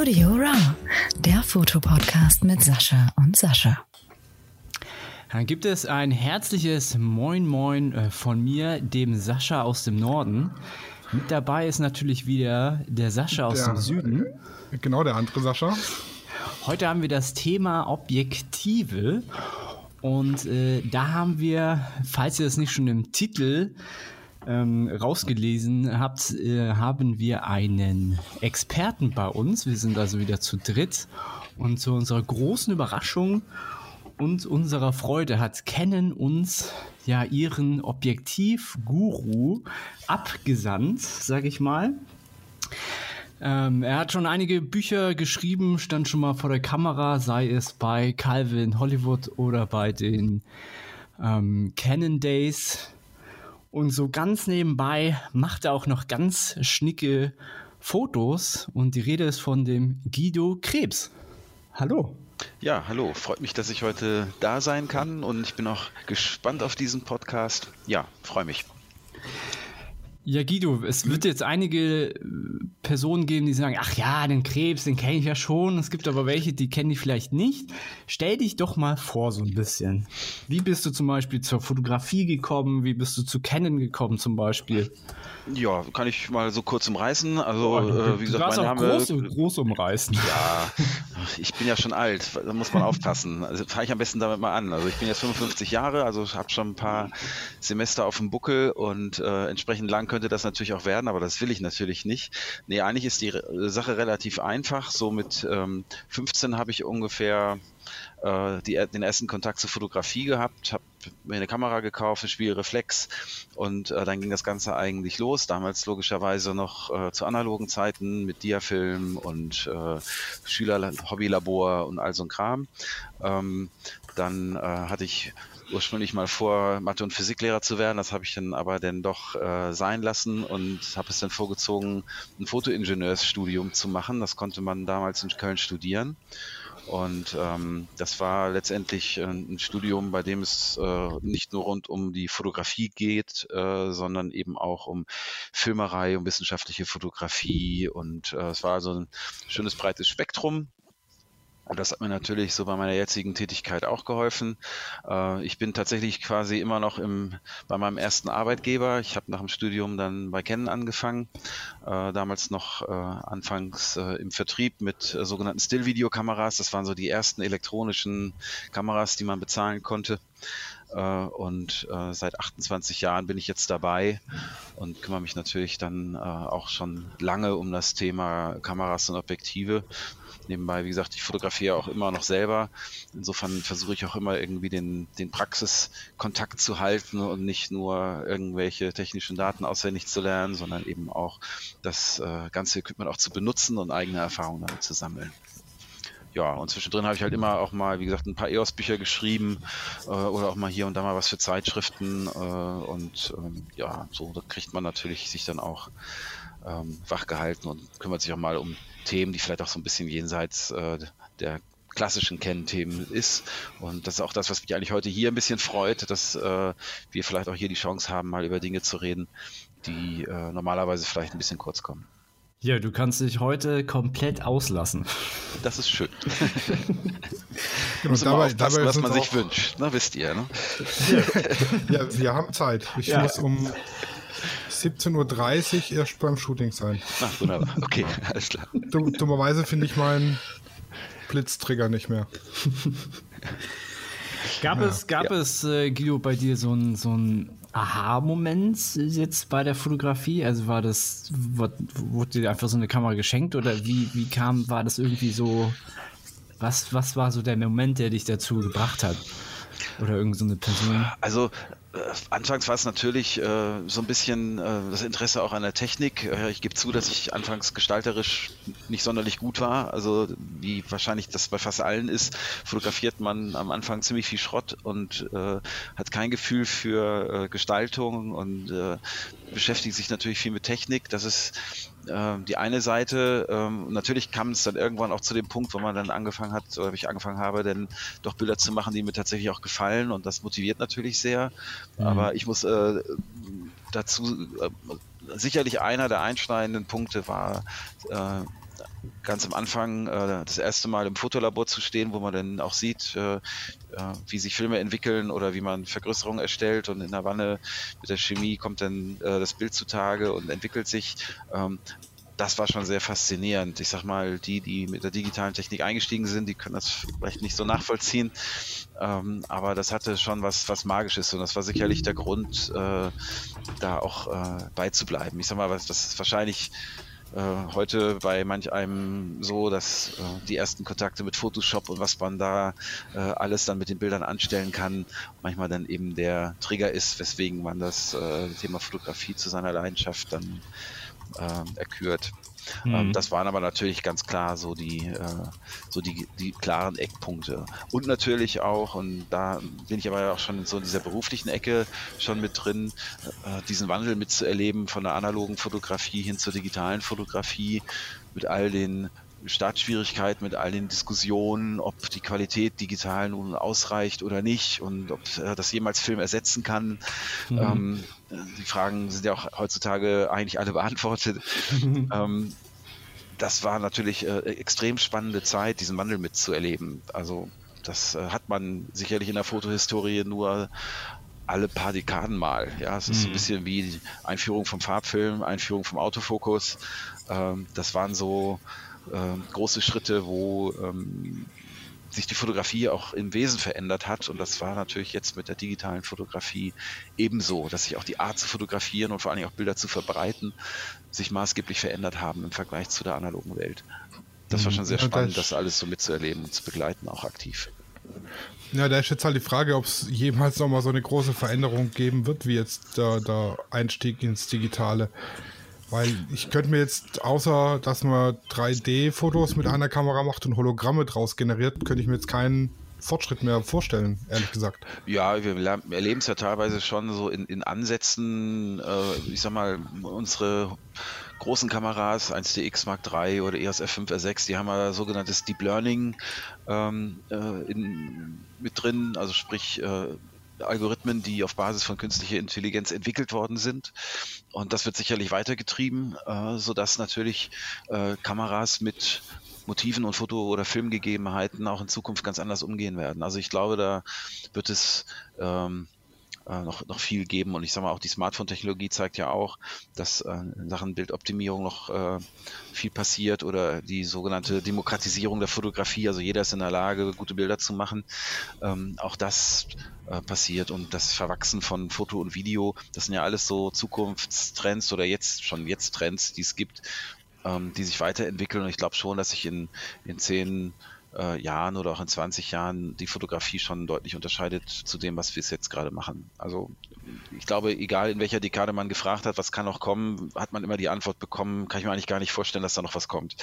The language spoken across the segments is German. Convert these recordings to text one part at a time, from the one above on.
Studio Raw, der Fotopodcast mit Sascha und Sascha. Dann gibt es ein herzliches Moin Moin äh, von mir, dem Sascha aus dem Norden. Mit dabei ist natürlich wieder der Sascha aus Der- dem Süden. Genau, der andere Sascha. Heute haben wir das Thema Objektive. Und äh, da haben wir, falls ihr das nicht schon im Titel ähm, rausgelesen habt, äh, haben wir einen Experten bei uns. Wir sind also wieder zu dritt. Und zu unserer großen Überraschung und unserer Freude hat Canon uns ja ihren Objektiv-Guru abgesandt, sag ich mal. Ähm, er hat schon einige Bücher geschrieben, stand schon mal vor der Kamera, sei es bei Calvin Hollywood oder bei den ähm, Canon Days. Und so ganz nebenbei macht er auch noch ganz schnicke Fotos. Und die Rede ist von dem Guido Krebs. Hallo. Ja, hallo. Freut mich, dass ich heute da sein kann und ich bin auch gespannt auf diesen Podcast. Ja, freue mich. Ja, Guido, es wird jetzt einige äh, Personen geben, die sagen, ach ja, den Krebs, den kenne ich ja schon. Es gibt aber welche, die kenne ich vielleicht nicht. Stell dich doch mal vor so ein bisschen. Wie bist du zum Beispiel zur Fotografie gekommen? Wie bist du zu Canon gekommen zum Beispiel? Ja, kann ich mal so kurz umreißen. Also, äh, wie gesagt, mein auch Name. groß, groß umreißen. Ja, ich bin ja schon alt, da muss man aufpassen. Also fange ich am besten damit mal an. Also ich bin jetzt 55 Jahre, also ich habe schon ein paar Semester auf dem Buckel und äh, entsprechend lang könnte das natürlich auch werden, aber das will ich natürlich nicht. Nee, eigentlich ist die Re- Sache relativ einfach. So mit ähm, 15 habe ich ungefähr äh, die, den ersten Kontakt zur Fotografie gehabt, habe mir eine Kamera gekauft, eine Spiegelreflex und äh, dann ging das Ganze eigentlich los. Damals logischerweise noch äh, zu analogen Zeiten mit Diafilm und äh, Schüler-Hobbylabor und all so ein Kram. Ähm, dann äh, hatte ich ursprünglich mal vor, Mathe- und Physiklehrer zu werden. Das habe ich dann aber dann doch äh, sein lassen und habe es dann vorgezogen, ein Fotoingenieursstudium zu machen. Das konnte man damals in Köln studieren. Und ähm, das war letztendlich äh, ein Studium, bei dem es äh, nicht nur rund um die Fotografie geht, äh, sondern eben auch um Filmerei, um wissenschaftliche Fotografie. Und äh, es war also ein schönes breites Spektrum. Und das hat mir natürlich so bei meiner jetzigen Tätigkeit auch geholfen. Äh, ich bin tatsächlich quasi immer noch im, bei meinem ersten Arbeitgeber. Ich habe nach dem Studium dann bei Canon angefangen. Äh, damals noch äh, anfangs im Vertrieb mit sogenannten Still-Video-Kameras. Das waren so die ersten elektronischen Kameras, die man bezahlen konnte. Und seit 28 Jahren bin ich jetzt dabei und kümmere mich natürlich dann auch schon lange um das Thema Kameras und Objektive. Nebenbei, wie gesagt, ich fotografiere auch immer noch selber. Insofern versuche ich auch immer irgendwie den, den Praxiskontakt zu halten und nicht nur irgendwelche technischen Daten auswendig zu lernen, sondern eben auch das äh, ganze Equipment auch zu benutzen und eigene Erfahrungen damit zu sammeln. Ja, und zwischendrin habe ich halt immer auch mal, wie gesagt, ein paar EOS-Bücher geschrieben äh, oder auch mal hier und da mal was für Zeitschriften. Äh, und ähm, ja, so kriegt man natürlich sich dann auch ähm, wachgehalten und kümmert sich auch mal um Themen, die vielleicht auch so ein bisschen jenseits äh, der klassischen Kennthemen ist. Und das ist auch das, was mich eigentlich heute hier ein bisschen freut, dass äh, wir vielleicht auch hier die Chance haben, mal über Dinge zu reden, die äh, normalerweise vielleicht ein bisschen kurz kommen. Ja, du kannst dich heute komplett auslassen. Das ist schön. Genau, Muss dabei, dabei was man sich wünscht, ne? wisst ihr. Ne? Ja, wir haben Zeit. Ich Ja. muss um 17.30 Uhr erst beim Shooting sein. Ach, wunderbar. Okay, alles klar. Dumm, dummerweise finde ich meinen Blitztrigger nicht mehr. Gab es, gab Ja. es äh, Guido, bei dir so ein, so ein Aha-Moment jetzt bei der Fotografie? Also war das, wurde, wurde dir einfach so eine Kamera geschenkt oder wie, wie kam, war das irgendwie so, was, was war so der Moment, der dich dazu gebracht hat? Oder irgend so Person? Also äh, anfangs war es natürlich äh, so ein bisschen äh, das Interesse auch an der Technik. Äh, ich gebe zu, dass ich anfangs gestalterisch nicht sonderlich gut war. Also wie wahrscheinlich das bei fast allen ist, fotografiert man am Anfang ziemlich viel Schrott und äh, hat kein Gefühl für äh, Gestaltung und äh, beschäftigt sich natürlich viel mit Technik. Das ist äh, die eine Seite. Ähm, natürlich kam es dann irgendwann auch zu dem Punkt, wo man dann angefangen hat, oder ich angefangen habe, dann doch Bilder zu machen, die mir tatsächlich auch gefallen und das motiviert natürlich sehr. Aber ich muss äh, dazu äh, sicherlich einer der einschneidenden Punkte war äh, ganz am Anfang äh, das erste Mal im Fotolabor zu stehen, wo man dann auch sieht, äh, äh, wie sich Filme entwickeln oder wie man Vergrößerungen erstellt und in der Wanne mit der Chemie kommt dann äh, das Bild zutage und entwickelt sich. Ähm, das war schon sehr faszinierend. Ich sag mal, die, die mit der digitalen Technik eingestiegen sind, die können das vielleicht nicht so nachvollziehen. Ähm, aber das hatte schon was, was Magisches und das war sicherlich der Grund, äh, da auch äh, beizubleiben. Ich sag mal, was, das ist wahrscheinlich heute bei manch einem so, dass äh, die ersten Kontakte mit Photoshop und was man da äh, alles dann mit den Bildern anstellen kann, manchmal dann eben der Trigger ist, weswegen man das äh, Thema Fotografie zu seiner Leidenschaft dann äh, erkürt. Mhm. Ähm, das waren aber natürlich ganz klar so die, äh, so die, die klaren Eckpunkte. Und natürlich auch, und da bin ich aber auch schon in so dieser beruflichen Ecke schon mit drin, äh, diesen Wandel mitzuerleben von der analogen Fotografie hin zur digitalen Fotografie mit all den Startschwierigkeit mit all den Diskussionen, ob die Qualität digital nun ausreicht oder nicht und ob äh, das jemals Film ersetzen kann. Mhm. Ähm, die Fragen sind ja auch heutzutage eigentlich alle beantwortet. ähm, das war natürlich äh, extrem spannende Zeit, diesen Wandel mitzuerleben. Also das äh, hat man sicherlich in der Fotohistorie nur alle paar Dekaden mal. Ja, es ist mhm. ein bisschen wie die Einführung vom Farbfilm, Einführung vom Autofokus. Ähm, das waren so große Schritte, wo ähm, sich die Fotografie auch im Wesen verändert hat. Und das war natürlich jetzt mit der digitalen Fotografie ebenso, dass sich auch die Art zu fotografieren und vor allem auch Bilder zu verbreiten sich maßgeblich verändert haben im Vergleich zu der analogen Welt. Das war schon sehr spannend, das alles so mitzuerleben und zu begleiten, auch aktiv. Ja, da ist jetzt halt die Frage, ob es jemals nochmal so eine große Veränderung geben wird, wie jetzt der, der Einstieg ins Digitale. Weil ich könnte mir jetzt, außer dass man 3D-Fotos mit einer Kamera macht und Hologramme draus generiert, könnte ich mir jetzt keinen Fortschritt mehr vorstellen, ehrlich gesagt. Ja, wir erleben es ja teilweise schon so in, in Ansätzen, äh, ich sag mal, unsere großen Kameras, 1DX Mark III oder EOS F5 R6, die haben ja sogenanntes Deep Learning ähm, äh, in, mit drin, also sprich äh, Algorithmen, die auf Basis von künstlicher Intelligenz entwickelt worden sind. Und das wird sicherlich weitergetrieben, äh, sodass natürlich äh, Kameras mit Motiven und Foto- oder Filmgegebenheiten auch in Zukunft ganz anders umgehen werden. Also ich glaube, da wird es ähm, äh, noch, noch viel geben. Und ich sage mal, auch die Smartphone-Technologie zeigt ja auch, dass äh, in Sachen Bildoptimierung noch äh, viel passiert oder die sogenannte Demokratisierung der Fotografie. Also jeder ist in der Lage, gute Bilder zu machen. Ähm, auch das äh, passiert und das Verwachsen von Foto und Video, das sind ja alles so Zukunftstrends oder jetzt schon jetzt Trends, die es gibt, ähm, die sich weiterentwickeln. Und ich glaube schon, dass sich in, in zehn äh, Jahren oder auch in 20 Jahren die Fotografie schon deutlich unterscheidet zu dem, was wir jetzt gerade machen. Also ich glaube, egal in welcher Dekade man gefragt hat, was kann noch kommen, hat man immer die Antwort bekommen, kann ich mir eigentlich gar nicht vorstellen, dass da noch was kommt.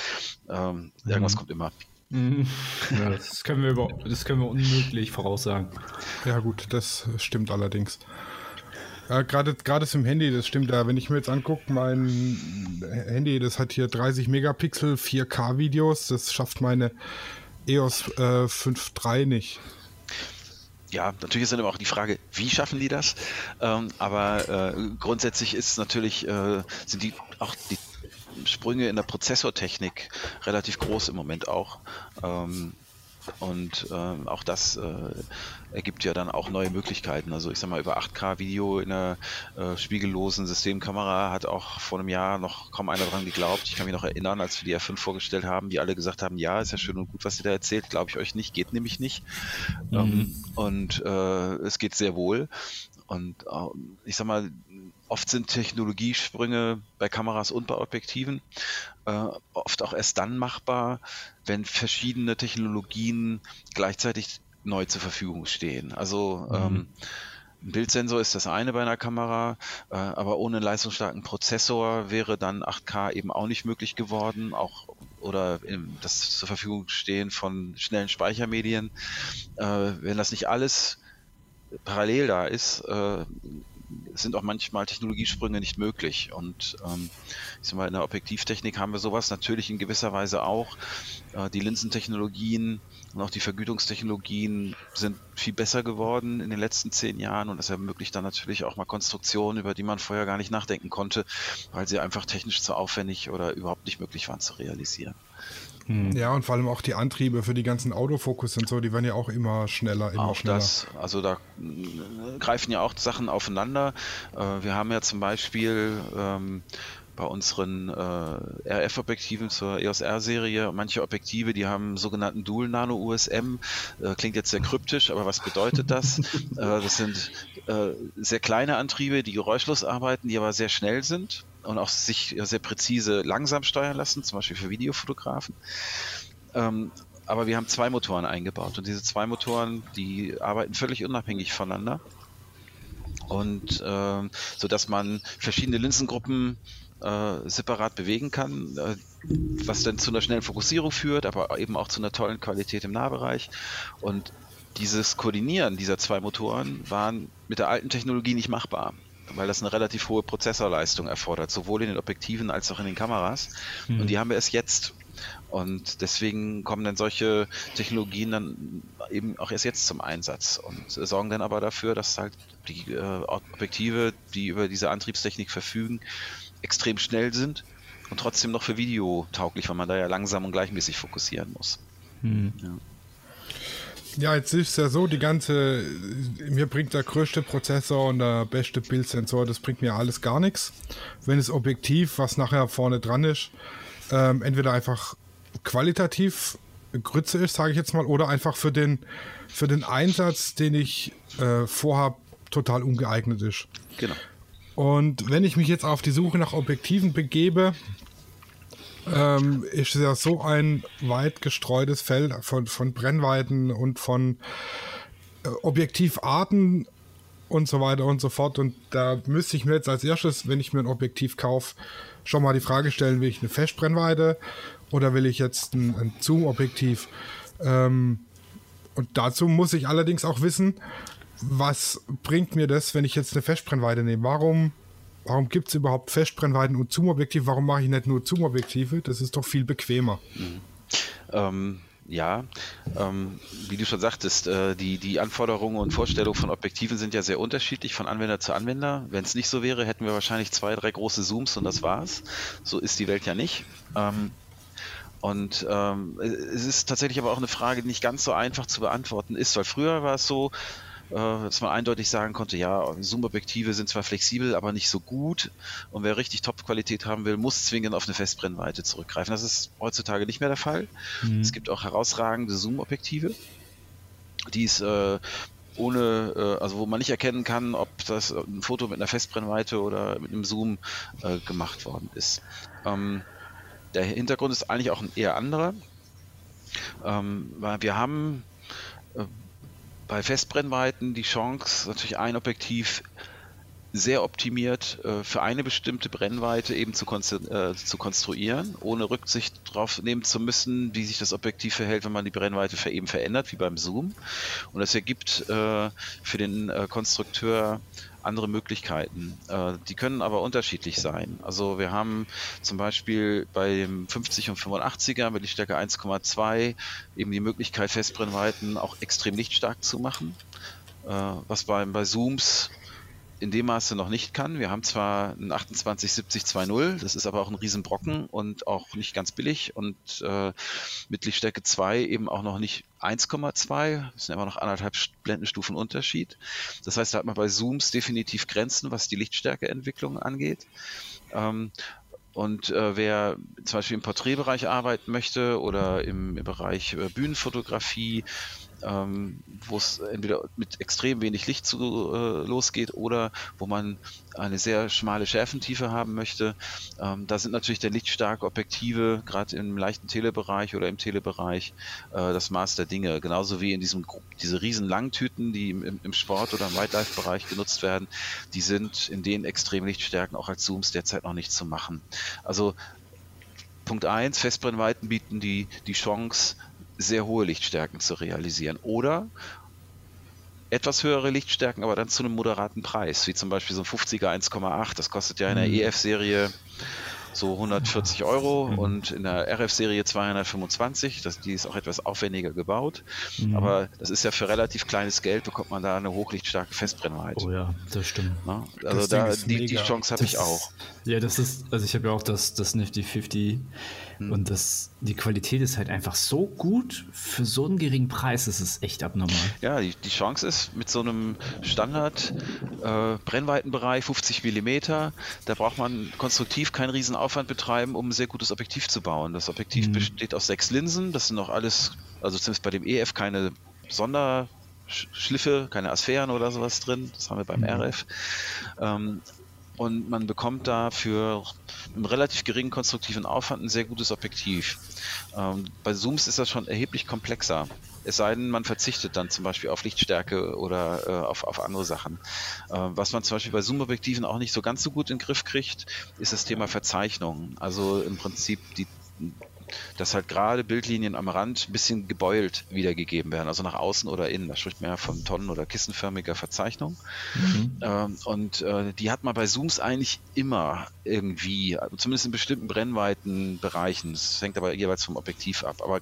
Ähm, mhm. Irgendwas kommt immer. Mhm. Ja, das, können wir über, das können wir unmöglich voraussagen. Ja gut, das stimmt allerdings. Ja, gerade gerade im Handy, das stimmt ja. Wenn ich mir jetzt angucke, mein Handy, das hat hier 30 Megapixel, 4K Videos, das schafft meine EOS äh, 5.3 nicht. Ja, natürlich ist dann immer auch die Frage, wie schaffen die das? Ähm, aber äh, grundsätzlich ist natürlich, äh, sind die auch die Sprünge in der Prozessortechnik relativ groß im Moment auch. Ähm, und äh, auch das äh, ergibt ja dann auch neue Möglichkeiten. Also ich sag mal, über 8K-Video in einer äh, spiegellosen Systemkamera hat auch vor einem Jahr noch kaum einer dran geglaubt. Ich kann mich noch erinnern, als wir die R5 vorgestellt haben, die alle gesagt haben, ja, ist ja schön und gut, was ihr da erzählt, glaube ich euch nicht, geht nämlich nicht. Mhm. Ähm, und äh, es geht sehr wohl. Und äh, ich sag mal, Oft sind Technologiesprünge bei Kameras und bei Objektiven äh, oft auch erst dann machbar, wenn verschiedene Technologien gleichzeitig neu zur Verfügung stehen. Also mhm. ähm, ein Bildsensor ist das eine bei einer Kamera, äh, aber ohne einen leistungsstarken Prozessor wäre dann 8K eben auch nicht möglich geworden, auch oder das zur Verfügung stehen von schnellen Speichermedien. Äh, wenn das nicht alles parallel da ist, äh, sind auch manchmal Technologiesprünge nicht möglich. Und ähm, ich sag mal, in der Objektivtechnik haben wir sowas natürlich in gewisser Weise auch. Die Linsentechnologien und auch die Vergütungstechnologien sind viel besser geworden in den letzten zehn Jahren und das ermöglicht dann natürlich auch mal Konstruktionen, über die man vorher gar nicht nachdenken konnte, weil sie einfach technisch zu aufwendig oder überhaupt nicht möglich waren zu realisieren. Hm. Ja, und vor allem auch die Antriebe für die ganzen Autofokus und so, die werden ja auch immer schneller, immer auch schneller. das, also da äh, greifen ja auch Sachen aufeinander. Äh, wir haben ja zum Beispiel ähm, bei unseren äh, RF-Objektiven zur EOS R-Serie. Manche Objektive, die haben sogenannten Dual Nano USM. Äh, klingt jetzt sehr kryptisch, aber was bedeutet das? äh, das sind äh, sehr kleine Antriebe, die geräuschlos arbeiten, die aber sehr schnell sind und auch sich sehr präzise langsam steuern lassen, zum Beispiel für Videofotografen. Ähm, aber wir haben zwei Motoren eingebaut und diese zwei Motoren, die arbeiten völlig unabhängig voneinander und äh, so dass man verschiedene Linsengruppen äh, separat bewegen kann, äh, was dann zu einer schnellen Fokussierung führt, aber eben auch zu einer tollen Qualität im Nahbereich. Und dieses Koordinieren dieser zwei Motoren waren mit der alten Technologie nicht machbar, weil das eine relativ hohe Prozessorleistung erfordert, sowohl in den Objektiven als auch in den Kameras. Mhm. Und die haben wir erst jetzt. Und deswegen kommen dann solche Technologien dann eben auch erst jetzt zum Einsatz und sorgen dann aber dafür, dass halt die äh, Objektive, die über diese Antriebstechnik verfügen, extrem schnell sind und trotzdem noch für Video tauglich, weil man da ja langsam und gleichmäßig fokussieren muss. Hm. Ja. Ja, jetzt ist es ja so, die ganze, mir bringt der größte Prozessor und der beste Bildsensor, das bringt mir alles gar nichts. Wenn das Objektiv, was nachher vorne dran ist, ähm, entweder einfach qualitativ Grütze ist, sage ich jetzt mal, oder einfach für den, für den Einsatz, den ich äh, vorhabe, total ungeeignet ist. Genau. Und wenn ich mich jetzt auf die Suche nach Objektiven begebe, ähm, ist es ja so ein weit gestreutes Feld von, von Brennweiten und von äh, Objektivarten und so weiter und so fort. Und da müsste ich mir jetzt als erstes, wenn ich mir ein Objektiv kaufe, schon mal die Frage stellen, will ich eine Festbrennweite oder will ich jetzt ein, ein Zoom-Objektiv? Ähm, und dazu muss ich allerdings auch wissen, was bringt mir das, wenn ich jetzt eine Festbrennweite nehme? Warum, warum gibt es überhaupt Festbrennweiten und Zoom-Objektive? Warum mache ich nicht nur Zoom-Objektive? Das ist doch viel bequemer. Mhm. Ähm, ja, ähm, wie du schon sagtest, äh, die, die Anforderungen und Vorstellungen von Objektiven sind ja sehr unterschiedlich von Anwender zu Anwender. Wenn es nicht so wäre, hätten wir wahrscheinlich zwei, drei große Zooms und das war's. So ist die Welt ja nicht. Ähm, und ähm, es ist tatsächlich aber auch eine Frage, die nicht ganz so einfach zu beantworten ist, weil früher war es so, äh, dass man eindeutig sagen konnte, ja, Zoom-Objektive sind zwar flexibel, aber nicht so gut. Und wer richtig Top-Qualität haben will, muss zwingend auf eine Festbrennweite zurückgreifen. Das ist heutzutage nicht mehr der Fall. Mhm. Es gibt auch herausragende Zoom-Objektive, die es äh, ohne, äh, also wo man nicht erkennen kann, ob das ein Foto mit einer Festbrennweite oder mit einem Zoom äh, gemacht worden ist. Ähm, der Hintergrund ist eigentlich auch ein eher anderer. Ähm, weil wir haben äh, bei Festbrennweiten die Chance, natürlich ein Objektiv sehr optimiert äh, für eine bestimmte Brennweite eben zu, äh, zu, konstruieren, ohne Rücksicht darauf nehmen zu müssen, wie sich das Objektiv verhält, wenn man die Brennweite für eben verändert, wie beim Zoom. Und das ergibt äh, für den äh, Konstrukteur andere Möglichkeiten. Äh, die können aber unterschiedlich sein. Also wir haben zum Beispiel bei dem 50 und 85er mit Lichtstärke 1,2 eben die Möglichkeit, Festbrennweiten auch extrem lichtstark zu machen. Äh, was bei, bei Zooms in dem Maße noch nicht kann. Wir haben zwar ein 2870 das ist aber auch ein Riesenbrocken und auch nicht ganz billig und äh, mit Lichtstärke 2 eben auch noch nicht 1,2, das sind immer noch anderthalb Blendenstufen Unterschied. Das heißt, da hat man bei Zooms definitiv Grenzen, was die Lichtstärkeentwicklung angeht. Ähm, und äh, wer zum Beispiel im Porträtbereich arbeiten möchte oder im, im Bereich äh, Bühnenfotografie, ähm, wo es entweder mit extrem wenig Licht zu, äh, losgeht oder wo man eine sehr schmale Schärfentiefe haben möchte. Ähm, da sind natürlich der lichtstarke Objektive, gerade im leichten Telebereich oder im Telebereich, äh, das Maß der Dinge. Genauso wie in diesem diese riesen Langtüten, die im, im Sport- oder im Wildlife-Bereich genutzt werden, die sind in den extremen Lichtstärken auch als Zooms derzeit noch nicht zu machen. Also Punkt 1, Festbrennweiten bieten die, die Chance, sehr hohe Lichtstärken zu realisieren. Oder etwas höhere Lichtstärken, aber dann zu einem moderaten Preis, wie zum Beispiel so ein 50er 1,8. Das kostet ja in der mhm. EF-Serie so 140 Euro mhm. und in der RF-Serie 225. Das, die ist auch etwas aufwendiger gebaut. Mhm. Aber das ist ja für relativ kleines Geld, bekommt man da eine hochlichtstarke Festbrennweite. Oh ja, das stimmt. Na? Also da, die, die, Chance habe ich auch. Ja, das ist, also ich habe ja auch das, das Nifty 50 Mhm. Und das, die Qualität ist halt einfach so gut für so einen geringen Preis, das ist echt abnormal. Ja, die, die Chance ist mit so einem Standard äh, Brennweitenbereich 50 mm, da braucht man konstruktiv keinen Riesenaufwand betreiben, um ein sehr gutes Objektiv zu bauen. Das Objektiv mhm. besteht aus sechs Linsen, das sind auch alles, also zumindest bei dem EF keine Sonder Schliffe, keine Asphären oder sowas drin. Das haben wir beim mhm. RF. Ähm, und man bekommt da für einen relativ geringen konstruktiven Aufwand ein sehr gutes Objektiv. Ähm, bei Zooms ist das schon erheblich komplexer. Es sei denn, man verzichtet dann zum Beispiel auf Lichtstärke oder äh, auf, auf andere Sachen. Äh, was man zum Beispiel bei Zoom-Objektiven auch nicht so ganz so gut in den Griff kriegt, ist das Thema Verzeichnung. Also im Prinzip die dass halt gerade Bildlinien am Rand ein bisschen gebeult wiedergegeben werden, also nach außen oder innen. Da spricht man ja von tonnen- oder kissenförmiger Verzeichnung. Mhm. Ähm, und äh, die hat man bei Zooms eigentlich immer irgendwie, also zumindest in bestimmten Brennweitenbereichen. Das hängt aber jeweils vom Objektiv ab. Aber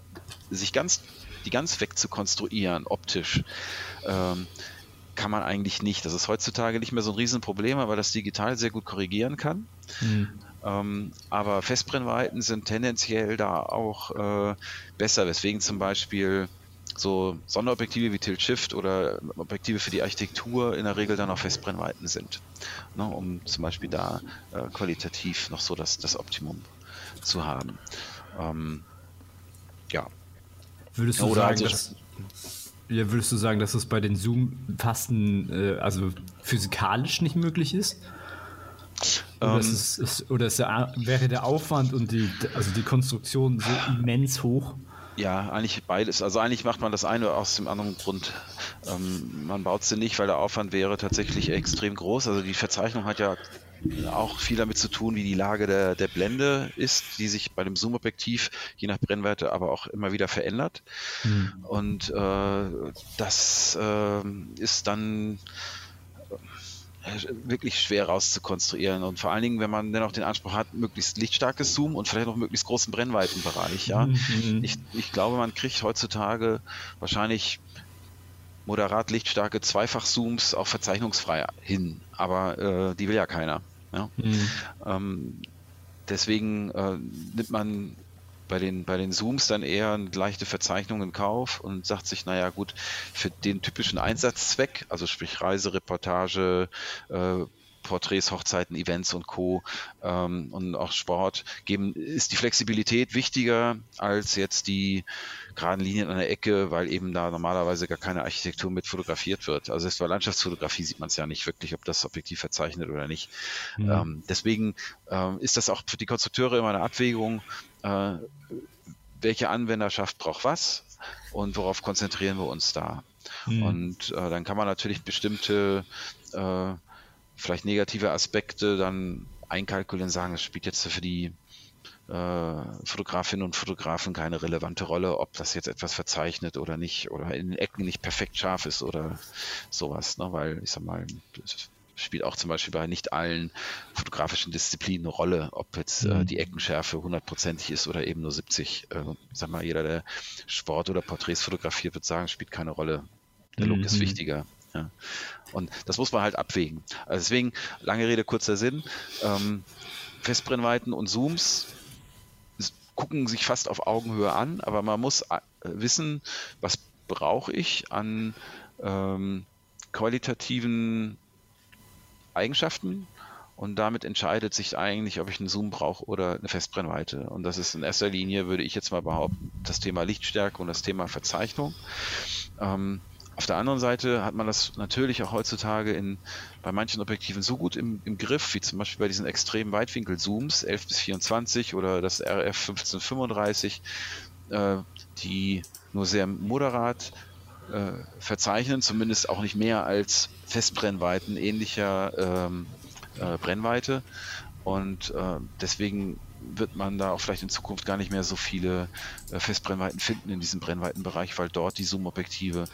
sich ganz, die ganz weg zu konstruieren, optisch, ähm, kann man eigentlich nicht. Das ist heutzutage nicht mehr so ein Riesenproblem, weil das digital sehr gut korrigieren kann. Mhm. Ähm, aber Festbrennweiten sind tendenziell da auch äh, besser, weswegen zum Beispiel so Sonderobjektive wie Tilt Shift oder Objektive für die Architektur in der Regel dann auch Festbrennweiten sind, ne, um zum Beispiel da äh, qualitativ noch so das, das Optimum zu haben. Ähm, ja. Würdest du, oder sagen, also, dass, ja, würdest du sagen, dass es bei den Zoom fasten äh, also physikalisch nicht möglich ist? Oder, ähm, ist, ist, oder ist der, wäre der Aufwand und die, also die Konstruktion so immens hoch? Ja, eigentlich beides. Also eigentlich macht man das eine aus dem anderen Grund. Ähm, man baut sie nicht, weil der Aufwand wäre tatsächlich extrem groß. Also die Verzeichnung hat ja auch viel damit zu tun, wie die Lage der, der Blende ist, die sich bei dem Zoom-Objektiv je nach Brennweite aber auch immer wieder verändert. Hm. Und äh, das äh, ist dann wirklich schwer rauszukonstruieren. Und vor allen Dingen, wenn man dann auch den Anspruch hat, möglichst lichtstarkes Zoom und vielleicht noch möglichst großen Brennweitenbereich. Ja? Mhm. Ich, ich glaube, man kriegt heutzutage wahrscheinlich moderat lichtstarke Zweifach-Zooms auch verzeichnungsfrei hin, aber äh, die will ja keiner. Ja? Mhm. Ähm, deswegen äh, nimmt man bei den, bei den Zooms dann eher eine leichte Verzeichnung in Kauf und sagt sich, naja gut, für den typischen Einsatzzweck, also sprich Reise, Reportage, äh, Porträts, Hochzeiten, Events und Co. Ähm, und auch Sport geben, ist die Flexibilität wichtiger als jetzt die geraden Linien an der Ecke, weil eben da normalerweise gar keine Architektur mit fotografiert wird. Also selbst bei Landschaftsfotografie sieht man es ja nicht wirklich, ob das Objektiv verzeichnet oder nicht. Mhm. Ähm, deswegen ähm, ist das auch für die Konstrukteure immer eine Abwägung, äh, welche Anwenderschaft braucht was und worauf konzentrieren wir uns da. Mhm. Und äh, dann kann man natürlich bestimmte äh, vielleicht negative Aspekte dann einkalkulieren, sagen, es spielt jetzt für die Fotografinnen und Fotografen keine relevante Rolle, ob das jetzt etwas verzeichnet oder nicht oder in den Ecken nicht perfekt scharf ist oder sowas, ne? weil ich sag mal, spielt auch zum Beispiel bei nicht allen fotografischen Disziplinen eine Rolle, ob jetzt äh, mhm. die Eckenschärfe hundertprozentig ist oder eben nur 70. Äh, sag mal, jeder, der Sport oder Porträts fotografiert, wird sagen, spielt keine Rolle. Der Look mhm. ist wichtiger. Ja. Und das muss man halt abwägen. Also deswegen, lange Rede, kurzer Sinn. Ähm, Festbrennweiten und Zooms gucken sich fast auf Augenhöhe an, aber man muss äh, wissen, was brauche ich an ähm, qualitativen Eigenschaften und damit entscheidet sich eigentlich, ob ich einen Zoom brauche oder eine Festbrennweite. Und das ist in erster Linie, würde ich jetzt mal behaupten, das Thema Lichtstärke und das Thema Verzeichnung. Ähm, auf der anderen Seite hat man das natürlich auch heutzutage in, bei manchen Objektiven so gut im, im Griff, wie zum Beispiel bei diesen extremen Weitwinkel-Zooms, 11 bis 24 oder das RF 1535, äh, die nur sehr moderat äh, verzeichnen, zumindest auch nicht mehr als Festbrennweiten ähnlicher ähm, äh, Brennweite. Und äh, deswegen wird man da auch vielleicht in Zukunft gar nicht mehr so viele äh, Festbrennweiten finden in diesem Brennweitenbereich, weil dort die Zoom-Objektive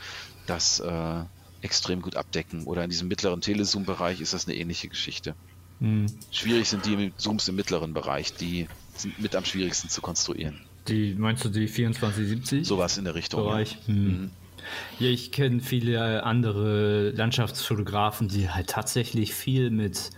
das, äh, extrem gut abdecken. Oder in diesem mittleren Telezoom-Bereich ist das eine ähnliche Geschichte. Mhm. Schwierig sind die Zooms im mittleren Bereich, die sind mit am schwierigsten zu konstruieren. Die meinst du die 2470? Sowas in der Richtung. Bereich. Ja. Mhm. Mhm. Ja, ich kenne viele andere Landschaftsfotografen, die halt tatsächlich viel mit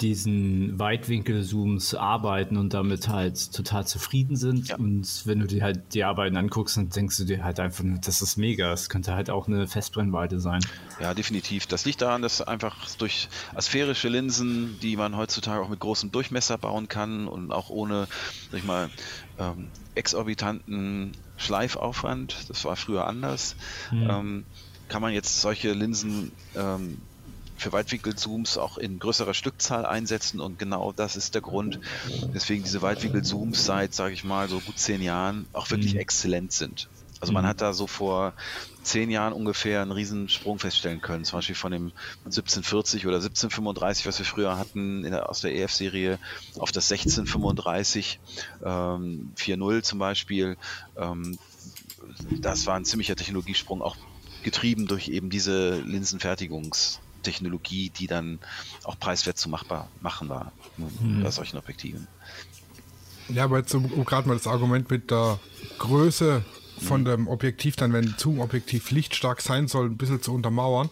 diesen Weitwinkel-Zooms arbeiten und damit halt total zufrieden sind. Ja. Und wenn du dir halt die Arbeiten anguckst, dann denkst du dir halt einfach, das ist mega. Das könnte halt auch eine Festbrennweite sein. Ja, definitiv. Das liegt daran, dass einfach durch asphärische Linsen, die man heutzutage auch mit großem Durchmesser bauen kann und auch ohne, sag ich mal, ähm, exorbitanten Schleifaufwand, das war früher anders, mhm. ähm, kann man jetzt solche Linsen ähm, für Weitwinkel-Zooms auch in größerer Stückzahl einsetzen und genau das ist der Grund, weswegen diese Weitwinkel-Zooms seit, sage ich mal, so gut zehn Jahren auch wirklich mhm. exzellent sind. Also man mhm. hat da so vor zehn Jahren ungefähr einen Riesensprung feststellen können. Zum Beispiel von dem 1740 oder 1735, was wir früher hatten der, aus der EF-Serie, auf das 1635, ähm, 4.0 zum Beispiel. Ähm, das war ein ziemlicher Technologiesprung, auch getrieben durch eben diese Linsenfertigungs- Technologie, die dann auch preiswert zu machbar machen war mhm. bei solchen Objektiven. Ja, aber jetzt um, um gerade mal das Argument mit der Größe von mhm. dem Objektiv dann, wenn Zoom-Objektiv lichtstark sein soll, ein bisschen zu untermauern.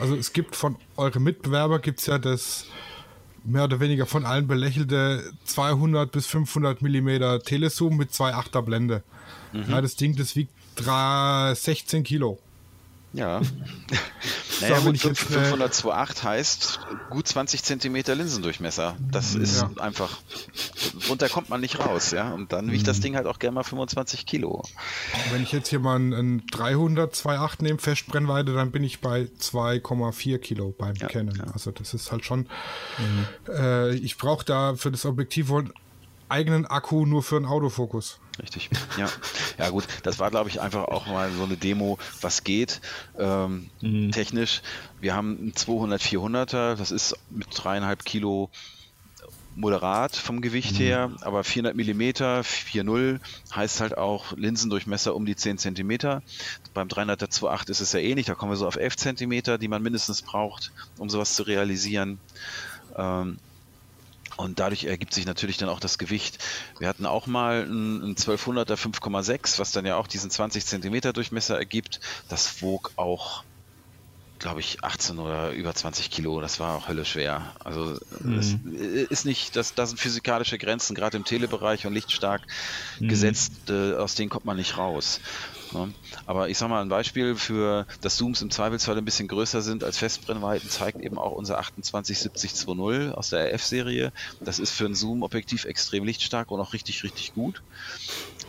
Also es gibt von euren Mitbewerber gibt es ja das mehr oder weniger von allen belächelte 200 bis 500 Millimeter Telezoom mit 2,8er Blende. Mhm. Ja, das Ding, das wiegt 3, 16 Kilo. Ja. naja, gut, 502.8 heißt gut 20 Zentimeter Linsendurchmesser. Das ist ja. einfach, runter kommt man nicht raus, ja. Und dann wiegt das mhm. Ding halt auch gerne mal 25 Kilo. Wenn ich jetzt hier mal einen 300 2.8 nehme, Festbrennweite, dann bin ich bei 2,4 Kilo beim ja, Canon. Ja. Also das ist halt schon, mhm. äh, ich brauche da für das Objektiv wohl einen eigenen Akku nur für einen Autofokus. Richtig, ja. Ja gut, das war glaube ich einfach auch mal so eine Demo, was geht ähm, mhm. technisch. Wir haben einen 200 400er, das ist mit dreieinhalb Kilo moderat vom Gewicht mhm. her, aber 400 Millimeter, 4.0 heißt halt auch Linsendurchmesser um die 10 Zentimeter. Beim 300er 2.8 ist es ja ähnlich, da kommen wir so auf 11 Zentimeter, die man mindestens braucht, um sowas zu realisieren. Ähm, und dadurch ergibt sich natürlich dann auch das Gewicht. Wir hatten auch mal ein, 1200er 5,6, was dann ja auch diesen 20 Zentimeter Durchmesser ergibt. Das wog auch, glaube ich, 18 oder über 20 Kilo. Das war auch höllisch schwer. Also mhm. es ist nicht, das, das sind physikalische Grenzen, gerade im Telebereich und lichtstark mhm. gesetzt, äh, aus denen kommt man nicht raus. Ne? Aber ich sage mal ein Beispiel für, dass Zooms im Zweifelsfall ein bisschen größer sind als Festbrennweiten, zeigt eben auch unser 2870-2.0 aus der RF-Serie. Das ist für ein Zoom-Objektiv extrem lichtstark und auch richtig, richtig gut.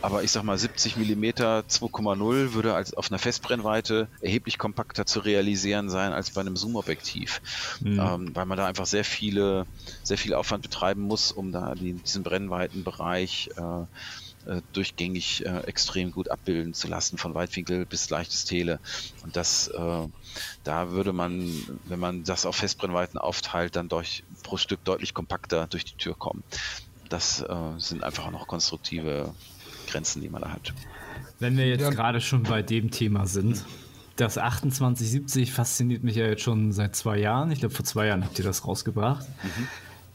Aber ich sag mal, 70 mm 2,0 würde als auf einer Festbrennweite erheblich kompakter zu realisieren sein als bei einem Zoom-Objektiv. Mhm. Ähm, weil man da einfach sehr viele, sehr viel Aufwand betreiben muss, um da die, diesen Brennweitenbereich äh, äh, durchgängig äh, extrem gut abbilden zu lassen, von Weitwinkel bis leichtes Tele. Und das, äh, da würde man, wenn man das auf Festbrennweiten aufteilt, dann durch, pro Stück deutlich kompakter durch die Tür kommen. Das äh, sind einfach auch noch konstruktive Grenzen, die man da hat. Wenn wir jetzt ja. gerade schon bei dem Thema sind, das 2870 fasziniert mich ja jetzt schon seit zwei Jahren. Ich glaube, vor zwei Jahren habt ihr das rausgebracht. Mhm.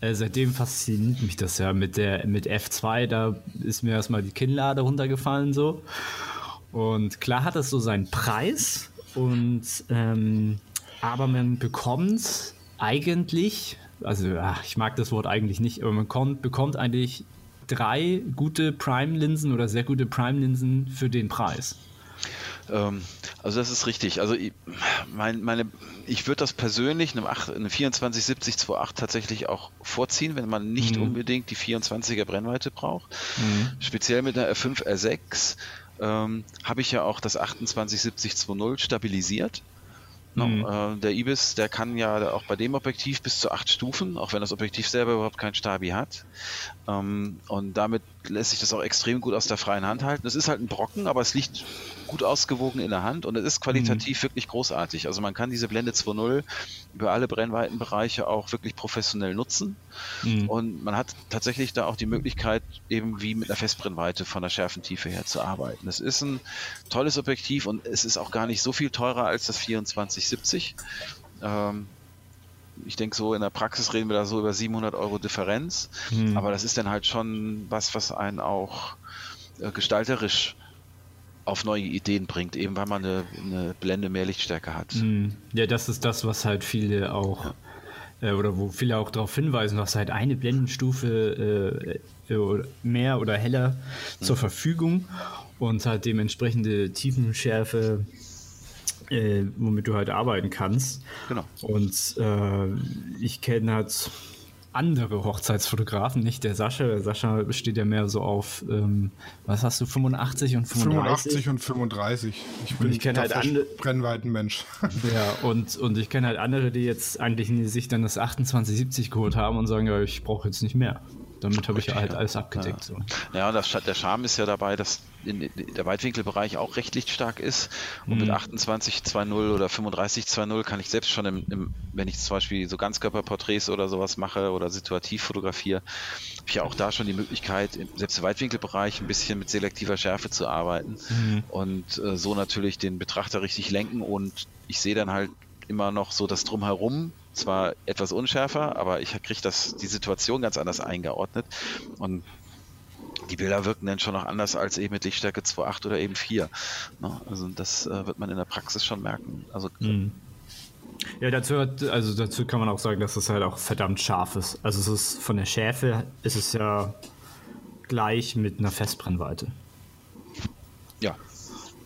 Äh, seitdem fasziniert mich das ja mit der mit F2, da ist mir erstmal die Kinnlade runtergefallen so. Und klar hat es so seinen Preis und ähm, aber man bekommt eigentlich, also ach, ich mag das Wort eigentlich nicht, aber man kommt, bekommt eigentlich drei gute Prime-Linsen oder sehr gute Prime-Linsen für den Preis. Ähm, also das ist richtig. Also mein, meine, ich würde das persönlich einem, einem 2470 28 tatsächlich auch vorziehen, wenn man nicht mhm. unbedingt die 24er Brennweite braucht. Mhm. Speziell mit einer R5, R6 ähm, habe ich ja auch das 2870 20 stabilisiert. Mhm. äh, der Ibis, der kann ja auch bei dem Objektiv bis zu acht Stufen, auch wenn das Objektiv selber überhaupt kein Stabi hat. Ähm, und damit lässt sich das auch extrem gut aus der freien Hand halten. Es ist halt ein Brocken, aber es liegt gut ausgewogen in der Hand und es ist qualitativ mhm. wirklich großartig. Also man kann diese Blende 2.0 über alle Brennweitenbereiche auch wirklich professionell nutzen mhm. und man hat tatsächlich da auch die Möglichkeit, eben wie mit einer Festbrennweite von der Schärfentiefe her zu arbeiten. Es ist ein tolles Objektiv und es ist auch gar nicht so viel teurer als das 2470. Ähm, ich denke so in der Praxis reden wir da so über 700 Euro Differenz, mhm. aber das ist dann halt schon was, was einen auch äh, gestalterisch auf neue Ideen bringt, eben weil man eine, eine Blende mehr Lichtstärke hat. Mhm. Ja, das ist das, was halt viele auch ja. äh, oder wo viele auch darauf hinweisen, dass halt eine Blendenstufe äh, äh mehr oder heller mhm. zur Verfügung und halt dementsprechende Tiefenschärfe äh, womit du halt arbeiten kannst. Genau. Und äh, ich kenne halt andere Hochzeitsfotografen, nicht der Sascha. Der Sascha steht ja mehr so auf, ähm, was hast du, 85 und 35? 85 und 35. Ich bin ich kenne halt andere Brennweitenmensch. Ja, und, und ich kenne halt andere, die jetzt eigentlich sich dann das 2870 geholt haben und sagen, ja, ich brauche jetzt nicht mehr. Damit habe ich ja halt alles abgedeckt. Ja, so. ja das, der Charme ist ja dabei, dass in, der Weitwinkelbereich auch recht lichtstark ist. Und mhm. mit 28.2.0 oder 35.2.0 kann ich selbst schon, im, im, wenn ich zum Beispiel so Ganzkörperporträts oder sowas mache oder situativ fotografiere, habe ich ja auch da schon die Möglichkeit, selbst im Weitwinkelbereich ein bisschen mit selektiver Schärfe zu arbeiten mhm. und äh, so natürlich den Betrachter richtig lenken. Und ich sehe dann halt immer noch so das Drumherum zwar etwas unschärfer, aber ich kriege das die Situation ganz anders eingeordnet und die Bilder wirken dann schon noch anders als eben mit Lichtstärke 2.8 oder eben 4. Ne? Also das äh, wird man in der Praxis schon merken. Also mhm. Ja, dazu, hat, also dazu kann man auch sagen, dass es halt auch verdammt scharf ist. Also es ist von der Schärfe ist es ja gleich mit einer Festbrennweite. Ja,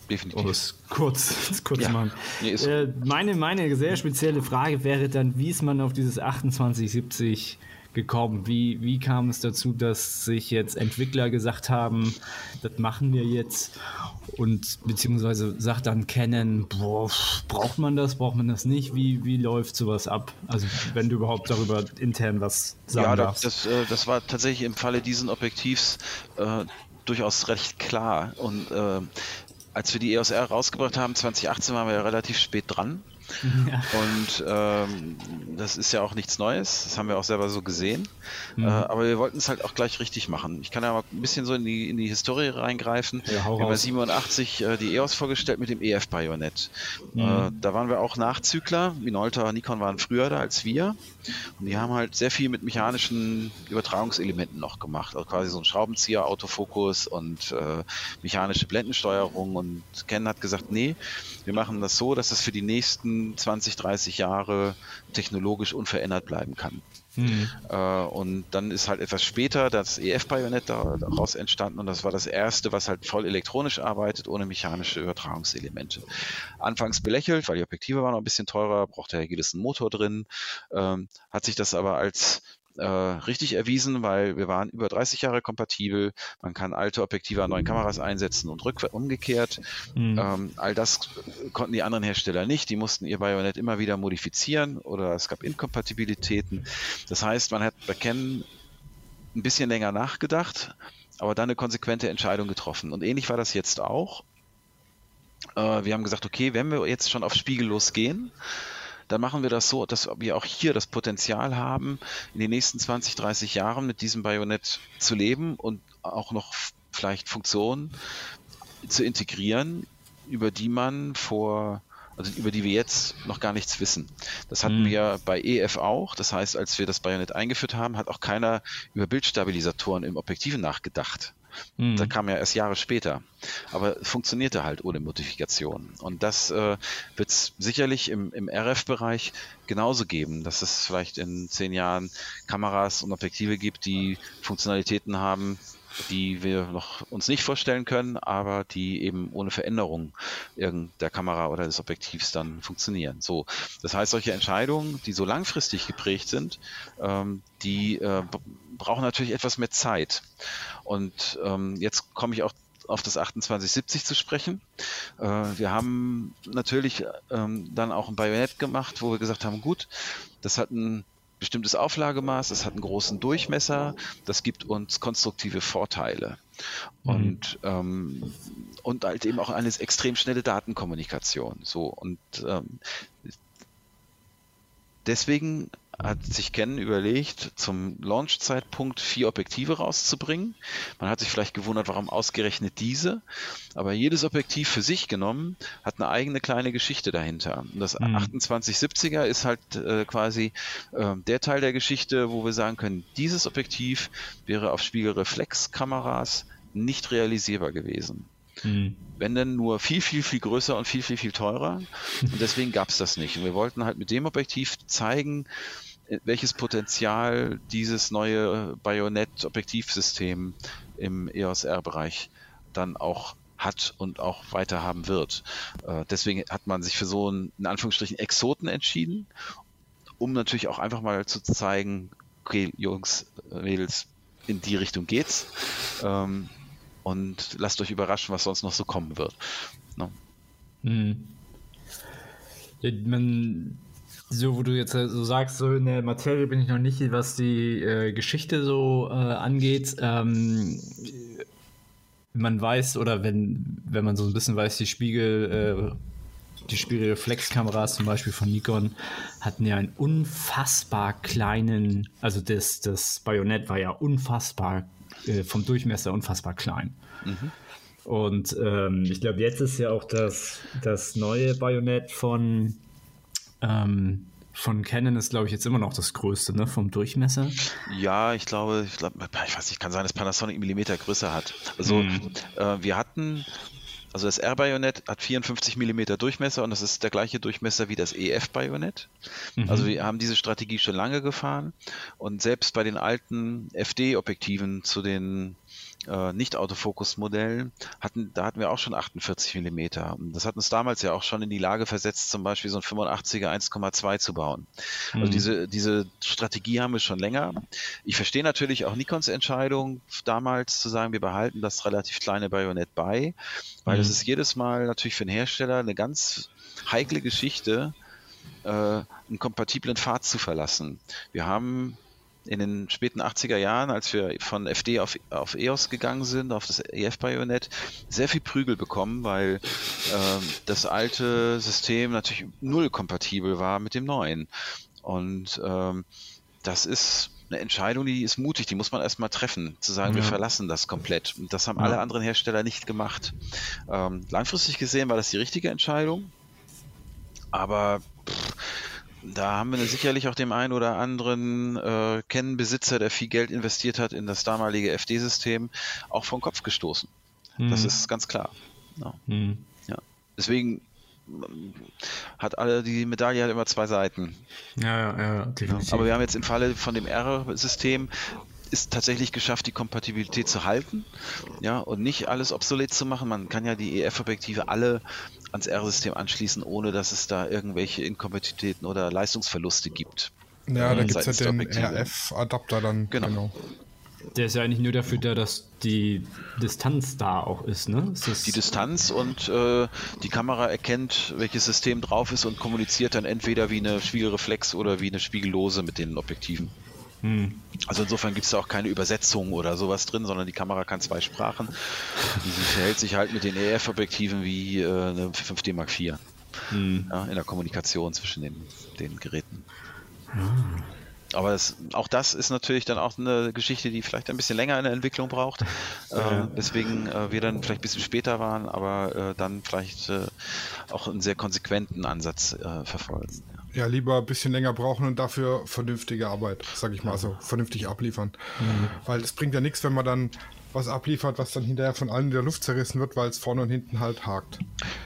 definitiv. Um es kurz, kurz ja. machen. Nee, äh, meine, meine sehr spezielle Frage wäre dann, wie ist man auf dieses 2870 gekommen? Wie, wie kam es dazu, dass sich jetzt Entwickler gesagt haben, das machen wir jetzt und beziehungsweise sagt dann Canon, boah, braucht man das, braucht man das nicht? Wie, wie läuft sowas ab? Also wenn du überhaupt darüber intern was sagen ja, darfst. Das, das, äh, das war tatsächlich im Falle diesen Objektivs äh, durchaus recht klar und äh, als wir die EOS R rausgebracht haben, 2018 waren wir ja relativ spät dran. Ja. Und ähm, das ist ja auch nichts Neues, das haben wir auch selber so gesehen. Mhm. Äh, aber wir wollten es halt auch gleich richtig machen. Ich kann ja mal ein bisschen so in die, in die Historie reingreifen. Ja, wir haben bei 87 äh, die EOS vorgestellt mit dem EF-Bajonett. Mhm. Äh, da waren wir auch Nachzügler. Minolta, Nikon waren früher da als wir. Und die haben halt sehr viel mit mechanischen Übertragungselementen noch gemacht. Also quasi so ein Schraubenzieher, Autofokus und äh, mechanische Blendensteuerung. Und Ken hat gesagt, nee, wir machen das so, dass es für die nächsten 20, 30 Jahre technologisch unverändert bleiben kann. Mhm. Äh, und dann ist halt etwas später das EF-Bajonett daraus entstanden und das war das erste, was halt voll elektronisch arbeitet, ohne mechanische Übertragungselemente. Anfangs belächelt, weil die Objektive waren noch ein bisschen teurer, brauchte ja jedes einen Motor drin, ähm, hat sich das aber als äh, richtig erwiesen, weil wir waren über 30 Jahre kompatibel. Man kann alte Objektive an neuen Kameras einsetzen und rückwärts umgekehrt. Mhm. Ähm, all das konnten die anderen Hersteller nicht. Die mussten ihr Bajonett immer wieder modifizieren oder es gab Inkompatibilitäten. Das heißt, man hat bei Canon ein bisschen länger nachgedacht, aber dann eine konsequente Entscheidung getroffen. Und ähnlich war das jetzt auch. Äh, wir haben gesagt, okay, wenn wir jetzt schon auf spiegellos gehen, dann machen wir das so, dass wir auch hier das Potenzial haben, in den nächsten 20, 30 Jahren mit diesem Bajonett zu leben und auch noch vielleicht Funktionen zu integrieren, über die man vor also über die wir jetzt noch gar nichts wissen. Das hatten mhm. wir bei EF auch. Das heißt, als wir das Bajonett eingeführt haben, hat auch keiner über Bildstabilisatoren im Objektiv nachgedacht. Mhm. Da kam ja erst Jahre später. Aber funktionierte halt ohne Modifikation. Und das äh, wird es sicherlich im, im RF-Bereich genauso geben, dass es vielleicht in zehn Jahren Kameras und Objektive gibt, die Funktionalitäten haben, die wir noch uns nicht vorstellen können, aber die eben ohne Veränderung der Kamera oder des Objektivs dann funktionieren. So, das heißt, solche Entscheidungen, die so langfristig geprägt sind, ähm, die äh, brauchen natürlich etwas mehr Zeit. Und ähm, jetzt komme ich auch auf das 2870 zu sprechen. Äh, wir haben natürlich ähm, dann auch ein Bajonett gemacht, wo wir gesagt haben, gut, das hat einen bestimmtes Auflagemaß, es hat einen großen Durchmesser, das gibt uns konstruktive Vorteile. Mhm. Und, ähm, und halt eben auch eine extrem schnelle Datenkommunikation. So und ähm, deswegen hat sich Canon überlegt, zum Launch-Zeitpunkt vier Objektive rauszubringen. Man hat sich vielleicht gewundert, warum ausgerechnet diese, aber jedes Objektiv für sich genommen hat eine eigene kleine Geschichte dahinter. Und das mhm. 2870er ist halt äh, quasi äh, der Teil der Geschichte, wo wir sagen können, dieses Objektiv wäre auf Spiegelreflexkameras nicht realisierbar gewesen. Mhm. Wenn denn nur viel, viel, viel größer und viel, viel, viel teurer. Und deswegen gab es das nicht. Und wir wollten halt mit dem Objektiv zeigen, welches Potenzial dieses neue Bayonet-Objektivsystem im EOS R-Bereich dann auch hat und auch weiter haben wird. Äh, deswegen hat man sich für so einen, in Anführungsstrichen, Exoten entschieden, um natürlich auch einfach mal zu zeigen, okay, Jungs, Mädels, in die Richtung geht's. Ähm, und lasst euch überraschen, was sonst noch so kommen wird. No. Ne? Hm. Man so, wo du jetzt so sagst, so in der Materie bin ich noch nicht, was die äh, Geschichte so äh, angeht. Ähm, man weiß, oder wenn, wenn man so ein bisschen weiß, die Spiegel, äh, die Spiegelreflexkameras zum Beispiel von Nikon hatten ja einen unfassbar kleinen, also das, das Bajonett war ja unfassbar, äh, vom Durchmesser unfassbar klein. Mhm. Und ähm, ich glaube, jetzt ist ja auch das, das neue Bajonett von ähm, von Canon ist, glaube ich, jetzt immer noch das größte, ne, vom Durchmesser. Ja, ich glaube, ich, glaub, ich weiß nicht, kann sein, dass Panasonic Millimeter größer hat. Also hm. äh, wir hatten, also das R-Bajonett hat 54 Millimeter Durchmesser und das ist der gleiche Durchmesser wie das EF-Bajonett. Mhm. Also wir haben diese Strategie schon lange gefahren und selbst bei den alten FD-Objektiven zu den äh, Nicht-Autofokus-Modellen, hatten, da hatten wir auch schon 48 Millimeter. Das hat uns damals ja auch schon in die Lage versetzt, zum Beispiel so ein 85er 1,2 zu bauen. Also mhm. Also diese, diese Strategie haben wir schon länger. Ich verstehe natürlich auch Nikons Entscheidung damals zu sagen, wir behalten das relativ kleine Bajonett bei, weil es mhm. ist jedes Mal natürlich für den Hersteller eine ganz heikle Geschichte, äh, einen kompatiblen Pfad zu verlassen. Wir haben in den späten 80er Jahren, als wir von FD auf, auf EOS gegangen sind, auf das EF-Bajonett, sehr viel Prügel bekommen, weil äh, das alte System natürlich null kompatibel war mit dem neuen. Und ähm, das ist eine Entscheidung, die ist mutig, die muss man erstmal treffen, zu sagen, ja. wir verlassen das komplett. Und das haben ja. alle anderen Hersteller nicht gemacht. Ähm, langfristig gesehen war das die richtige Entscheidung, aber pff, da haben wir sicherlich auch dem einen oder anderen äh, Kennenbesitzer, der viel Geld investiert hat in das damalige FD-System, auch vom Kopf gestoßen. Mhm. Das ist ganz klar. Ja. Mhm. ja. Deswegen hat alle die Medaille hat immer zwei Seiten. Ja, ja, ja, definitiv. Aber wir haben jetzt im Falle von dem R-System ist tatsächlich geschafft, die Kompatibilität zu halten, ja, und nicht alles obsolet zu machen. Man kann ja die EF-Objektive alle ans R-System anschließen, ohne dass es da irgendwelche Inkompatibilitäten oder Leistungsverluste gibt. Ja, da gibt es ja den RF-Adapter dann. Genau. genau. Der ist ja eigentlich nur dafür da, dass die Distanz da auch ist, ne? Ist die Distanz und äh, die Kamera erkennt, welches System drauf ist und kommuniziert dann entweder wie eine Spiegelreflex oder wie eine Spiegellose mit den Objektiven. Hm. Also insofern gibt es da auch keine Übersetzung oder sowas drin, sondern die Kamera kann zwei Sprachen. Die verhält sich halt mit den EF-Objektiven wie äh, eine 5D Mark IV. Hm. Ja, in der Kommunikation zwischen den, den Geräten. Hm. Aber das, auch das ist natürlich dann auch eine Geschichte, die vielleicht ein bisschen länger in der Entwicklung braucht. Ja. Äh, weswegen äh, wir dann vielleicht ein bisschen später waren, aber äh, dann vielleicht äh, auch einen sehr konsequenten Ansatz äh, verfolgen. Ja, lieber ein bisschen länger brauchen und dafür vernünftige Arbeit, sag ich mal, also vernünftig abliefern. Mhm. Weil es bringt ja nichts, wenn man dann was abliefert, was dann hinterher von allen in der Luft zerrissen wird, weil es vorne und hinten halt hakt.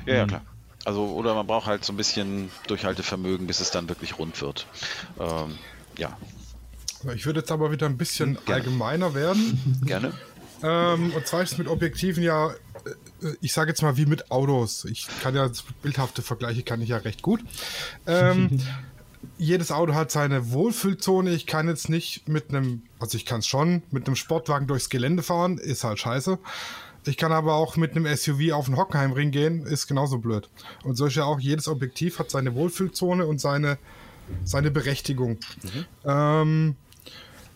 Ja, ja, mhm. klar. Also, oder man braucht halt so ein bisschen Durchhaltevermögen, bis es dann wirklich rund wird. Ähm, ja. Ich würde jetzt aber wieder ein bisschen Gerne. allgemeiner werden. Gerne. Ähm, und zwar ist es mit Objektiven ja äh, ich sage jetzt mal wie mit Autos. Ich kann ja bildhafte Vergleiche kann ich ja recht gut. Ähm, jedes Auto hat seine Wohlfühlzone. Ich kann jetzt nicht mit einem, also ich kann es schon, mit einem Sportwagen durchs Gelände fahren, ist halt scheiße. Ich kann aber auch mit einem SUV auf den Hockenheimring gehen, ist genauso blöd. Und so ist ja auch jedes Objektiv hat seine Wohlfühlzone und seine seine Berechtigung. Mhm. Ähm,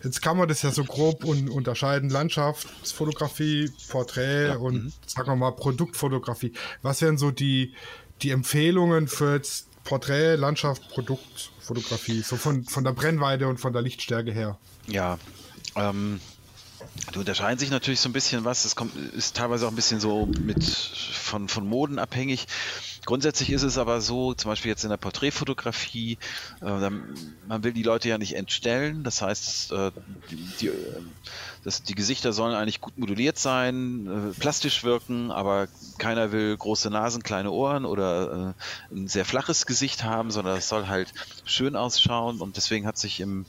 jetzt kann man das ja so grob un unterscheiden: Landschaftsfotografie, Porträt ja. und, mhm. sagen wir mal, Produktfotografie. Was wären so die, die Empfehlungen für jetzt Porträt, Landschaft, Produktfotografie, so von, von der Brennweite und von der Lichtstärke her? Ja, ähm, Du unterscheiden sich natürlich so ein bisschen was. Es kommt, ist teilweise auch ein bisschen so mit von, von Moden abhängig. Grundsätzlich ist es aber so, zum Beispiel jetzt in der Porträtfotografie, äh, man will die Leute ja nicht entstellen. Das heißt, äh, die, die, das, die Gesichter sollen eigentlich gut moduliert sein, äh, plastisch wirken, aber keiner will große Nasen, kleine Ohren oder äh, ein sehr flaches Gesicht haben, sondern es soll halt schön ausschauen. Und deswegen hat sich im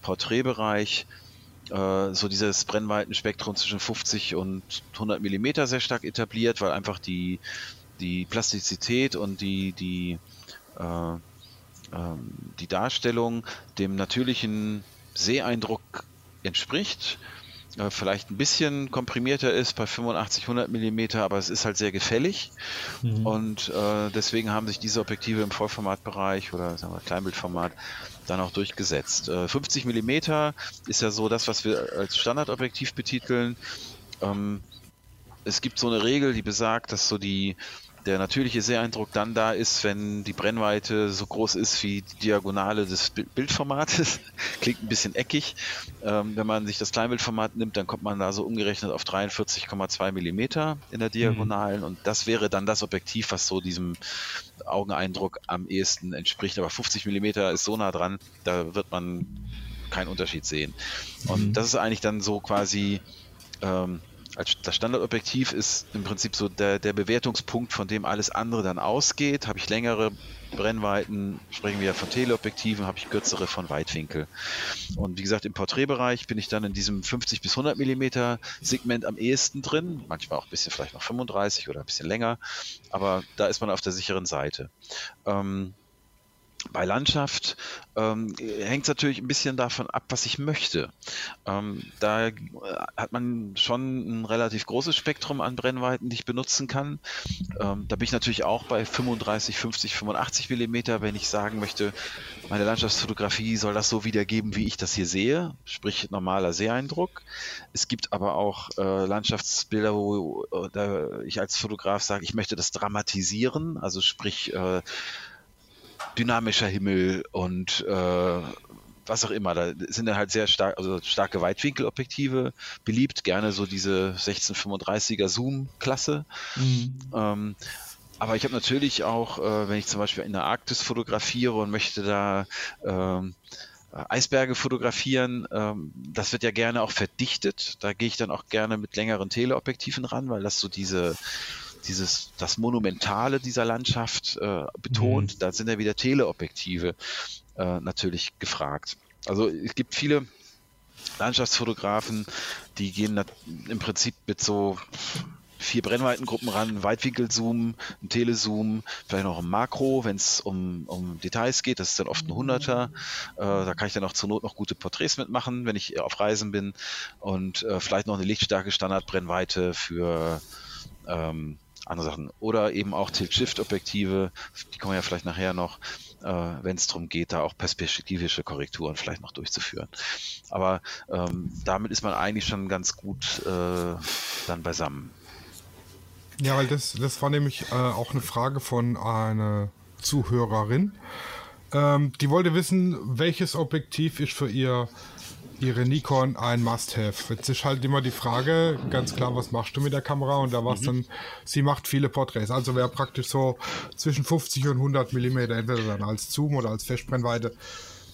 Porträtbereich äh, so dieses Brennweitenspektrum zwischen 50 und 100 Millimeter sehr stark etabliert, weil einfach die, die Plastizität und die, die, äh, ähm, die Darstellung dem natürlichen Seeeindruck entspricht. Äh, vielleicht ein bisschen komprimierter ist bei 85, 100 Millimeter, aber es ist halt sehr gefällig. Mhm. Und äh, deswegen haben sich diese Objektive im Vollformatbereich oder sagen wir, Kleinbildformat dann auch durchgesetzt. 50 äh, mm ist ja so das, was wir als Standardobjektiv betiteln. Ähm, es gibt so eine Regel, die besagt, dass so die der natürliche Seheindruck dann da ist, wenn die Brennweite so groß ist wie die Diagonale des Bildformates. Klingt ein bisschen eckig. Ähm, wenn man sich das Kleinbildformat nimmt, dann kommt man da so umgerechnet auf 43,2 Millimeter in der Diagonalen mhm. und das wäre dann das Objektiv, was so diesem Augeneindruck am ehesten entspricht. Aber 50 Millimeter ist so nah dran, da wird man keinen Unterschied sehen. Und mhm. das ist eigentlich dann so quasi ähm, das Standardobjektiv ist im Prinzip so der, der Bewertungspunkt, von dem alles andere dann ausgeht. Habe ich längere Brennweiten, sprechen wir ja von Teleobjektiven, habe ich kürzere von Weitwinkel. Und wie gesagt, im Porträtbereich bin ich dann in diesem 50 bis 100 Millimeter Segment am ehesten drin, manchmal auch ein bisschen vielleicht noch 35 oder ein bisschen länger, aber da ist man auf der sicheren Seite. Ähm, bei Landschaft ähm, hängt es natürlich ein bisschen davon ab, was ich möchte. Ähm, da hat man schon ein relativ großes Spektrum an Brennweiten, die ich benutzen kann. Ähm, da bin ich natürlich auch bei 35, 50, 85 Millimeter, wenn ich sagen möchte, meine Landschaftsfotografie soll das so wiedergeben, wie ich das hier sehe, sprich normaler Seeeindruck. Es gibt aber auch äh, Landschaftsbilder, wo äh, ich als Fotograf sage, ich möchte das dramatisieren, also sprich äh, dynamischer Himmel und äh, was auch immer. Da sind dann halt sehr stark, also starke Weitwinkelobjektive beliebt, gerne so diese 1635er Zoom-Klasse. Mhm. Ähm, aber ich habe natürlich auch, äh, wenn ich zum Beispiel in der Arktis fotografiere und möchte da ähm, Eisberge fotografieren, ähm, das wird ja gerne auch verdichtet. Da gehe ich dann auch gerne mit längeren Teleobjektiven ran, weil das so diese dieses, das Monumentale dieser Landschaft äh, betont. Mhm. Da sind ja wieder Teleobjektive äh, natürlich gefragt. Also es gibt viele Landschaftsfotografen, die gehen im Prinzip mit so vier Brennweitengruppen ran, Weitwinkelzoom, ein Telezoom, vielleicht noch ein Makro, wenn es um, um Details geht, das ist dann oft ein Hunderter. Äh, da kann ich dann auch zur Not noch gute Porträts mitmachen, wenn ich auf Reisen bin und äh, vielleicht noch eine lichtstarke Standardbrennweite für ähm, andere Sachen. Oder eben auch Tilt-Shift-Objektive, die kommen ja vielleicht nachher noch, äh, wenn es darum geht, da auch perspektivische Korrekturen vielleicht noch durchzuführen. Aber ähm, damit ist man eigentlich schon ganz gut äh, dann beisammen. Ja, weil das, das war nämlich äh, auch eine Frage von einer Zuhörerin. Ähm, die wollte wissen, welches Objektiv ist für ihr ihre Nikon ein Must-Have. Jetzt ist halt immer die Frage, ganz klar, was machst du mit der Kamera? Und da war es mhm. dann, sie macht viele Porträts. Also wäre praktisch so zwischen 50 und 100 Millimeter, entweder dann als Zoom oder als Festbrennweite,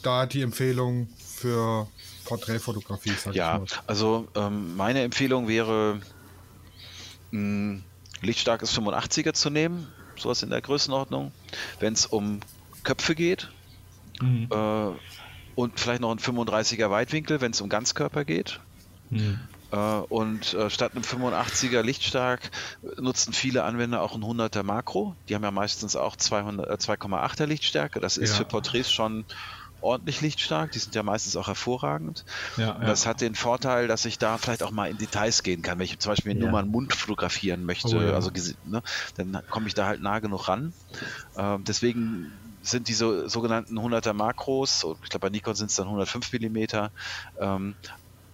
da die Empfehlung für Porträtfotografie. ja, also ähm, meine Empfehlung wäre, ein lichtstarkes 85er zu nehmen, sowas in der Größenordnung. Wenn es um Köpfe geht, mhm. äh, und vielleicht noch ein 35er Weitwinkel, wenn es um Ganzkörper geht. Mhm. Äh, und äh, statt einem 85er Lichtstark nutzen viele Anwender auch ein 100er Makro. Die haben ja meistens auch 2,8er äh, Lichtstärke. Das ist ja. für Porträts schon ordentlich lichtstark, die sind ja meistens auch hervorragend. Ja, ja. Das hat den Vorteil, dass ich da vielleicht auch mal in Details gehen kann. Wenn ich zum Beispiel ja. nur mal einen Mund fotografieren möchte, oh, also ne, dann komme ich da halt nah genug ran. Ähm, deswegen sind diese sogenannten 100er Makros, ich glaube bei Nikon sind es dann 105 mm, ähm,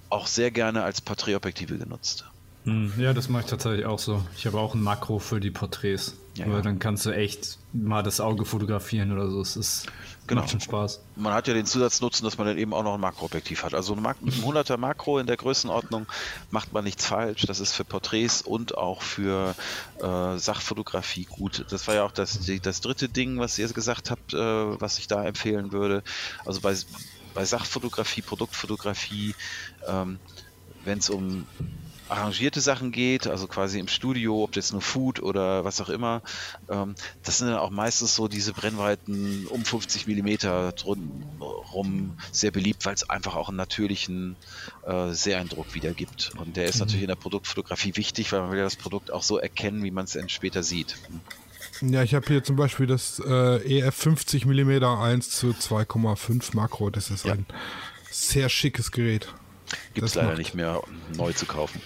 auch sehr gerne als Porträtobjektive genutzt. Hm, ja, das mache ich tatsächlich auch so. Ich habe auch ein Makro für die Porträts. Ja, weil ja. dann kannst du echt mal das Auge fotografieren oder so. Es ist, genau. macht schon Spaß. Man hat ja den Zusatznutzen, dass man dann eben auch noch ein Makroobjektiv hat. Also ein, ein 100er Makro in der Größenordnung macht man nichts falsch. Das ist für Porträts und auch für äh, Sachfotografie gut. Das war ja auch das, das dritte Ding, was ihr gesagt habt, äh, was ich da empfehlen würde. Also bei, bei Sachfotografie, Produktfotografie, ähm, wenn es um arrangierte Sachen geht, also quasi im Studio, ob das nur Food oder was auch immer, ähm, das sind dann auch meistens so diese Brennweiten um 50 Millimeter rum sehr beliebt, weil es einfach auch einen natürlichen äh, Seeeindruck wiedergibt. Und der ist mhm. natürlich in der Produktfotografie wichtig, weil man will ja das Produkt auch so erkennen, wie man es später sieht. Ja, ich habe hier zum Beispiel das äh, EF 50 mm 1 zu 2,5 Makro. Das ist ja. ein sehr schickes Gerät. Gibt es leider macht, nicht mehr neu zu kaufen.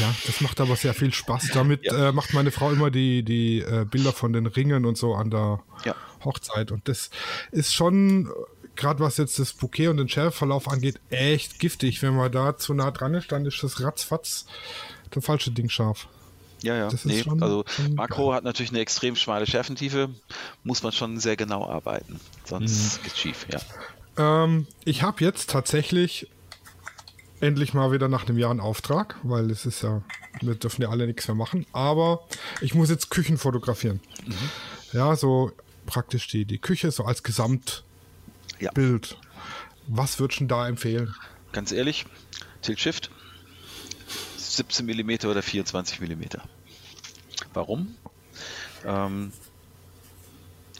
Ja, das macht aber sehr viel Spaß. Damit ja. äh, macht meine Frau immer die, die äh, Bilder von den Ringen und so an der ja. Hochzeit. Und das ist schon, gerade was jetzt das Bouquet und den Schärfverlauf angeht, echt giftig. Wenn man da zu nah dran ist, dann ist das ratzfatz der falsche Ding scharf. Ja, ja. Nee, schon, also schon Makro geil. hat natürlich eine extrem schmale Schärfentiefe, muss man schon sehr genau arbeiten. Sonst mhm. geht's schief, ja. Ähm, ich habe jetzt tatsächlich endlich mal wieder nach einem Jahr einen Auftrag, weil es ist ja, wir dürfen ja alle nichts mehr machen. Aber ich muss jetzt Küchen fotografieren. Mhm. Ja, so praktisch die, die Küche, so als Gesamtbild. Ja. Was würdest du da empfehlen? Ganz ehrlich, Tilt Shift 17 mm oder 24 mm. Warum? Ähm,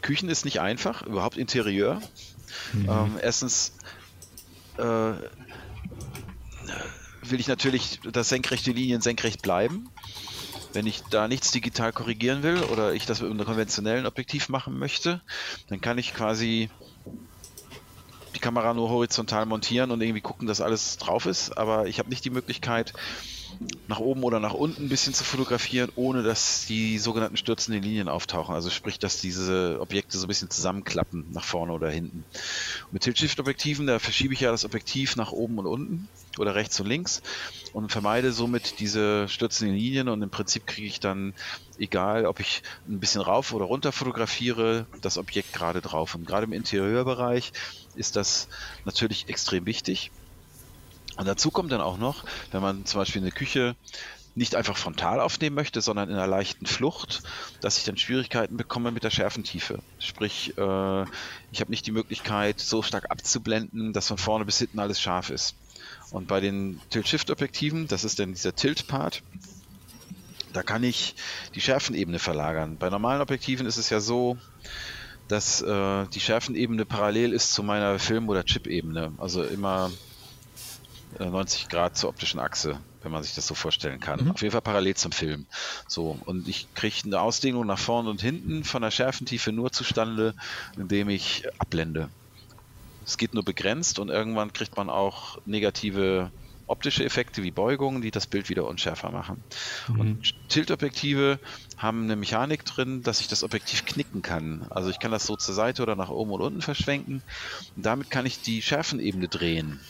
Küchen ist nicht einfach, überhaupt Interieur. Mhm. Ähm, erstens äh, will ich natürlich, dass senkrechte Linien senkrecht bleiben. Wenn ich da nichts digital korrigieren will oder ich das mit einem konventionellen Objektiv machen möchte, dann kann ich quasi die Kamera nur horizontal montieren und irgendwie gucken, dass alles drauf ist. Aber ich habe nicht die Möglichkeit, nach oben oder nach unten ein bisschen zu fotografieren, ohne dass die sogenannten stürzenden Linien auftauchen. Also sprich, dass diese Objekte so ein bisschen zusammenklappen, nach vorne oder hinten. Mit Tilt-Shift-Objektiven, da verschiebe ich ja das Objektiv nach oben und unten oder rechts und links und vermeide somit diese stürzenden Linien und im Prinzip kriege ich dann, egal ob ich ein bisschen rauf oder runter fotografiere, das Objekt gerade drauf. Und gerade im Interieurbereich ist das natürlich extrem wichtig. Und dazu kommt dann auch noch, wenn man zum Beispiel eine Küche nicht einfach frontal aufnehmen möchte, sondern in einer leichten Flucht, dass ich dann Schwierigkeiten bekomme mit der Schärfentiefe. Sprich, äh, ich habe nicht die Möglichkeit, so stark abzublenden, dass von vorne bis hinten alles scharf ist. Und bei den Tilt-Shift-Objektiven, das ist dann dieser Tilt-Part, da kann ich die Schärfenebene verlagern. Bei normalen Objektiven ist es ja so, dass äh, die Schärfenebene parallel ist zu meiner Film- oder Chip-Ebene. Also immer 90 äh, Grad zur optischen Achse, wenn man sich das so vorstellen kann. Mhm. Auf jeden Fall parallel zum Film. So, und ich kriege eine Ausdehnung nach vorne und hinten von der Schärfentiefe nur zustande, indem ich abblende. Es geht nur begrenzt und irgendwann kriegt man auch negative optische Effekte wie Beugungen, die das Bild wieder unschärfer machen. Mhm. Und Tiltobjektive haben eine Mechanik drin, dass ich das Objektiv knicken kann. Also ich kann das so zur Seite oder nach oben und unten verschwenken. Und damit kann ich die Schärfenebene drehen.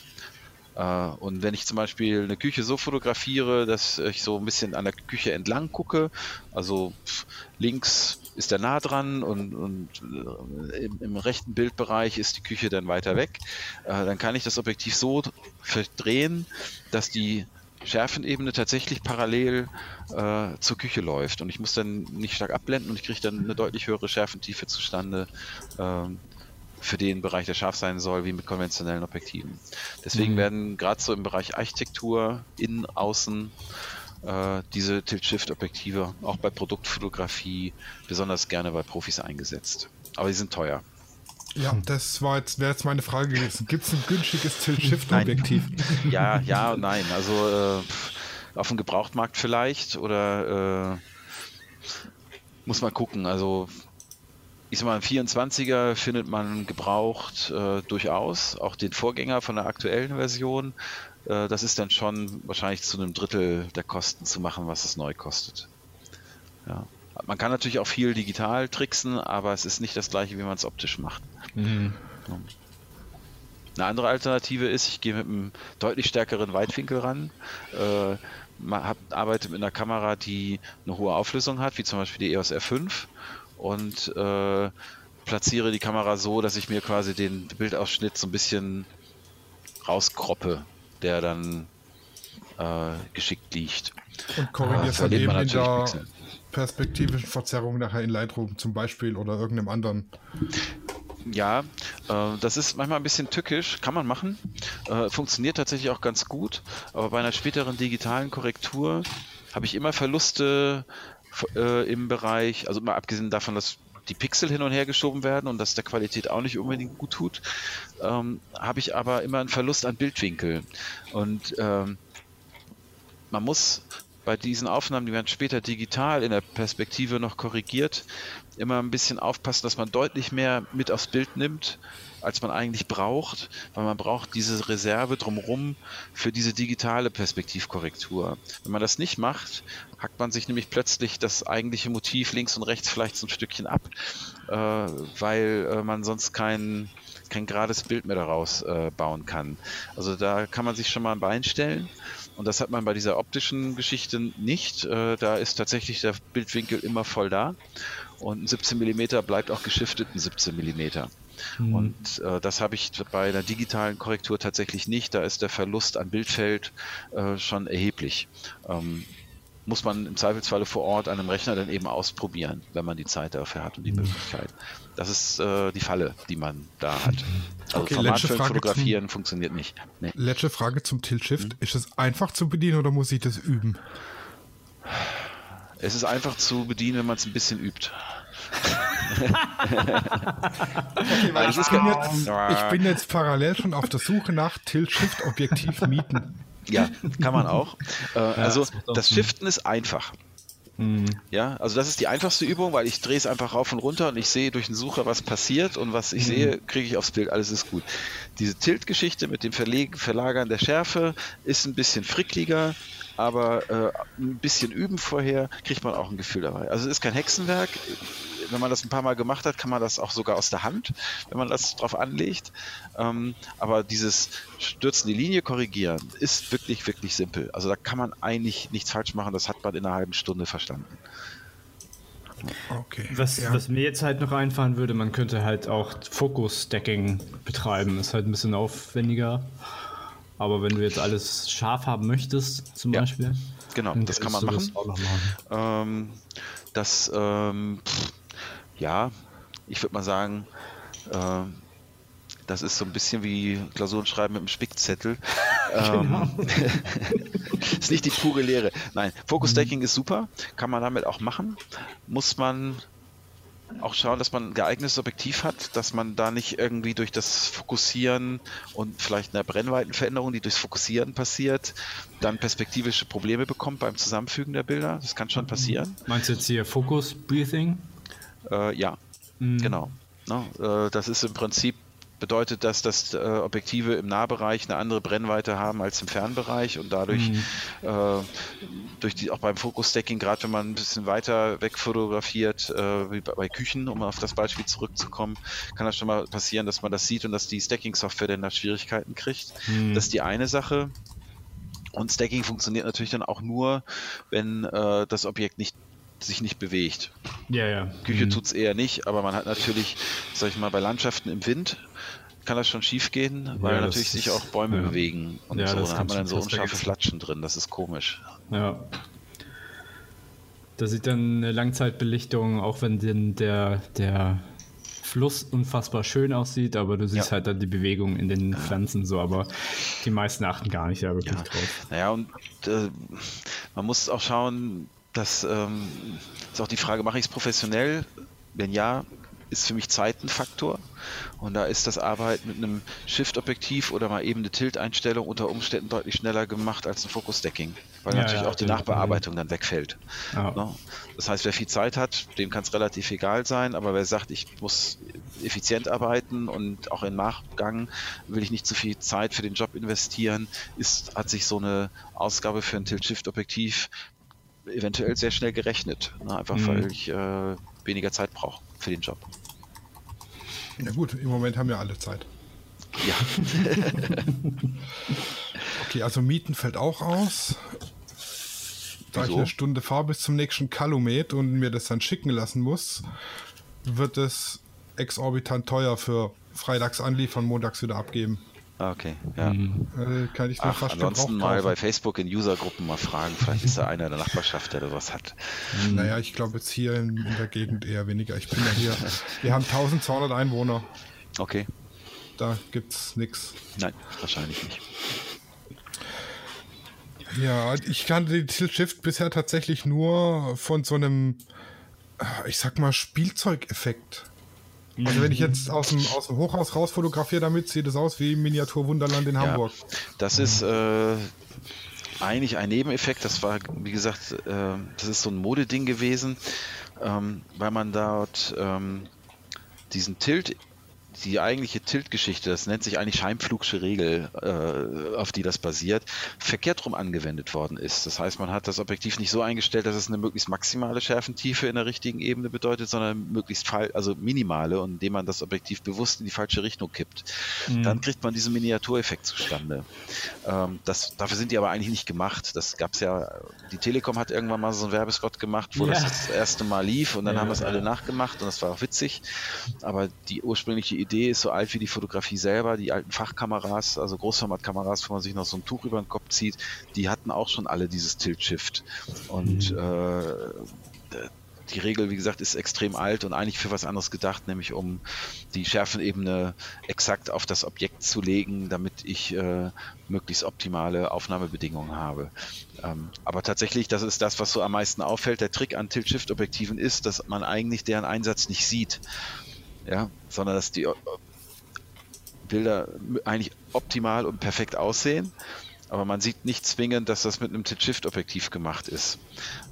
Äh, und wenn ich zum Beispiel eine Küche so fotografiere, dass ich so ein bisschen an der Küche entlang gucke, also links ist er nah dran und, und äh, im, im, rechten Bildbereich ist die Küche dann weiter weg, äh, dann kann ich das Objektiv so verdrehen, dass die Schärfenebene tatsächlich parallel äh, zur Küche läuft. Und ich muss dann nicht stark abblenden und ich kriege dann eine deutlich höhere Schärfentiefe zustande, ähm, für den Bereich, der scharf sein soll, wie mit konventionellen Objektiven. Deswegen mhm. werden gerade so im Bereich Architektur, innen, außen, äh, diese Tilt-Shift-Objektive auch bei Produktfotografie besonders gerne bei Profis eingesetzt. Aber die sind teuer. Ja, das war jetzt, wäre jetzt meine Frage gewesen. Gibt es ein günstiges Tilt-Shift-Objektiv? ja, ja und nein. Also äh, auf dem Gebrauchtmarkt vielleicht oder äh, muss man gucken. Also ich sag mal, ein 24er findet man gebraucht äh, durchaus, auch den Vorgänger von der aktuellen Version. Äh, das ist dann schon wahrscheinlich zu einem Drittel der Kosten zu machen, was es neu kostet. Ja. Man kann natürlich auch viel digital tricksen, aber es ist nicht das gleiche, wie man es optisch macht. Mhm. Eine andere Alternative ist, ich gehe mit einem deutlich stärkeren Weitwinkel ran. Äh, man hat, arbeitet mit einer Kamera, die eine hohe Auflösung hat, wie zum Beispiel die EOS R5 und äh, platziere die Kamera so, dass ich mir quasi den Bildausschnitt so ein bisschen rauskroppe, der dann äh, geschickt liegt. Und korrigierst äh, dann eben in der Pixel. perspektivischen Verzerrung nachher in Lightroom zum Beispiel oder irgendeinem anderen. Ja, äh, das ist manchmal ein bisschen tückisch, kann man machen. Äh, funktioniert tatsächlich auch ganz gut, aber bei einer späteren digitalen Korrektur habe ich immer Verluste äh, im Bereich, also mal abgesehen davon, dass die Pixel hin und her geschoben werden und das der Qualität auch nicht unbedingt gut tut, ähm, habe ich aber immer einen Verlust an Bildwinkel. Und ähm, man muss bei diesen Aufnahmen, die werden später digital in der Perspektive noch korrigiert, immer ein bisschen aufpassen, dass man deutlich mehr mit aufs Bild nimmt, als man eigentlich braucht, weil man braucht diese Reserve drumherum für diese digitale Perspektivkorrektur. Wenn man das nicht macht, hackt man sich nämlich plötzlich das eigentliche Motiv links und rechts vielleicht so ein Stückchen ab, äh, weil äh, man sonst kein, kein gerades Bild mehr daraus äh, bauen kann. Also da kann man sich schon mal ein Bein stellen. Und das hat man bei dieser optischen Geschichte nicht. Äh, da ist tatsächlich der Bildwinkel immer voll da. Und ein 17 mm bleibt auch geschiftet ein 17 mm. Mhm. Und äh, das habe ich bei der digitalen Korrektur tatsächlich nicht. Da ist der Verlust an Bildfeld äh, schon erheblich. Ähm, muss man im Zweifelsfalle vor Ort an einem Rechner dann eben ausprobieren, wenn man die Zeit dafür hat und die mhm. Möglichkeit. Das ist äh, die Falle, die man da hat. Also okay, Formatfilm fotografieren zum, funktioniert nicht. Nee. Letzte Frage zum Tilt-Shift. Mhm. Ist es einfach zu bedienen oder muss ich das üben? Es ist einfach zu bedienen, wenn man es ein bisschen übt. okay, ich, bin jetzt, ich bin jetzt parallel schon auf der Suche nach Tilt-Shift-Objektiv mieten. Ja, kann man auch. Äh, also das Shiften ist einfach. Mhm. Ja, also das ist die einfachste Übung, weil ich drehe es einfach rauf und runter und ich sehe durch den Sucher, was passiert und was ich mhm. sehe, kriege ich aufs Bild, alles ist gut. Diese Tilt-Geschichte mit dem Verlegen, Verlagern der Schärfe ist ein bisschen frickliger, aber äh, ein bisschen üben vorher kriegt man auch ein Gefühl dabei. Also es ist kein Hexenwerk. Wenn man das ein paar Mal gemacht hat, kann man das auch sogar aus der Hand, wenn man das drauf anlegt. Ähm, aber dieses Stürzen die Linie korrigieren ist wirklich, wirklich simpel. Also da kann man eigentlich nichts falsch machen. Das hat man in einer halben Stunde verstanden. Okay. Was, ja. was, mir jetzt halt noch einfallen würde, man könnte halt auch Fokus-Stacking betreiben. Ist halt ein bisschen aufwendiger. Aber wenn du jetzt alles scharf haben möchtest, zum ja, Beispiel. Genau, das kann man machen. Das, machen. Ähm, das ähm, pff, ja, ich würde mal sagen, äh, das ist so ein bisschen wie Klausuren schreiben mit einem Spickzettel. genau. ähm, ist nicht die pure Lehre. Nein, Focus Stacking mhm. ist super, kann man damit auch machen. Muss man auch schauen, dass man ein geeignetes Objektiv hat, dass man da nicht irgendwie durch das Fokussieren und vielleicht eine Brennweitenveränderung, die durchs Fokussieren passiert, dann perspektivische Probleme bekommt beim Zusammenfügen der Bilder. Das kann schon passieren. Meinst du jetzt hier Focus Breathing? Äh, ja, mhm. genau. No, äh, das ist im Prinzip bedeutet das, dass äh, Objektive im Nahbereich eine andere Brennweite haben als im Fernbereich und dadurch mhm. äh, durch die auch beim Fokus-Stacking, gerade wenn man ein bisschen weiter weg fotografiert, äh, wie bei Küchen, um auf das Beispiel zurückzukommen, kann das schon mal passieren, dass man das sieht und dass die Stacking-Software dann da Schwierigkeiten kriegt. Mhm. Das ist die eine Sache. Und Stacking funktioniert natürlich dann auch nur, wenn äh, das Objekt nicht sich nicht bewegt. Ja, ja. Küche mhm. tut es eher nicht, aber man hat natürlich, sag ich mal, bei Landschaften im Wind kann das schon schief gehen, weil ja, natürlich sich auch Bäume ja. bewegen und ja, so. Dann hat man dann so unscharfe Flatschen drin, das ist komisch. Ja. Da sieht dann eine Langzeitbelichtung, auch wenn den, der, der Fluss unfassbar schön aussieht, aber du siehst ja. halt dann die Bewegung in den Pflanzen so, aber die meisten achten gar nicht da wirklich ja. drauf. Naja, und äh, man muss auch schauen, das ähm, ist auch die Frage, mache ich es professionell? Wenn ja, ist für mich Zeit ein Faktor. Und da ist das Arbeiten mit einem Shift-Objektiv oder mal eben eine Tilt-Einstellung unter Umständen deutlich schneller gemacht als ein Focus-Stacking, weil ja, natürlich ja, auch die Nachbearbeitung dann wegfällt. Ne? Das heißt, wer viel Zeit hat, dem kann es relativ egal sein, aber wer sagt, ich muss effizient arbeiten und auch im Nachgang will ich nicht zu viel Zeit für den Job investieren, ist, hat sich so eine Ausgabe für ein Tilt-Shift-Objektiv eventuell sehr schnell gerechnet. Ne? Einfach Mhm. weil ich äh, weniger Zeit brauche für den Job. Ja gut, im Moment haben wir alle Zeit. Ja, Okay, also Mieten fällt auch aus. Da ich Wieso? eine Stunde fahre bis zum nächsten Kalumet und mir das dann schicken lassen muss, wird es exorbitant teuer für freitags anliefern, montags wieder abgeben. Ah, okay. Ja. Äh, kann ich mir Ach, fast ansonsten mal kaufen. bei Facebook in Usergruppen mal fragen. Vielleicht ist da einer in der Nachbarschaft, der da was hat. Naja, ich glaube jetzt hier in, in der Gegend eher weniger. Ich bin ja hier. Wir haben 1200 Einwohner. Okay. Da gibt's nix. Nein, wahrscheinlich nicht. Ja, ich kannte die Tilt Shift bisher tatsächlich nur von so einem, ich sag mal, Spielzeugeffekt. Also wenn ich jetzt aus dem, aus dem Hochhaus raus fotografiere damit, sieht es aus wie Miniatur Wunderland in Hamburg. Das ist äh, eigentlich ein Nebeneffekt. Das war, wie gesagt, äh, das ist so ein Modeding gewesen, ähm, weil man dort ähm, diesen Tilt, die eigentliche Tilt-Geschichte, das nennt sich eigentlich Scheimpflugsche Regel, äh, auf die das basiert, verkehrt rum angewendet worden ist. Das heißt, man hat das Objektiv nicht so eingestellt, dass es eine möglichst maximale Schärfentiefe in der richtigen Ebene bedeutet, sondern möglichst fall, also minimale, und indem man das Objektiv bewusst in die falsche Richtung kippt. Dann kriegt man diesen Miniatureffekt zustande. Ähm, das, dafür sind die aber eigentlich nicht gemacht. Das gab's ja, die Telekom hat irgendwann mal so einen Werbespot gemacht, wo Ja. das das erste Mal lief und dann Ja, haben das alle nachgemacht und das war auch witzig. Aber die ursprüngliche Idee ist so alt wie die Fotografie selber. Die alten Fachkameras, also Großformatkameras, wo man sich noch so ein Tuch über den Kopf zieht, die hatten auch schon alle dieses Tilt-Shift. Und äh, die Regel, wie gesagt, ist extrem alt und eigentlich für was anderes gedacht, nämlich um die Schärfenebene exakt auf das Objekt zu legen, damit ich äh, möglichst optimale Aufnahmebedingungen habe. Ähm, aber tatsächlich, das ist das, was so am meisten auffällt. Der Trick an Tilt-Shift-Objektiven ist, dass man eigentlich deren Einsatz nicht sieht, ja, sondern dass die äh, Bilder eigentlich optimal und perfekt aussehen. Aber man sieht nicht zwingend, dass das mit einem Tilt-Shift-Objektiv gemacht ist.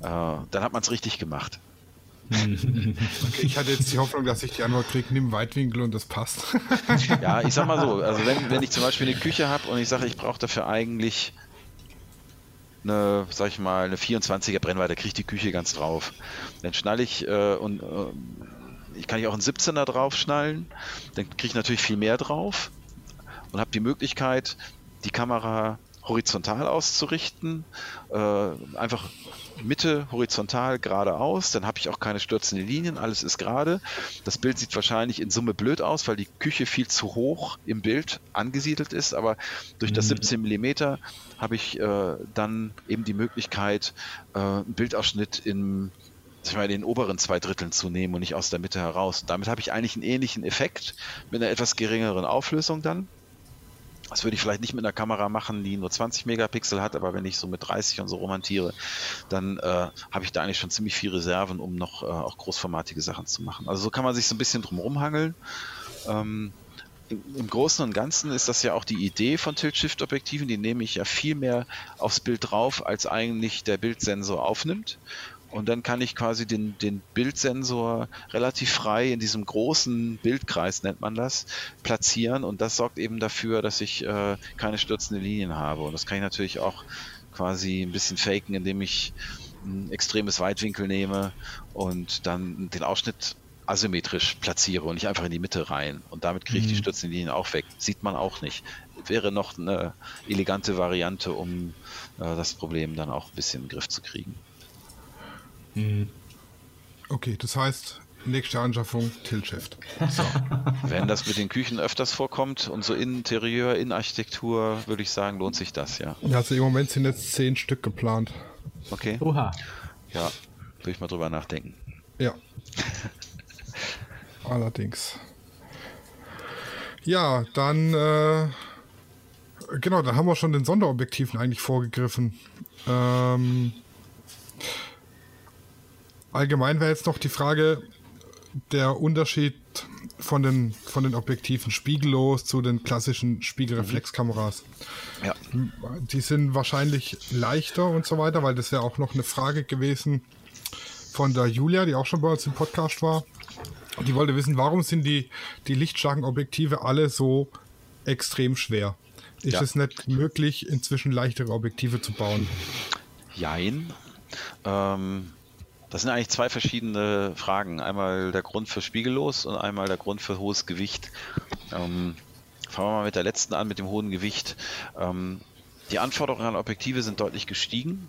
Äh, dann hat man es richtig gemacht. Okay, ich hatte jetzt die Hoffnung, dass ich die Antwort kriege, nimm Weitwinkel und das passt. Ja, ich sag mal so, also wenn, wenn ich zum Beispiel eine Küche habe und ich sage, ich brauche dafür eigentlich eine, sag ich mal, eine 24er Brennweite, kriege ich die Küche ganz drauf. Dann schnalle ich äh, und äh, ich kann ich auch einen 17er drauf schnallen, dann kriege ich natürlich viel mehr drauf und habe die Möglichkeit, die Kamera horizontal auszurichten, äh, einfach Mitte horizontal geradeaus, dann habe ich auch keine stürzenden Linien, alles ist gerade. Das Bild sieht wahrscheinlich in Summe blöd aus, weil die Küche viel zu hoch im Bild angesiedelt ist, aber durch das 17 mm habe ich äh, dann eben die Möglichkeit, äh, einen Bildausschnitt in sag ich mal, den oberen zwei Dritteln zu nehmen und nicht aus der Mitte heraus. Damit habe ich eigentlich einen ähnlichen Effekt mit einer etwas geringeren Auflösung dann. Das würde ich vielleicht nicht mit einer Kamera machen, die nur 20 Megapixel hat, aber wenn ich so mit 30 und so romantiere, dann äh, habe ich da eigentlich schon ziemlich viel Reserven, um noch äh, auch großformatige Sachen zu machen. Also so kann man sich so ein bisschen drum rumhangeln. Ähm, Im Großen und Ganzen ist das ja auch die Idee von Tilt-Shift-Objektiven. Die nehme ich ja viel mehr aufs Bild drauf, als eigentlich der Bildsensor aufnimmt. Und dann kann ich quasi den, den Bildsensor relativ frei in diesem großen Bildkreis, nennt man das, platzieren. Und das sorgt eben dafür, dass ich äh, keine stürzenden Linien habe. Und das kann ich natürlich auch quasi ein bisschen faken, indem ich ein extremes Weitwinkel nehme und dann den Ausschnitt asymmetrisch platziere und nicht einfach in die Mitte rein. Und damit kriege ich die stürzenden Linien auch weg. Sieht man auch nicht. Wäre noch eine elegante Variante, um äh, das Problem dann auch ein bisschen in den Griff zu kriegen. Okay, das heißt, nächste Anschaffung, Tilt-Shift. So. Wenn das mit den Küchen öfters vorkommt und so Interieur, Innenarchitektur, würde ich sagen, lohnt sich das, ja. Also im Moment sind jetzt zehn Stück geplant. Okay? Oha. Ja, würde ich mal drüber nachdenken. Ja. Allerdings. Ja, dann, äh, genau, da haben wir schon den Sonderobjektiven eigentlich vorgegriffen. Ähm, allgemein wäre jetzt noch die Frage, der Unterschied von den, von den Objektiven spiegellos zu den klassischen Spiegelreflexkameras. Ja. Die sind wahrscheinlich leichter und so weiter, weil das ja auch noch eine Frage gewesen von der Julia, die auch schon bei uns im Podcast war. Die wollte wissen, warum sind die, die lichtstarken Objektive alle so extrem schwer? Ist Ja. es nicht möglich, inzwischen leichtere Objektive zu bauen? Jein. Ähm, das sind eigentlich zwei verschiedene Fragen. Einmal der Grund für spiegellos und einmal der Grund für hohes Gewicht. Ähm, fangen wir mal mit der letzten an, mit dem hohen Gewicht. Ähm, die Anforderungen an Objektive sind deutlich gestiegen.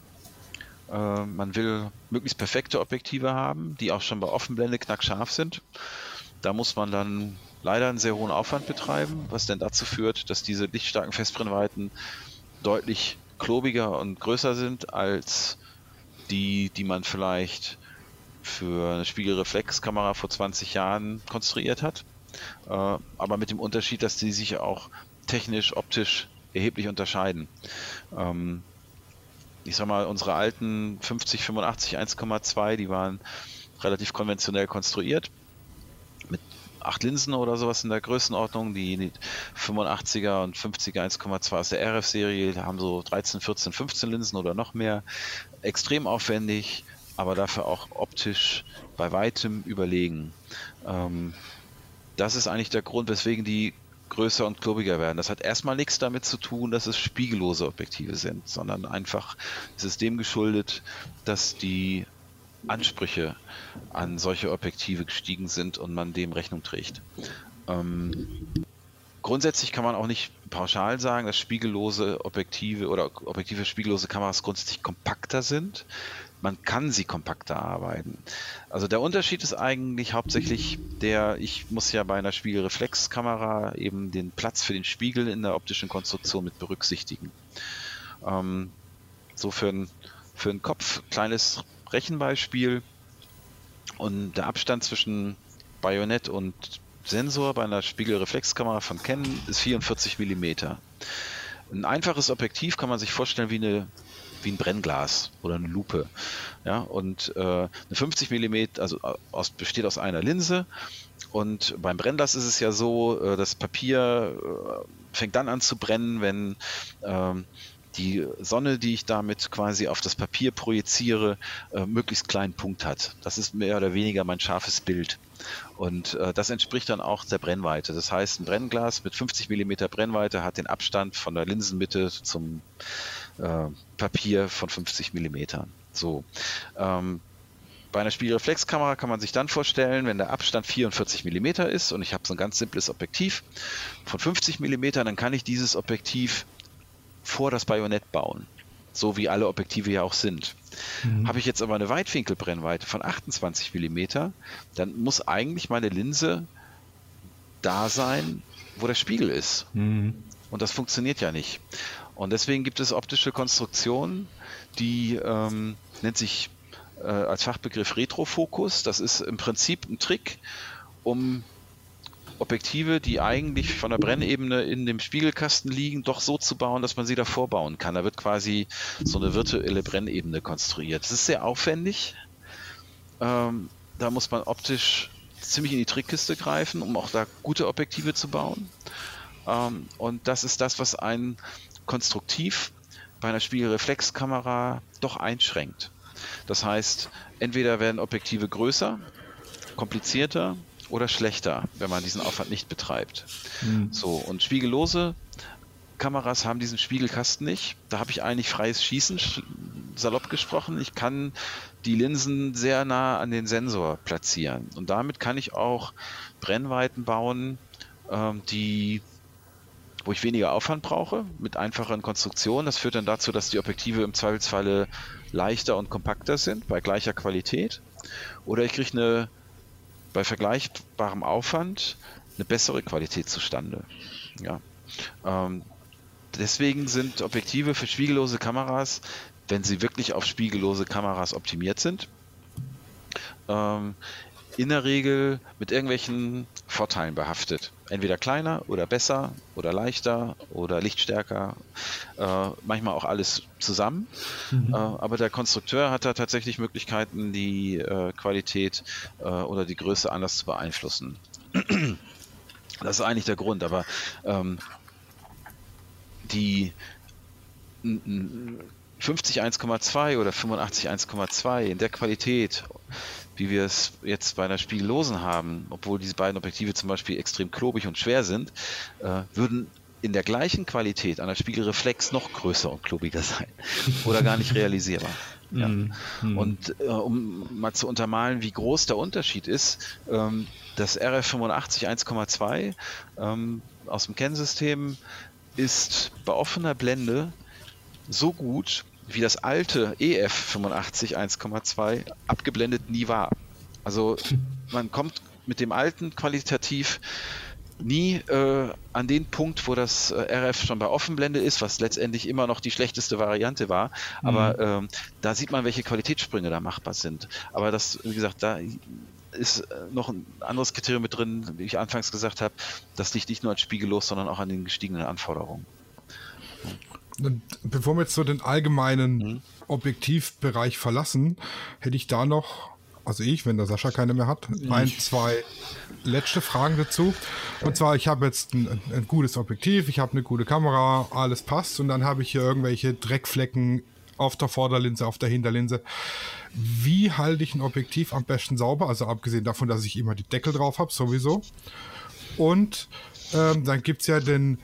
Äh, man will möglichst perfekte Objektive haben, die auch schon bei Offenblende knackscharf sind. Da muss man dann leider einen sehr hohen Aufwand betreiben, was denn dazu führt, dass diese lichtstarken Festbrennweiten deutlich klobiger und größer sind als die, die man vielleicht für eine Spiegelreflexkamera vor 20 Jahren konstruiert hat. Äh, aber mit dem Unterschied, dass die sich auch technisch, optisch erheblich unterscheiden. Ähm, ich sag mal, unsere alten 50, 85, 1,2, die waren relativ konventionell konstruiert. Acht Linsen oder sowas in der Größenordnung. Die 85er und 50er 1,2 aus der RF-Serie haben so 13, 14, 15 Linsen oder noch mehr. Extrem aufwendig, aber dafür auch optisch bei weitem überlegen. Ähm, das ist eigentlich der Grund, weswegen die größer und klobiger werden. Das hat erstmal nichts damit zu tun, dass es spiegellose Objektive sind, sondern einfach ist es dem geschuldet, dass die Ansprüche an solche Objektive gestiegen sind und man dem Rechnung trägt. Ähm, grundsätzlich kann man auch nicht pauschal sagen, dass spiegellose Objektive oder Objektive spiegellose Kameras grundsätzlich kompakter sind. Man kann sie kompakter arbeiten. Also der Unterschied ist eigentlich hauptsächlich der, ich muss ja bei einer Spiegelreflexkamera eben den Platz für den Spiegel in der optischen Konstruktion mit berücksichtigen. Ähm, so für, ein, für einen Kopf kleines Rechenbeispiel und der Abstand zwischen Bajonett und Sensor bei einer Spiegelreflexkamera von Canon ist 44 mm. Ein einfaches Objektiv kann man sich vorstellen wie, eine, wie ein Brennglas oder eine Lupe. Ja, und äh, eine 50 mm also aus, besteht aus einer Linse. Und beim Brennglas ist es ja so, äh, das Papier äh, fängt dann an zu brennen, wenn ähm, die Sonne, die ich damit quasi auf das Papier projiziere, äh, möglichst kleinen Punkt hat. Das ist mehr oder weniger mein scharfes Bild. Und äh, das entspricht dann auch der Brennweite. Das heißt, ein Brennglas mit 50 mm Brennweite hat den Abstand von der Linsenmitte zum äh, Papier von 50 mm. So. Ähm, bei einer Spiegelreflexkamera kann man sich dann vorstellen, wenn der Abstand 44 mm ist und ich habe so ein ganz simples Objektiv von 50 mm, dann kann ich dieses Objektiv vor das Bajonett bauen. So wie alle Objektive ja auch sind. Mhm. Habe ich jetzt aber eine Weitwinkelbrennweite von 28 mm, dann muss eigentlich meine Linse da sein, wo der Spiegel ist. Mhm. Und das funktioniert ja nicht. Und deswegen gibt es optische Konstruktionen, die ähm, nennt sich äh, als Fachbegriff Retrofokus. Das ist im Prinzip ein Trick, um Objektive, die eigentlich von der Brennebene in dem Spiegelkasten liegen, doch so zu bauen, dass man sie davor bauen kann. Da wird quasi so eine virtuelle Brennebene konstruiert. Das ist sehr aufwendig. Ähm, da muss man optisch ziemlich in die Trickkiste greifen, um auch da gute Objektive zu bauen. Ähm, und das ist das, was einen konstruktiv bei einer Spiegelreflexkamera doch einschränkt. Das heißt, entweder werden Objektive größer, komplizierter oder schlechter, wenn man diesen Aufwand nicht betreibt. Mhm. So, und spiegellose Kameras haben diesen Spiegelkasten nicht. Da habe ich eigentlich freies Schießen, salopp gesprochen. Ich kann die Linsen sehr nah an den Sensor platzieren. Und damit kann ich auch Brennweiten bauen, ähm, die wo ich weniger Aufwand brauche, mit einfacheren Konstruktionen. Das führt dann dazu, dass die Objektive im Zweifelsfalle leichter und kompakter sind, bei gleicher Qualität. Oder ich kriege eine bei vergleichbarem Aufwand eine bessere Qualität zustande. Ja. Ähm, deswegen sind Objektive für spiegellose Kameras, wenn sie wirklich auf spiegellose Kameras optimiert sind, ähm, in der Regel mit irgendwelchen Vorteilen behaftet. Entweder kleiner oder besser oder leichter oder lichtstärker, äh, manchmal auch alles zusammen. Mhm. Äh, aber der Konstrukteur hat da tatsächlich Möglichkeiten, die äh, Qualität äh, oder die Größe anders zu beeinflussen. das ist eigentlich der Grund, aber ähm, die 50 1,2 oder 85 1,2 in der Qualität wie wir es jetzt bei einer Spiegellosen haben, obwohl diese beiden Objektive zum Beispiel extrem klobig und schwer sind, äh, würden in der gleichen Qualität einer Spiegelreflex noch größer und klobiger sein oder gar nicht realisierbar. Ja. Mhm. Und äh, um mal zu untermalen, wie groß der Unterschied ist, ähm, das RF85 1,2 ähm, aus dem Kennsystem ist bei offener Blende so gut, wie das alte EF85 1,2 abgeblendet nie war. Also man kommt mit dem alten qualitativ nie äh, an den Punkt, wo das äh, RF schon bei Offenblende ist, was letztendlich immer noch die schlechteste Variante war. Aber mhm. ähm, da sieht man, welche Qualitätssprünge da machbar sind. Aber das, wie gesagt, da ist äh, noch ein anderes Kriterium mit drin, wie ich anfangs gesagt habe, das liegt nicht nur an Spiegellos, sondern auch an den gestiegenen Anforderungen. Bevor wir jetzt so den allgemeinen mhm. Objektivbereich verlassen, hätte ich da noch, also ich, wenn der Sascha keine mehr hat, ich. ein, zwei letzte Fragen dazu. Und zwar, ich habe jetzt ein, ein gutes Objektiv, ich habe eine gute Kamera, alles passt und dann habe ich hier irgendwelche Dreckflecken auf der Vorderlinse, auf der Hinterlinse. Wie halte ich ein Objektiv am besten sauber? Also abgesehen davon, dass ich immer die Deckel drauf habe, sowieso. Und ähm, dann gibt es ja den,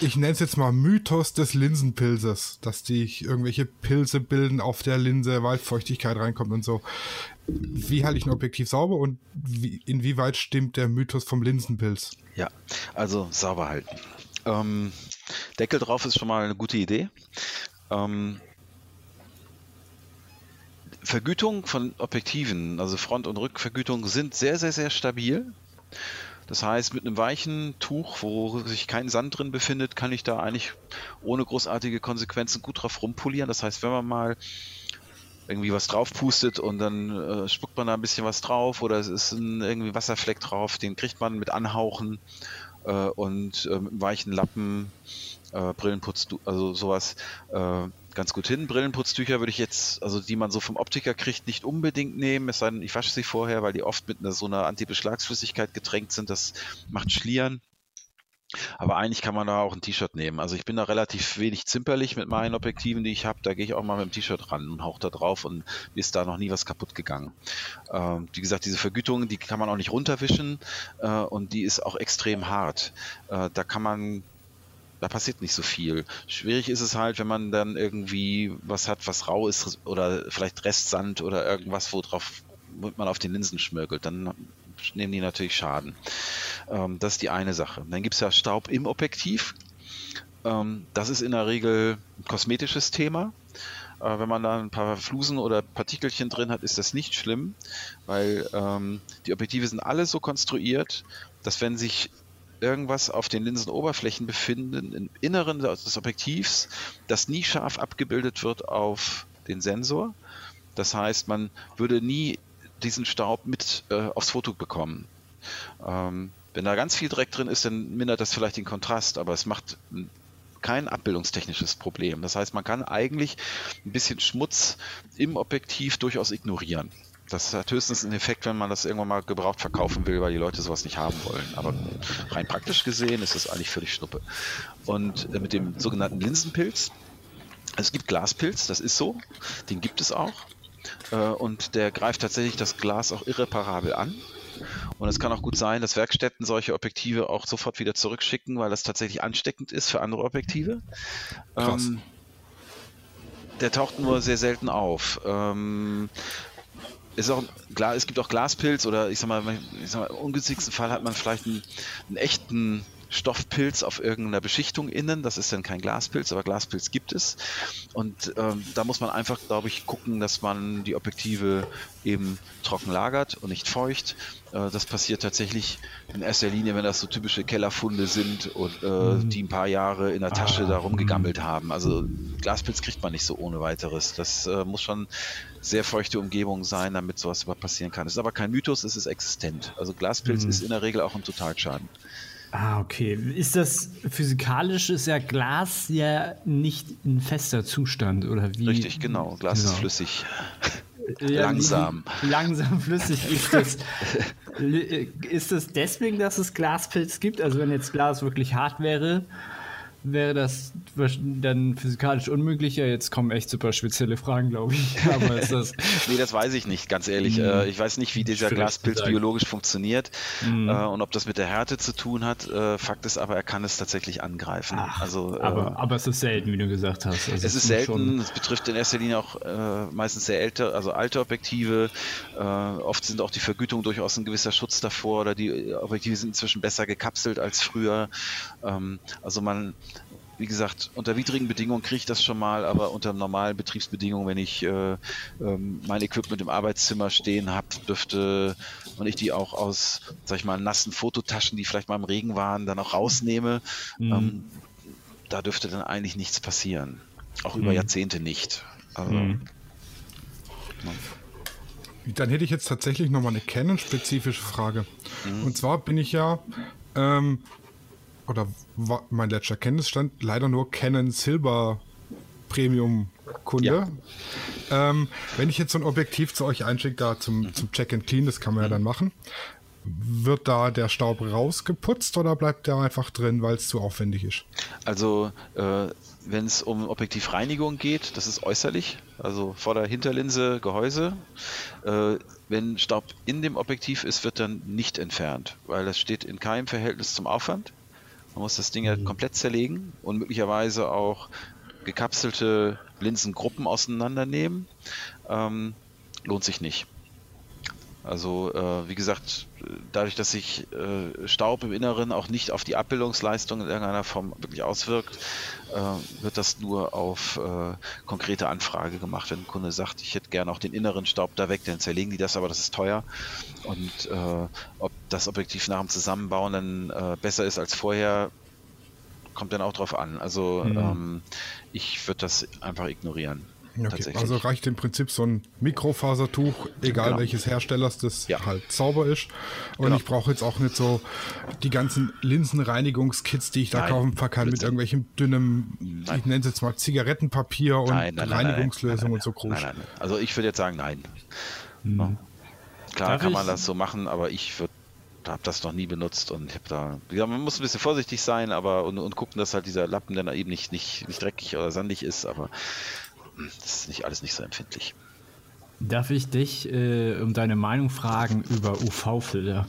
ich nenne es jetzt mal Mythos des Linsenpilzes, dass die irgendwelche Pilze bilden auf der Linse, weil Feuchtigkeit reinkommt und so. Wie halte ich ein Objektiv sauber und wie, inwieweit stimmt der Mythos vom Linsenpilz? Ja, also sauber halten. Ähm, Deckel drauf ist schon mal eine gute Idee. Ähm, Vergütung von Objektiven, also Front- und Rückvergütung, sind sehr, sehr, sehr stabil. Das heißt, mit einem weichen Tuch, wo sich kein Sand drin befindet, kann ich da eigentlich ohne großartige Konsequenzen gut drauf rumpolieren. Das heißt, wenn man mal irgendwie was drauf pustet und dann äh, spuckt man da ein bisschen was drauf oder es ist ein irgendwie Wasserfleck drauf, den kriegt man mit Anhauchen äh, und äh, mit weichen Lappen, äh, Brillenputz, also sowas äh, ganz gut hin. Brillenputztücher würde ich jetzt, also die man so vom Optiker kriegt, nicht unbedingt nehmen, es sei denn, ich wasche sie vorher, weil die oft mit einer, so einer Antibeschlagsflüssigkeit getränkt sind. Das macht Schlieren. Aber eigentlich kann man da auch ein T-Shirt nehmen. Also ich bin da relativ wenig zimperlich mit meinen Objektiven, die ich habe. Da gehe ich auch mal mit dem T-Shirt ran und hauche da drauf und ist da noch nie was kaputt gegangen. Ähm, wie gesagt, diese Vergütung, die kann man auch nicht runterwischen äh, und die ist auch extrem hart. Äh, da kann man da passiert nicht so viel. Schwierig ist es halt, wenn man dann irgendwie was hat, was rau ist oder vielleicht Restsand oder irgendwas, wo drauf man auf den Linsen schmörgelt, dann nehmen die natürlich Schaden. Ähm, das ist die eine Sache. Dann gibt es ja Staub im Objektiv. Ähm, das ist in der Regel ein kosmetisches Thema. Äh, wenn man da ein paar Flusen oder Partikelchen drin hat, ist das nicht schlimm, weil ähm, die Objektive sind alle so konstruiert, dass wenn sich irgendwas auf den Linsenoberflächen befinden, im Inneren des Objektivs, das nie scharf abgebildet wird auf den Sensor. Das heißt, man würde nie diesen Staub mit äh, aufs Foto bekommen. Ähm, wenn da ganz viel Dreck drin ist, dann mindert das vielleicht den Kontrast, aber es macht kein abbildungstechnisches Problem. Das heißt, man kann eigentlich ein bisschen Schmutz im Objektiv durchaus ignorieren. Das hat höchstens einen Effekt, wenn man das irgendwann mal gebraucht verkaufen will, weil die Leute sowas nicht haben wollen. Aber rein praktisch gesehen ist das eigentlich völlig Schnuppe. Und äh, mit dem sogenannten Linsenpilz, es gibt Glaspilz, das ist so, den gibt es auch. Äh, und der greift tatsächlich das Glas auch irreparabel an. Und es kann auch gut sein, dass Werkstätten solche Objektive auch sofort wieder zurückschicken, weil das tatsächlich ansteckend ist für andere Objektive. Krass. Ähm, der taucht nur sehr selten auf. Ähm, ist auch klar, es gibt auch Glaspilz oder ich sag mal, ich sag mal im ungünstigsten Fall hat man vielleicht einen, einen echten Stoffpilz auf irgendeiner Beschichtung innen. Das ist dann kein Glaspilz, aber Glaspilz gibt es. Und ähm, da muss man einfach, glaube ich, gucken, dass man die Objektive eben trocken lagert und nicht feucht. Äh, das passiert tatsächlich in erster Linie, wenn das so typische Kellerfunde sind und äh, mhm. die ein paar Jahre in der Tasche ah, da rumgegammelt haben. Also Glaspilz kriegt man nicht so ohne weiteres. Das äh, muss schon sehr feuchte Umgebung sein, damit sowas überhaupt passieren kann. Es ist aber kein Mythos, es ist existent. Also Glaspilz mhm. ist in der Regel auch ein Totalschaden. Ah, okay. Ist das physikalisch, ist ja Glas ja nicht in fester Zustand, oder wie? Richtig, genau. Glas genau. ist flüssig. Ja, langsam. langsam flüssig ist das. ist es deswegen, dass es Glaspilz gibt? Also wenn jetzt Glas wirklich hart wäre, wäre das dann physikalisch unmöglicher. Jetzt kommen echt super spezielle Fragen, glaube ich. Aber ist das. nee, das weiß ich nicht, ganz ehrlich. Mhm. ich weiß nicht, wie dieser Glaspilz biologisch funktioniert mhm. und ob das mit der Härte zu tun hat. Äh, Fakt ist aber, er kann es tatsächlich angreifen. Ach, also, aber, äh, aber es ist selten, wie du gesagt hast. Also es ist selten. Es betrifft in erster Linie auch äh, meistens sehr ältere, also alte Objektive. Äh, oft sind auch die Vergütungen durchaus ein gewisser Schutz davor oder die Objektive sind inzwischen besser gekapselt als früher. Ähm, also man wie gesagt, unter widrigen Bedingungen kriege ich das schon mal, aber unter normalen Betriebsbedingungen, wenn ich äh, ähm, mein Equipment im Arbeitszimmer stehen habe, dürfte und ich die auch aus, sag ich mal, nassen Fototaschen, die vielleicht mal im Regen waren, dann auch rausnehme, mhm. ähm, da dürfte dann eigentlich nichts passieren. Auch mhm. über Jahrzehnte nicht. Also, mhm. Dann hätte ich jetzt tatsächlich nochmal eine Canon-spezifische Frage. Mhm. Und zwar bin ich ja ähm, oder mein letzter Kenntnisstand leider nur Canon Silber Premium Kunde. Ja. Ähm, wenn ich jetzt so ein Objektiv zu euch einschicke, da zum, mhm. zum Check and Clean, das kann man mhm. ja dann machen, wird da der Staub rausgeputzt oder bleibt der einfach drin, weil es zu aufwendig ist? Also äh, wenn es um Objektivreinigung geht, das ist äußerlich, also Vorder-, Hinterlinse, Gehäuse. Äh, wenn Staub in dem Objektiv ist, wird dann nicht entfernt, weil das steht in keinem Verhältnis zum Aufwand. Man muss das Ding ja mhm. komplett zerlegen und möglicherweise auch gekapselte Linsengruppen auseinandernehmen. Ähm, lohnt sich nicht. Also äh, wie gesagt, dadurch, dass sich äh, Staub im Inneren auch nicht auf die Abbildungsleistung in irgendeiner Form wirklich auswirkt, äh, wird das nur auf äh, konkrete Anfrage gemacht. Wenn ein Kunde sagt, ich hätte gerne auch den inneren Staub da weg, dann zerlegen die das, aber das ist teuer. Und äh, ob das Objektiv nach dem Zusammenbauen dann äh, besser ist als vorher, kommt dann auch drauf an. Also mhm. ähm, ich würde das einfach ignorieren. Okay, also reicht im Prinzip so ein Mikrofasertuch, egal genau. welches Herstellers, das ja. halt sauber ist. Und genau. ich brauche jetzt auch nicht so die ganzen Linsenreinigungskits, die ich da nein, kaufen kann, mit irgendwelchem dünnem, nein. ich nenne es jetzt mal Zigarettenpapier und nein, Reinigungslösung und so groß. Nein, nein, Also ich würde jetzt sagen, nein. Hm. Klar Darf kann man das so machen, aber ich würde habe das noch nie benutzt und ich habe da, ja, man muss ein bisschen vorsichtig sein, aber und, und gucken, dass halt dieser Lappen dann eben nicht, nicht, nicht dreckig oder sandig ist, aber das ist nicht alles nicht so empfindlich. Darf ich dich äh, um deine Meinung fragen über UV-Filter?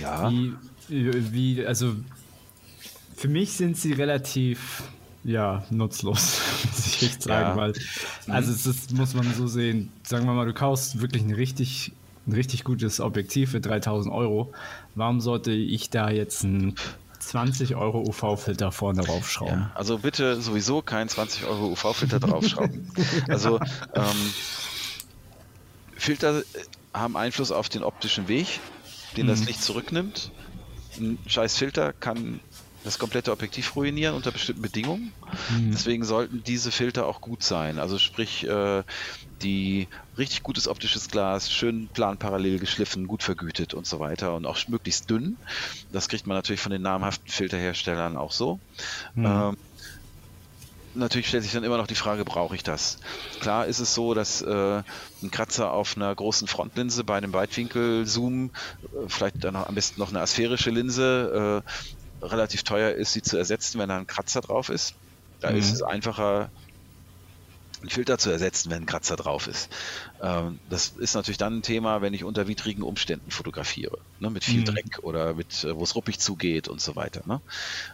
Ja. Wie, wie, also für mich sind sie relativ ja, nutzlos, muss ich echt sagen, ja. weil, also es ist, muss man so sehen, sagen wir mal, du kaufst wirklich ein richtig, ein richtig gutes Objektiv für 3000 Euro. Warum sollte ich da jetzt ein 20 Euro UV-Filter vorne draufschrauben. Ja, also bitte sowieso kein 20 Euro UV-Filter draufschrauben. also ähm, Filter haben Einfluss auf den optischen Weg, den das mhm. Licht zurücknimmt. Ein scheiß Filter kann das komplette Objektiv ruinieren unter bestimmten Bedingungen. Mhm. Deswegen sollten diese Filter auch gut sein. Also sprich, äh, die richtig gutes optisches Glas, schön planparallel geschliffen, gut vergütet und so weiter und auch möglichst dünn. Das kriegt man natürlich von den namhaften Filterherstellern auch so. Mhm. Ähm, natürlich stellt sich dann immer noch die Frage, brauche ich das? Klar ist es so, dass äh, ein Kratzer auf einer großen Frontlinse bei einem Weitwinkel-Zoom, äh, vielleicht dann am besten noch eine asphärische Linse, äh, relativ teuer ist, sie zu ersetzen, wenn da ein Kratzer drauf ist. Da mhm. ist es einfacher, einen Filter zu ersetzen, wenn ein Kratzer drauf ist. Ähm, das ist natürlich dann ein Thema, wenn ich unter widrigen Umständen fotografiere, ne, mit viel mhm. Dreck oder mit, äh, wo es ruppig zugeht und so weiter. Ne?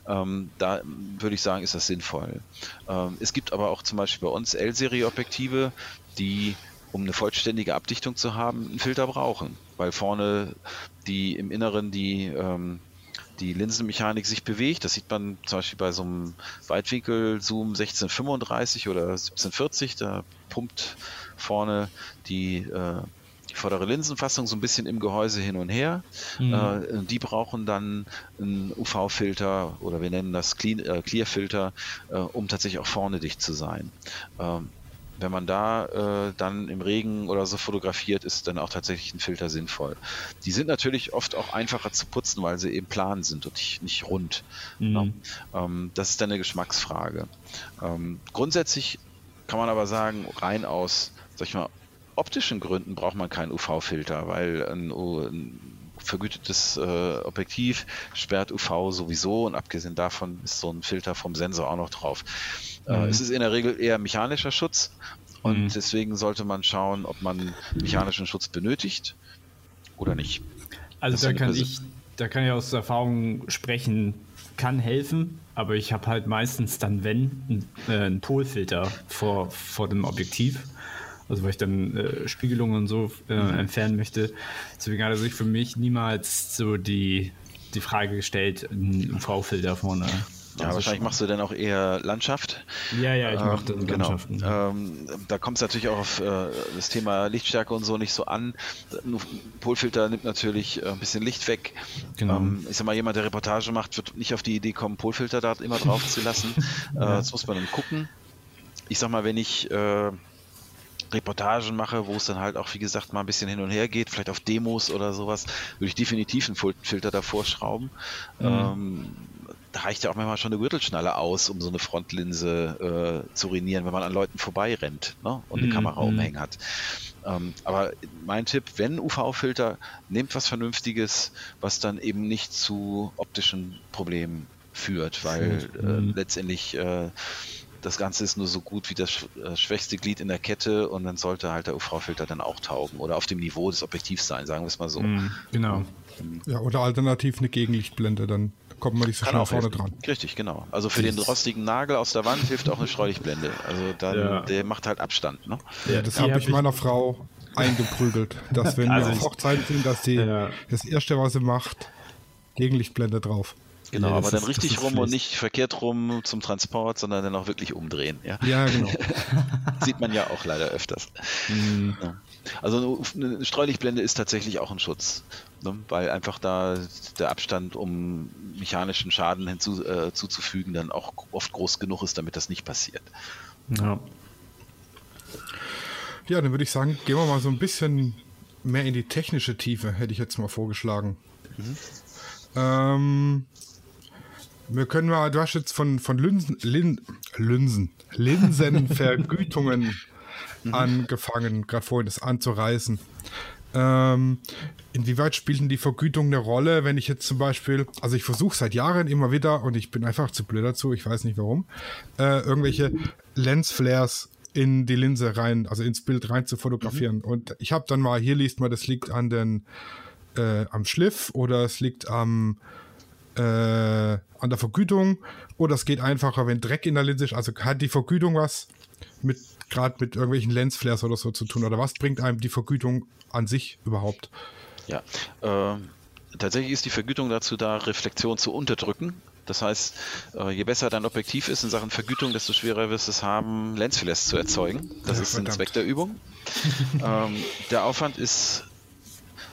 Ähm, da würde ich sagen, ist das sinnvoll. Ähm, es gibt aber auch zum Beispiel bei uns L-Serie-Objektive, die um eine vollständige Abdichtung zu haben, einen Filter brauchen, weil vorne die im Inneren die ähm, die Linsenmechanik sich bewegt. Das sieht man zum Beispiel bei so einem Weitwinkel-Zoom 1635 oder 1740. Da pumpt vorne die, äh, die vordere Linsenfassung so ein bisschen im Gehäuse hin und her. Mhm. Äh, die brauchen dann einen UV-Filter oder wir nennen das Clean, äh, Clear-Filter, äh, um tatsächlich auch vorne dicht zu sein. Ähm, wenn man da äh, dann im Regen oder so fotografiert, ist dann auch tatsächlich ein Filter sinnvoll. Die sind natürlich oft auch einfacher zu putzen, weil sie eben plan sind und nicht, nicht rund. Mhm. Ne? Ähm, das ist dann eine Geschmacksfrage. Ähm, grundsätzlich kann man aber sagen, rein aus, sag ich mal, optischen Gründen braucht man keinen UV-Filter, weil ein, ein vergütetes äh, Objektiv, sperrt UV sowieso und abgesehen davon ist so ein Filter vom Sensor auch noch drauf. Äh, mhm. es ist in der Regel eher mechanischer Schutz und mhm. deswegen sollte man schauen, ob man mechanischen Schutz benötigt oder nicht. Also da kann ich, da kann ich aus Erfahrung sprechen, kann helfen, aber ich habe halt meistens dann, wenn, einen, äh, einen Polfilter vor, vor dem Objektiv. Also weil ich dann äh, Spiegelungen und so äh, mhm. entfernen möchte. Deswegen hat er sich für mich niemals so die, die Frage gestellt, einen UV-Filter vorne ja, also wahrscheinlich machst du dann auch eher Landschaft. Ja, ja, ich mache dann ähm, genau. Landschaften. Ähm, da kommt es natürlich auch auf äh, das Thema Lichtstärke und so nicht so an. Ein Polfilter nimmt natürlich äh, ein bisschen Licht weg. Genau. Ähm, ich sag mal, jemand, der Reportage macht, wird nicht auf die Idee kommen, Polfilter da immer drauf zu lassen. Äh, ja. Das muss man dann gucken. Ich sag mal, wenn ich äh, Reportagen mache, wo es dann halt auch, wie gesagt, mal ein bisschen hin und her geht, vielleicht auf Demos oder sowas, würde ich definitiv einen Filter davor schrauben. Mhm. Ähm, reicht ja auch manchmal schon eine Gürtelschnalle aus, um so eine Frontlinse äh, zu ruinieren, wenn man an Leuten vorbeirennt ne? und eine mm, Kamera mm. umhängen hat. Ähm, aber mein Tipp, wenn UV-Filter, nehmt was Vernünftiges, was dann eben nicht zu optischen Problemen führt, weil äh, mm. letztendlich äh, das Ganze ist nur so gut wie das äh, schwächste Glied in der Kette und dann sollte halt der UV-Filter dann auch taugen oder auf dem Niveau des Objektivs sein, sagen wir es mal so. Mm, genau. Ja, oder alternativ eine Gegenlichtblende dann kommt man nicht so schnell vorne dran. Richtig, genau. Also für den rostigen Nagel aus der Wand hilft auch eine Streulichtblende. Also dann, ja. der macht halt Abstand. Ne? Ja, das habe ich meiner Frau eingeprügelt, dass wenn also wir auf Hochzeiten sind, dass die ja. das erste, was sie macht, Gegenlichtblende drauf. Genau, ja, aber dann ist, richtig rum und nicht verkehrt rum zum Transport, sondern dann auch wirklich umdrehen. Ja, ja genau. Sieht man ja auch leider öfters. Mhm. Ja. Also eine Streulichtblende ist tatsächlich auch ein Schutz, ne? weil einfach da der Abstand, um mechanischen Schaden hinzuzufügen, äh, dann auch oft groß genug ist, damit das nicht passiert. Ja. Ja, dann würde ich sagen, gehen wir mal so ein bisschen mehr in die technische Tiefe, hätte ich jetzt mal vorgeschlagen. Mhm. Ähm, wir können mal, du hast jetzt von, von Linsen, Lin, Linsen, Linsenvergütungen angefangen, gerade vorhin das anzureißen. Ähm, inwieweit spielt denn die Vergütung eine Rolle, wenn ich jetzt zum Beispiel, also ich versuche seit Jahren immer wieder und ich bin einfach zu blöd dazu, ich weiß nicht warum, äh, irgendwelche Lensflares in die Linse rein, also ins Bild rein zu fotografieren. Mhm. Und ich habe dann mal, hier liest man, das liegt an den, äh, am Schliff oder es liegt am, äh, an der Vergütung oder es geht einfacher, wenn Dreck in der Linse ist. Also hat die Vergütung was mit gerade mit irgendwelchen Lensflares oder so zu tun? Oder was bringt einem die Vergütung an sich überhaupt? Ja, äh, tatsächlich ist die Vergütung dazu da, Reflexion zu unterdrücken. Das heißt, äh, je besser dein Objektiv ist in Sachen Vergütung, desto schwerer wirst du es haben, Lensflares zu erzeugen. Das ja, ist ein Zweck der Übung. ähm, der Aufwand ist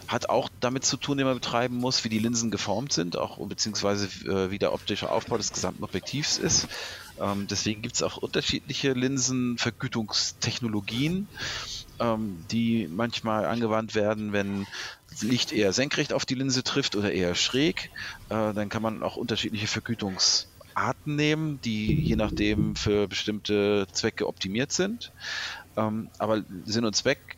hat auch damit zu tun, den man betreiben muss, wie die Linsen geformt sind, auch beziehungsweise äh, wie der optische Aufbau des gesamten Objektivs ist. Ähm, deswegen gibt es auch unterschiedliche Linsenvergütungstechnologien, ähm, die manchmal angewandt werden, wenn Licht eher senkrecht auf die Linse trifft oder eher schräg. Äh, dann kann man auch unterschiedliche Vergütungsarten nehmen, die je nachdem für bestimmte Zwecke optimiert sind. Ähm, aber Sinn und Zweck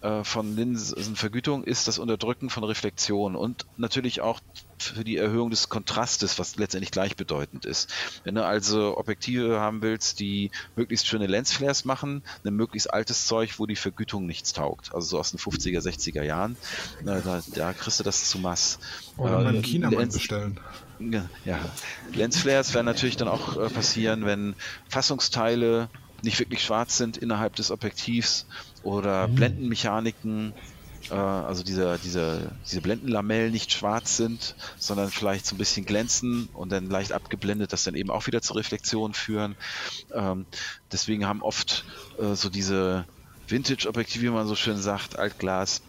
äh, von Linsenvergütung ist das Unterdrücken von Reflexion und natürlich auch für die Erhöhung des Kontrastes, was letztendlich gleichbedeutend ist. Wenn du also Objektive haben willst, die möglichst schöne Lensflares machen, ein möglichst altes Zeug, wo die Vergütung nichts taugt, also so aus den 50er, 60er Jahren, da, da kriegst du das zu Mass. Oder äh, beim China Lens bestellen. Ja, Lensflares werden natürlich dann auch äh, passieren, wenn Fassungsteile nicht wirklich schwarz sind innerhalb des Objektivs oder mhm. Blendenmechaniken, also diese, diese, diese Blendenlamellen nicht schwarz sind, sondern vielleicht so ein bisschen glänzen und dann leicht abgeblendet, das dann eben auch wieder zur Reflexion führen. Ähm, deswegen haben oft äh, so diese Vintage-Objektive, wie man so schön sagt, Altglas,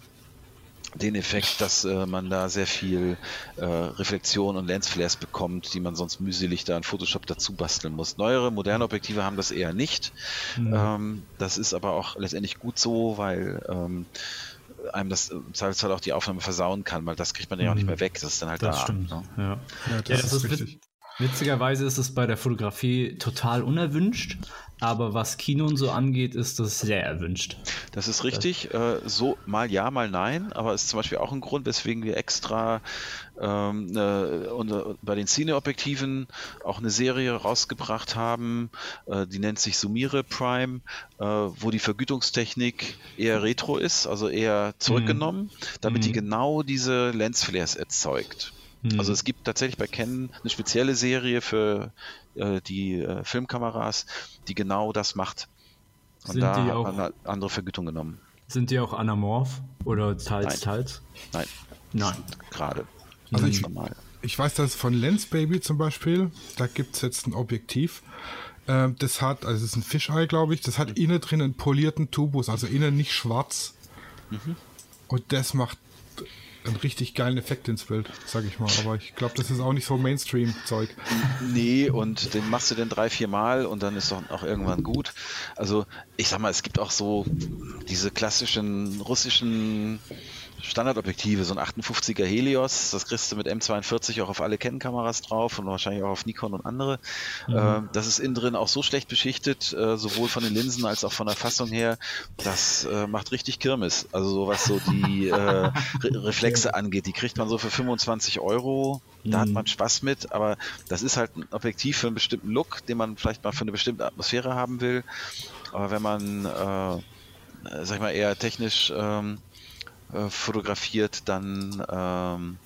den Effekt, dass äh, man da sehr viel äh, Reflexion und Lensflares bekommt, die man sonst mühselig da in Photoshop dazu basteln muss. Neuere, moderne Objektive haben das eher nicht. Mhm. Ähm, das ist aber auch letztendlich gut so, weil ähm, einem das im Zweifelsfall auch die Aufnahme versauen kann, weil das kriegt man ja auch nicht mhm. mehr weg. Das ist dann halt das da. Stimmt. Ne? Ja. ja, das, ja, das ist, richtig. Witzigerweise ist es bei der Fotografie total unerwünscht, aber was Kino und so angeht, ist das sehr erwünscht. Das ist richtig. Äh, so mal ja, mal nein, aber ist zum Beispiel auch ein Grund, weswegen wir extra ähm, äh, bei den Cine-Objektiven auch eine Serie rausgebracht haben, äh, die nennt sich Sumire Prime, äh, wo die Vergütungstechnik eher retro ist, also eher zurückgenommen, mhm. damit mhm. die genau diese Lensflares erzeugt. Mhm. Also es gibt tatsächlich bei Canon eine spezielle Serie für äh, die äh, Filmkameras, die genau das macht. Und Sind da die hat man eine andere Vergütung genommen. Sind die auch anamorph oder teils, Nein. teils? Nein. Nein. Gerade. Also ich, ich weiß, dass von Lens Baby zum Beispiel, da gibt es jetzt ein Objektiv. Ähm, das hat, also es ist ein Fischei, glaube ich, das hat innen drin einen polierten Tubus, also innen nicht schwarz. Mhm. Und das macht einen richtig geilen Effekt ins Bild, sag ich mal. Aber ich glaube, das ist auch nicht so Mainstream-Zeug. Nee, und den machst du dann drei, vier Mal und dann ist doch auch irgendwann gut. Also, ich sag mal, es gibt auch so diese klassischen russischen Standardobjektive, so ein 58er Helios, das kriegst du mit M42 auch auf alle Canon-Kameras drauf und wahrscheinlich auch auf Nikon und andere. Mhm. Ähm, das ist innen drin auch so schlecht beschichtet, äh, sowohl von den Linsen als auch von der Fassung her, das äh, macht richtig Kirmes. Also so was so die äh, Re Reflexe angeht, die kriegt man so für 25 Euro, da mhm. hat man Spaß mit, aber das ist halt ein Objektiv für einen bestimmten Look, den man vielleicht mal für eine bestimmte Atmosphäre haben will. Aber wenn man, äh, sag ich mal, eher technisch ähm, äh, fotografiert, dann ähm,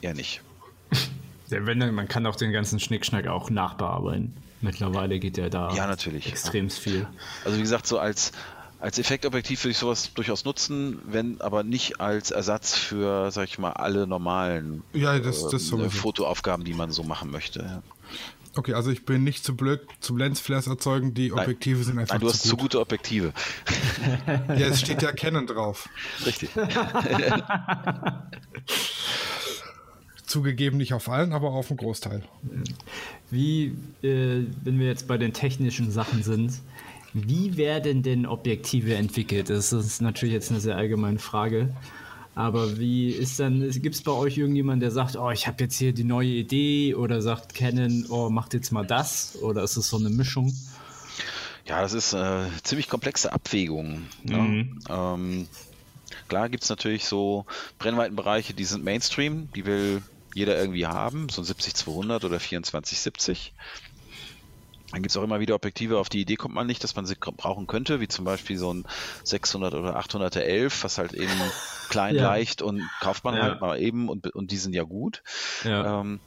eher nicht. Ja, wenn, man kann auch den ganzen Schnickschnack auch nachbearbeiten. Mittlerweile geht ja da ja, natürlich. extrem viel. Also wie gesagt, so als, als Effektobjektiv würde ich sowas durchaus nutzen, wenn aber nicht als Ersatz für, sag ich mal, alle normalen ja, das, das äh, Fotoaufgaben, die man so machen möchte. Okay, also ich bin nicht zu blöd zum Lensflares erzeugen, die Objektive Nein. sind einfach Nein, du hast zu, zu gute Objektive. ja, es steht ja Canon drauf. Richtig. Zugegeben nicht auf allen, aber auf dem Großteil. Wie, äh, wenn wir jetzt bei den technischen Sachen sind, wie werden denn Objektive entwickelt? Das ist natürlich jetzt eine sehr allgemeine Frage. Aber wie ist dann, gibt es bei euch irgendjemanden, der sagt, oh, ich habe jetzt hier die neue Idee oder sagt Canon, oh, macht jetzt mal das? Oder ist es so eine Mischung? Ja, das ist äh, ziemlich komplexe Abwägung. Ne? Mhm. Ähm, klar gibt es natürlich so Brennweitenbereiche, die sind Mainstream, die will jeder irgendwie haben, so ein 70-200 oder 24-70. Dann gibt es auch immer wieder Objektive, auf die Idee kommt man nicht, dass man sie brauchen könnte, wie zum Beispiel so ein 600 oder 800er 11, was halt eben klein, ja. leicht und kauft man ja. halt mal eben und, und die sind ja gut. Ja. Ähm,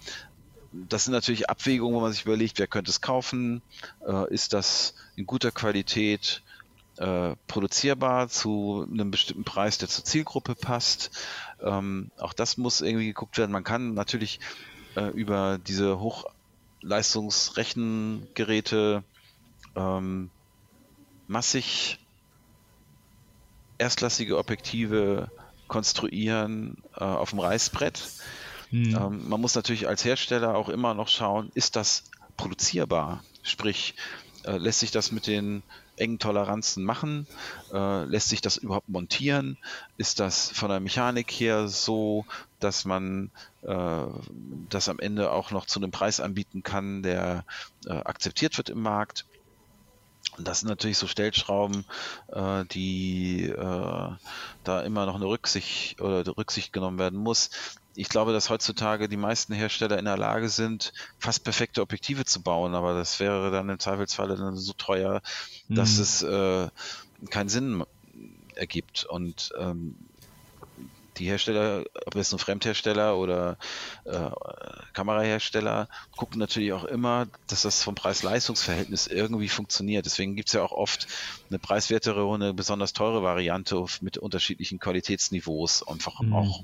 das sind natürlich Abwägungen, wo man sich überlegt, wer könnte es kaufen, äh, ist das in guter Qualität äh, produzierbar zu einem bestimmten Preis, der zur Zielgruppe passt. Ähm, auch das muss irgendwie geguckt werden. Man kann natürlich äh, über diese hoch Leistungsrechengeräte ähm, massig erstklassige Objektive konstruieren äh, auf dem Reißbrett. Mhm. Ähm, man muss natürlich als Hersteller auch immer noch schauen, ist das produzierbar? Sprich, äh, lässt sich das mit den engen Toleranzen machen? Äh, lässt sich das überhaupt montieren? Ist das von der Mechanik her so, dass man äh, das am Ende auch noch zu einem Preis anbieten kann, der äh, akzeptiert wird im Markt? Und das sind natürlich so Stellschrauben, äh, die äh, da immer noch eine Rücksicht oder Rücksicht genommen werden muss ich glaube, dass heutzutage die meisten Hersteller in der Lage sind, fast perfekte Objektive zu bauen, aber das wäre dann im Zweifelsfalle dann so teuer, dass mhm. es äh, keinen Sinn ergibt. Und ähm, die Hersteller, ob es ein Fremdhersteller oder äh, Kamerahersteller, gucken natürlich auch immer, dass das vom Preis-Leistungs-Verhältnis irgendwie funktioniert. Deswegen gibt es ja auch oft eine preiswertere und eine besonders teure Variante mit unterschiedlichen Qualitätsniveaus, einfach mhm. auch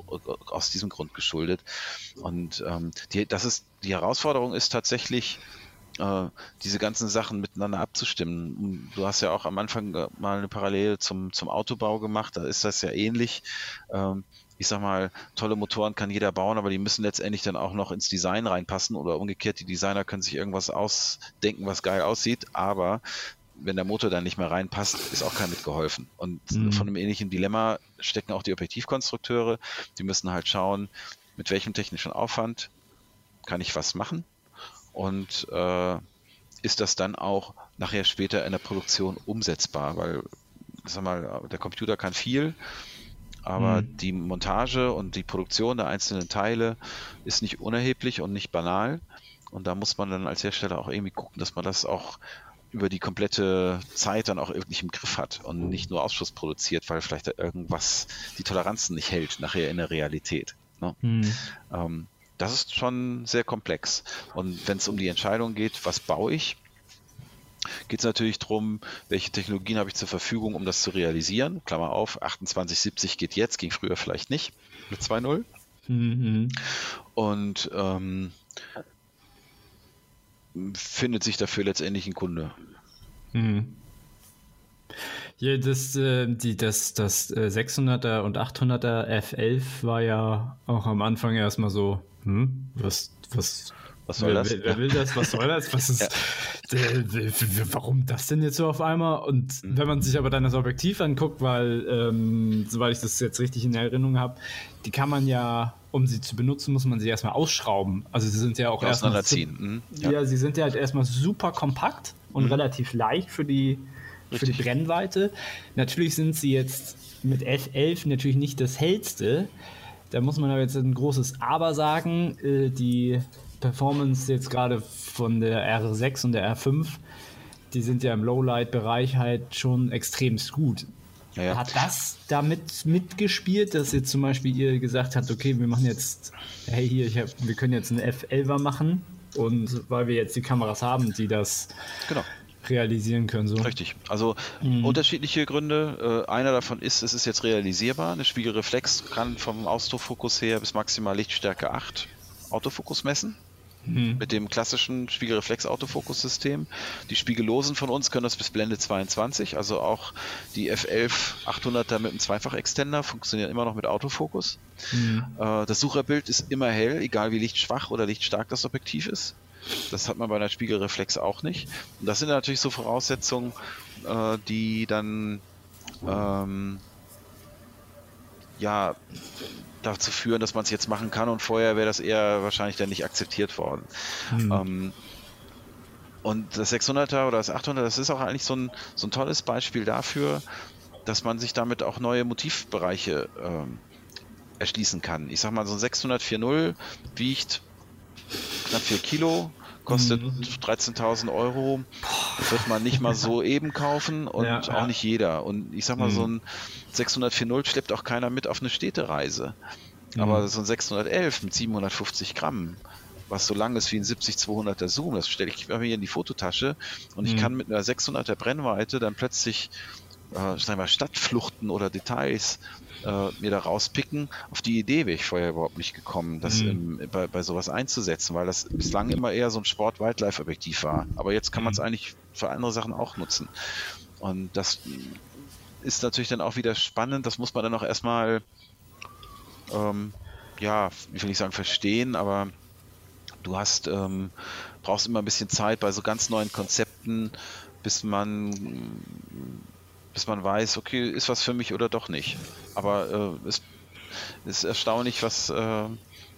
aus diesem Grund geschuldet. Und ähm, die, das ist, die Herausforderung ist tatsächlich, äh, diese ganzen Sachen miteinander abzustimmen. Du hast ja auch am Anfang äh, mal eine Parallele zum, zum Autobau gemacht, da ist das ja ähnlich. Ähm, ich sag mal, tolle Motoren kann jeder bauen, aber die müssen letztendlich dann auch noch ins Design reinpassen oder umgekehrt, die Designer können sich irgendwas ausdenken, was geil aussieht, aber wenn der Motor dann nicht mehr reinpasst, ist auch kein mitgeholfen. Und mhm. von einem ähnlichen Dilemma stecken auch die Objektivkonstrukteure. Die müssen halt schauen, mit welchem technischen Aufwand kann ich was machen und äh, ist das dann auch nachher später in der Produktion umsetzbar, weil sag mal, der Computer kann viel, aber mhm. die Montage und die Produktion der einzelnen Teile ist nicht unerheblich und nicht banal. Und da muss man dann als Hersteller auch irgendwie gucken, dass man das auch über die komplette Zeit dann auch wirklich im Griff hat und nicht nur Ausschuss produziert, weil vielleicht da irgendwas die Toleranzen nicht hält nachher in der Realität. Ne? Mhm. Ähm, das ist schon sehr komplex. Und wenn es um die Entscheidung geht, was baue ich, geht es natürlich darum, welche Technologien habe ich zur Verfügung, um das zu realisieren. Klammer auf, 2870 geht jetzt, ging früher vielleicht nicht mit 2.0. Mhm. Und ähm, findet sich dafür letztendlich ein Kunde. Mhm. Ja, das, äh, die, das, das 600er äh, und 800er F11 war ja auch am Anfang erstmal so, hm, was, was, was soll wer, das? Wer, wer, will das? Was soll das? Was ist, ja. äh, warum das denn jetzt so auf einmal? Und mhm. wenn man sich aber dann das Objektiv anguckt, weil, ähm, soweit ich das jetzt richtig in Erinnerung habe, die kann man ja um sie zu benutzen, muss man sie erstmal ausschrauben. Also sie sind ja auch erstmal. Mhm. Ja. ja. sie sind ja halt erstmal super kompakt und mhm. relativ leicht für die, für die Brennweite. Natürlich sind sie jetzt mit F11 natürlich nicht das hellste. Da muss man aber jetzt ein großes Aber sagen. Äh, die Performance jetzt gerade von der R6 und der R5, die sind ja im Lowlight-Bereich halt schon extremst gut. Ja, ja. Hat das damit mitgespielt, dass jetzt zum Beispiel ihr gesagt habt, okay, wir machen jetzt, hey hier, hab, wir können jetzt einen F11er machen und weil wir jetzt die Kameras haben, die das genau. Realisieren können. So. Richtig. Also mhm. unterschiedliche Gründe. Äh, einer davon ist, es ist jetzt realisierbar. Eine Spiegelreflex kann vom Ausdruckfokus her bis maximal Lichtstärke 8 Autofokus messen. Mhm. Mit dem klassischen Spiegelreflex-Autofokus-System. Die Spiegellosen von uns können das bis Blende 22, also auch die F11 800er mit einem Zweifach-Extender funktionieren immer noch mit Autofokus. Mhm. Äh, das Sucherbild ist immer hell, egal wie lichtschwach oder lichtstark das Objektiv ist. Das hat man bei einer Spiegelreflex auch nicht. Und das sind natürlich so Voraussetzungen, äh, die dann ähm, ja dazu führen, dass man es jetzt machen kann und vorher wäre das eher wahrscheinlich dann nicht akzeptiert worden. Mhm. Ähm, und das 600er oder das 800er, das ist auch eigentlich so ein, so ein tolles Beispiel dafür, dass man sich damit auch neue Motivbereiche ähm, erschließen kann. Ich sag mal, so ein 600 4.0 wiegt knapp 4 Kilo, kostet mhm. 13.000 Euro, wird man nicht mal so eben kaufen und ja, auch ja. nicht jeder. Und ich sag mal, mhm. so ein 604.0 schleppt auch keiner mit auf eine Städtereise. Mhm. Aber so ein 611 mit 750 Gramm, was so lang ist wie ein 70-200er Zoom, das stelle ich mir in die Fototasche und ich mhm. kann mit einer 600er Brennweite dann plötzlich äh, sagen wir, Stadtfluchten oder Details äh, mir da rauspicken. Auf die Idee wäre ich vorher überhaupt nicht gekommen, das mhm. im, bei, bei sowas einzusetzen, weil das bislang immer eher so ein Sport-Wildlife-Objektiv war. Aber jetzt kann man es mhm. eigentlich für andere Sachen auch nutzen. Und das ist natürlich dann auch wieder spannend. Das muss man dann auch erstmal, ähm, ja, ich will nicht sagen verstehen, aber du hast, ähm, brauchst immer ein bisschen Zeit bei so ganz neuen Konzepten, bis man bis man weiß, okay, ist was für mich oder doch nicht. Aber äh, es ist erstaunlich, was äh,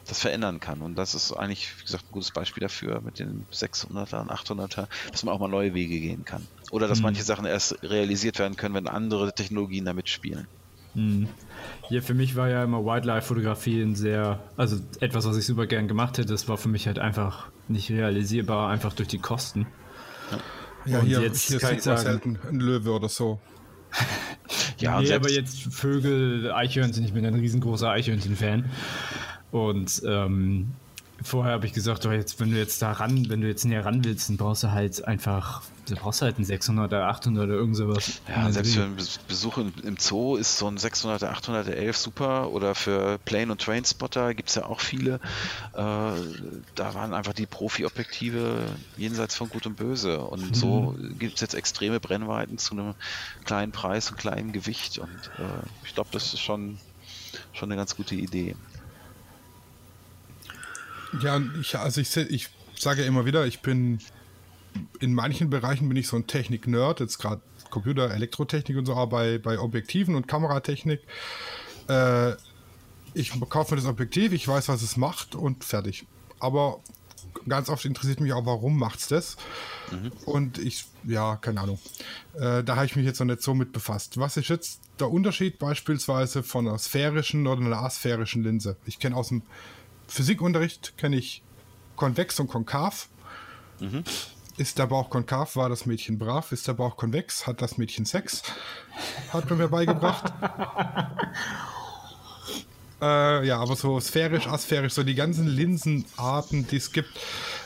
das verändern kann. Und das ist eigentlich, wie gesagt, ein gutes Beispiel dafür mit den 600er und 800er, dass man auch mal neue Wege gehen kann. Oder dass mhm. manche Sachen erst realisiert werden können, wenn andere Technologien damit spielen. Mhm. Ja, für mich war ja immer Wildlife-Fotografie ein sehr, also etwas, was ich super gern gemacht hätte. Das war für mich halt einfach nicht realisierbar, einfach durch die Kosten. Ja, ja und hier, jetzt hier kann ich sagen, selten ein Löwe oder so. ja, nee, aber jetzt Vögel, Eichhörnchen, ich bin ein riesengroßer Eichhörnchen-Fan. Und ähm, vorher habe ich gesagt, oh, jetzt, wenn du jetzt da ran, wenn du jetzt näher ran willst, dann brauchst du halt einfach, du brauchst halt einen 600 oder 800 oder irgend sowas. Ja, selbst für einen Besuch im Zoo ist so ein 600 oder 811 super oder für Plane- und Train-Spotter gibt es ja auch viele. Äh, da waren einfach die Profi-Objektive jenseits von Gut und Böse und mhm. so gibt es jetzt extreme Brennweiten zu einem kleinen Preis und kleinen Gewicht und äh, ich glaube, das ist schon, schon eine ganz gute Idee. Ja, ich, also ich, ich sage ja immer wieder, ich bin in manchen Bereichen bin ich so ein Technik-Nerd, jetzt gerade Computer, Elektrotechnik und so, aber bei, bei Objektiven und Kameratechnik. Äh, ich kaufe mir das Objektiv, ich weiß, was es macht und fertig. aber ganz oft interessiert mich auch, warum macht's das? Mhm. Und ich, ja, keine Ahnung. Äh, da habe ich mich jetzt noch nicht so mit befasst. Was ist jetzt der Unterschied beispielsweise von einer sphärischen oder einer asphärischen Linse? Ich kenne aus dem Physikunterricht kenne ich konvex und konkav. Mhm. Ist der Bauch konkav, war das Mädchen brav. Ist der Bauch konvex, hat das Mädchen Sex. Hat man mir beigebracht. Äh, ja, aber so sphärisch, asphärisch, so die ganzen Linsenarten, die es gibt.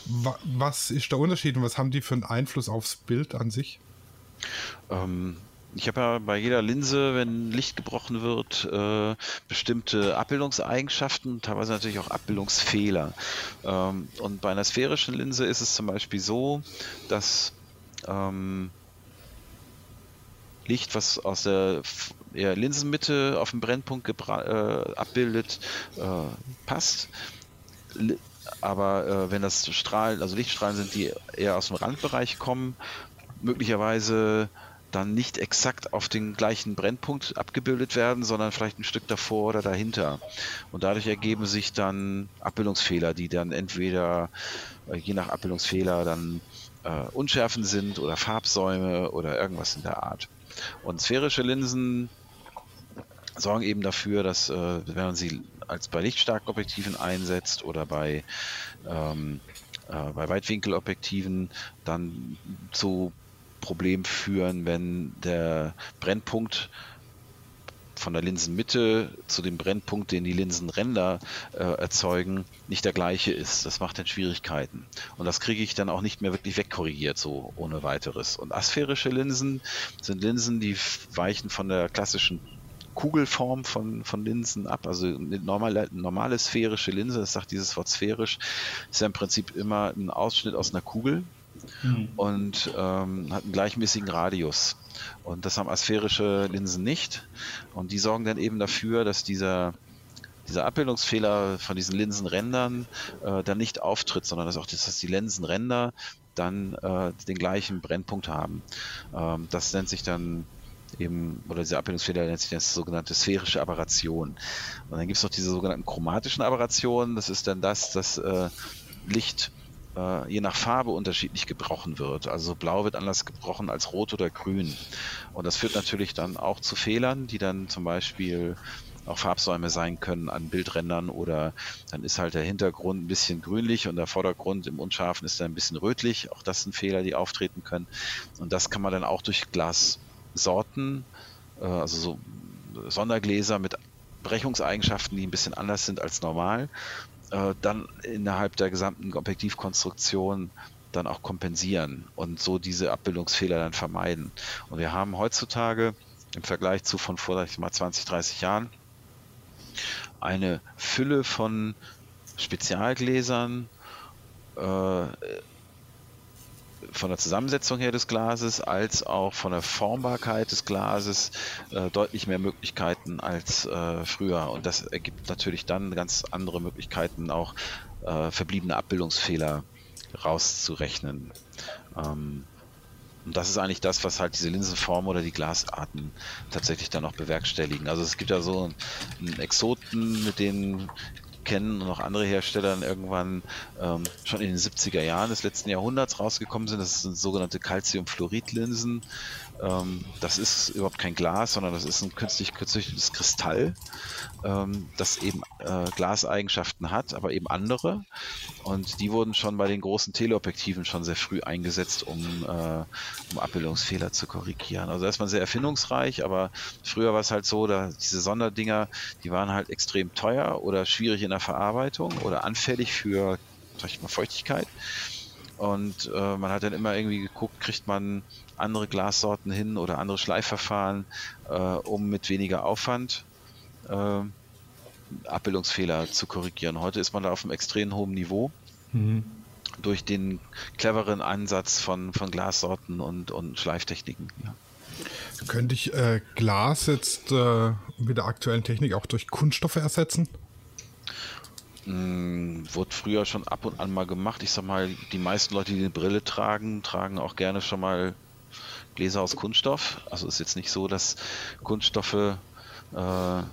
Wa was ist der Unterschied und was haben die für einen Einfluss aufs Bild an sich? Ähm, ich habe ja bei jeder Linse, wenn Licht gebrochen wird, äh, bestimmte Abbildungseigenschaften, teilweise natürlich auch Abbildungsfehler. Ähm, und bei einer sphärischen Linse ist es zum Beispiel so, dass ähm, Licht, was aus der eher Linsenmitte auf dem Brennpunkt äh, abbildet, äh, passt. Aber äh, wenn das Strahlen, also Lichtstrahlen sind, die eher aus dem Randbereich kommen, möglicherweise dann nicht exakt auf den gleichen Brennpunkt abgebildet werden, sondern vielleicht ein Stück davor oder dahinter. Und dadurch ergeben sich dann Abbildungsfehler, die dann entweder äh, je nach Abbildungsfehler dann äh, Unschärfen sind oder Farbsäume oder irgendwas in der Art. Und sphärische Linsen sorgen eben dafür, dass äh, wenn man sie als bei lichtstarken Objektiven einsetzt oder bei, ähm, äh, bei Weitwinkelobjektiven dann zu Problemen führen, wenn der Brennpunkt von der Linsenmitte zu dem Brennpunkt, den die Linsenränder äh, erzeugen, nicht der gleiche ist. Das macht dann Schwierigkeiten. Und das kriege ich dann auch nicht mehr wirklich wegkorrigiert, so ohne weiteres. Und asphärische Linsen sind Linsen, die weichen von der klassischen Kugelform von, von Linsen ab. Also eine normale, normale sphärische Linse, das sagt dieses Wort sphärisch, ist ja im Prinzip immer ein Ausschnitt aus einer Kugel mhm. und ähm, hat einen gleichmäßigen Radius. Und das haben asphärische Linsen nicht. Und die sorgen dann eben dafür, dass dieser dieser Abbildungsfehler von diesen Linsenrändern äh, dann nicht auftritt, sondern dass auch das, dass die Linsenränder dann äh, den gleichen Brennpunkt haben. Ähm, das nennt sich dann eben, oder dieser Abbildungsfehler nennt sich das sogenannte sphärische Aberration. Und dann gibt es noch diese sogenannten chromatischen Aberrationen. Das ist dann das, dass äh, Licht äh, je nach Farbe unterschiedlich gebrochen wird. Also blau wird anders gebrochen als rot oder grün. Und das führt natürlich dann auch zu Fehlern, die dann zum Beispiel auch Farbsäume sein können an Bildrändern oder dann ist halt der Hintergrund ein bisschen grünlich und der Vordergrund im Unscharfen ist dann ein bisschen rötlich. Auch das sind Fehler, die auftreten können. Und das kann man dann auch durch Glas Sorten, äh, also so Sondergläser mit Brechungseigenschaften, die ein bisschen anders sind als normal, äh, dann innerhalb der gesamten Objektivkonstruktion dann auch kompensieren und so diese Abbildungsfehler dann vermeiden. Und wir haben heutzutage im Vergleich zu von vor mal 20, 30 Jahren eine Fülle von Spezialgläsern, äh, von der Zusammensetzung her des Glases als auch von der Formbarkeit des Glases äh, deutlich mehr Möglichkeiten als äh, früher. Und das ergibt natürlich dann ganz andere Möglichkeiten, auch äh, verbliebene Abbildungsfehler rauszurechnen. Ähm, und das ist eigentlich das, was halt diese Linsenform oder die Glasarten tatsächlich dann auch bewerkstelligen. Also es gibt ja so einen Exoten, mit denen kennen und auch andere Hersteller dann irgendwann ähm, schon in den 70er Jahren des letzten Jahrhunderts rausgekommen sind. Das sind sogenannte Calciumfluoridlinsen. Ähm, das ist überhaupt kein Glas, sondern das ist ein künstlich gezüchtetes Kristall, ähm, das eben äh, Glaseigenschaften hat, aber eben andere. Und die wurden schon bei den großen Teleobjektiven schon sehr früh eingesetzt, um, äh, um Abbildungsfehler zu korrigieren. Also erstmal sehr erfindungsreich, aber früher war es halt so, da diese Sonderdinger, die waren halt extrem teuer oder schwierig in der Verarbeitung oder anfällig für sag ich mal, Feuchtigkeit. Und äh, man hat dann immer irgendwie geguckt, kriegt man andere Glassorten hin oder andere Schleifverfahren, äh, um mit weniger Aufwand äh, Abbildungsfehler zu korrigieren. Heute ist man da auf einem extrem hohen Niveau. Mhm. Durch den cleveren Ansatz von, von Glassorten und, und Schleiftechniken. Ja. Könnte ich äh, Glas jetzt äh, mit der aktuellen Technik auch durch Kunststoffe ersetzen? Hm, wurde früher schon ab und an mal gemacht. Ich sag mal, die meisten Leute, die eine Brille tragen, tragen auch gerne schon mal Gläser aus Kunststoff. Also ist jetzt nicht so, dass Kunststoffe äh,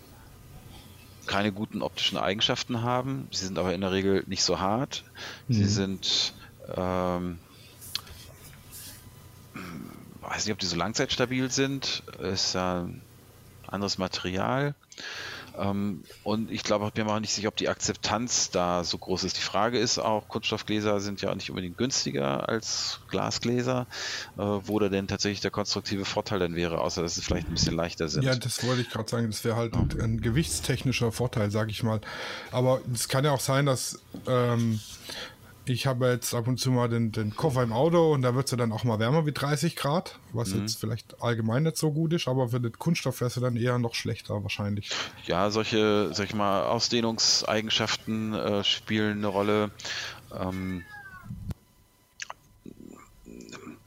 keine guten optischen Eigenschaften haben. Sie sind aber in der Regel nicht so hart. Mhm. Sie sind, ähm, weiß nicht, ob die so langzeitstabil sind. Ist ja ein anderes Material. Ähm, und ich glaube, wir machen nicht sicher, ob die Akzeptanz da so groß ist. Die Frage ist auch, Kunststoffgläser sind ja auch nicht unbedingt günstiger als Glasgläser, äh, wo da denn tatsächlich der konstruktive Vorteil dann wäre, außer dass sie vielleicht ein bisschen leichter sind. Ja, das wollte ich gerade sagen. Das wäre halt ein gewichtstechnischer Vorteil, sage ich mal. Aber es kann ja auch sein, dass ähm, ich habe jetzt ab und zu mal den, den Koffer im Auto und da wird es ja dann auch mal wärmer wie 30 Grad, was mhm. jetzt vielleicht allgemein nicht so gut ist, aber für den Kunststoff wäre es dann eher noch schlechter wahrscheinlich. Ja, solche, sag ich mal, Ausdehnungseigenschaften äh, spielen eine Rolle. Ähm,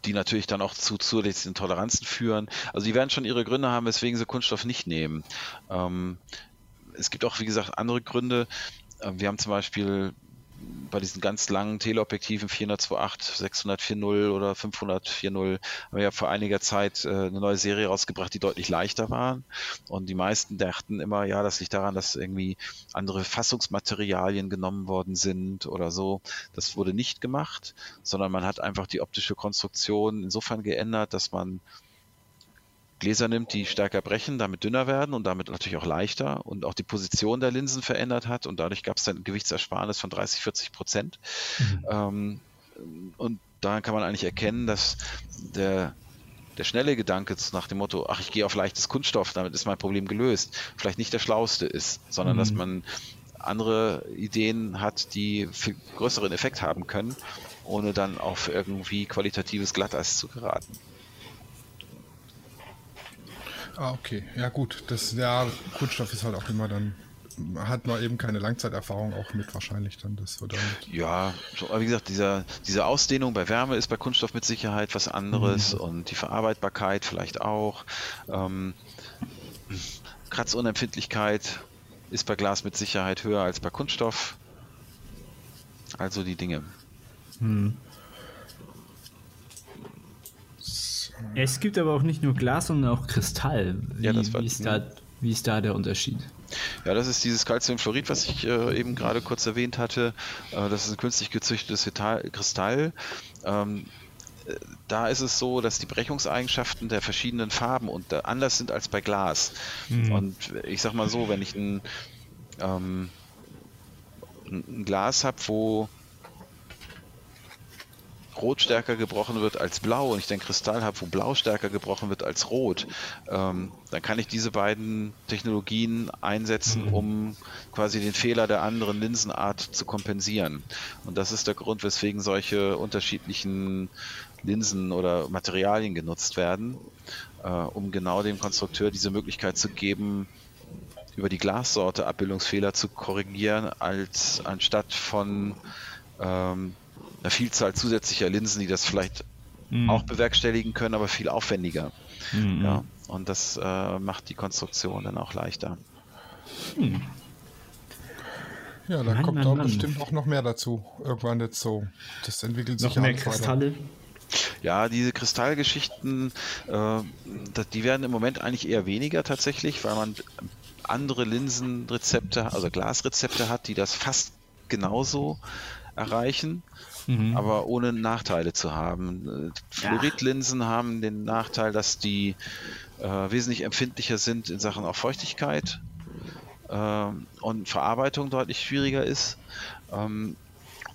die natürlich dann auch zu zusätzlichen Toleranzen führen. Also die werden schon ihre Gründe haben, weswegen sie Kunststoff nicht nehmen. Ähm, es gibt auch, wie gesagt, andere Gründe. Äh, wir haben zum Beispiel bei diesen ganz langen Teleobjektiven 400-2.8, 600-4.0 oder 500-4.0 haben wir ja vor einiger Zeit äh, eine neue Serie rausgebracht, die deutlich leichter waren. Und die meisten dachten immer, ja, das liegt daran, dass irgendwie andere Fassungsmaterialien genommen worden sind oder so. Das wurde nicht gemacht, sondern man hat einfach die optische Konstruktion insofern geändert, dass man Gläser nimmt, die stärker brechen, damit dünner werden und damit natürlich auch leichter und auch die Position der Linsen verändert hat und dadurch gab es dann ein Gewichtsersparnis von 30, 40 Prozent. Mhm. Ähm, und daran kann man eigentlich erkennen, dass der, der schnelle Gedanke nach dem Motto, ach, ich gehe auf leichtes Kunststoff, damit ist mein Problem gelöst, vielleicht nicht der schlauste ist, sondern mhm. dass man andere Ideen hat, die viel größeren Effekt haben können, ohne dann auf irgendwie qualitatives Glatteis zu geraten. Ah, okay. Ja, gut. Das, ja, Kunststoff ist halt auch immer dann, hat man eben keine Langzeiterfahrung auch mit wahrscheinlich dann. Das wird dann ja, aber wie gesagt, dieser, diese Ausdehnung bei Wärme ist bei Kunststoff mit Sicherheit was anderes mhm. und die Verarbeitbarkeit vielleicht auch. Ähm, Kratzunempfindlichkeit ist bei Glas mit Sicherheit höher als bei Kunststoff. Also die Dinge. Mhm. Es gibt aber auch nicht nur Glas, sondern auch Kristall. Wie, ja, das war, wie, ist da, wie ist da der Unterschied? Ja, das ist dieses Calciumfluorid, was ich äh, eben gerade kurz erwähnt hatte. Äh, das ist ein künstlich gezüchtetes Kristall. Ähm, äh, da ist es so, dass die Brechungseigenschaften der verschiedenen Farben und äh, anders sind als bei Glas. Mhm. Und ich sag mal so, wenn ich ein, ähm, ein Glas habe, wo Rot stärker gebrochen wird als Blau und ich den Kristall habe, wo Blau stärker gebrochen wird als Rot, ähm, dann kann ich diese beiden Technologien einsetzen, mhm. um quasi den Fehler der anderen Linsenart zu kompensieren. Und das ist der Grund, weswegen solche unterschiedlichen Linsen oder Materialien genutzt werden, äh, um genau dem Konstrukteur diese Möglichkeit zu geben, über die Glassorte Abbildungsfehler zu korrigieren, als anstatt von ähm, eine Vielzahl zusätzlicher Linsen, die das vielleicht mhm. auch bewerkstelligen können, aber viel aufwendiger. Mhm. Ja, und das äh, macht die Konstruktion dann auch leichter. Mhm. Ja, da Mann, kommt Mann, auch Mann. bestimmt auch noch mehr dazu. Irgendwann jetzt so. Das entwickelt sich noch mehr Kristalle. Ja, diese Kristallgeschichten, äh, die werden im Moment eigentlich eher weniger tatsächlich, weil man andere Linsenrezepte, also Glasrezepte hat, die das fast genauso erreichen mhm. aber ohne Nachteile zu haben. Äh, Fluoridlinsen ja. haben den Nachteil, dass die äh, wesentlich empfindlicher sind in Sachen auch Feuchtigkeit äh, und Verarbeitung deutlich schwieriger ist. Ähm,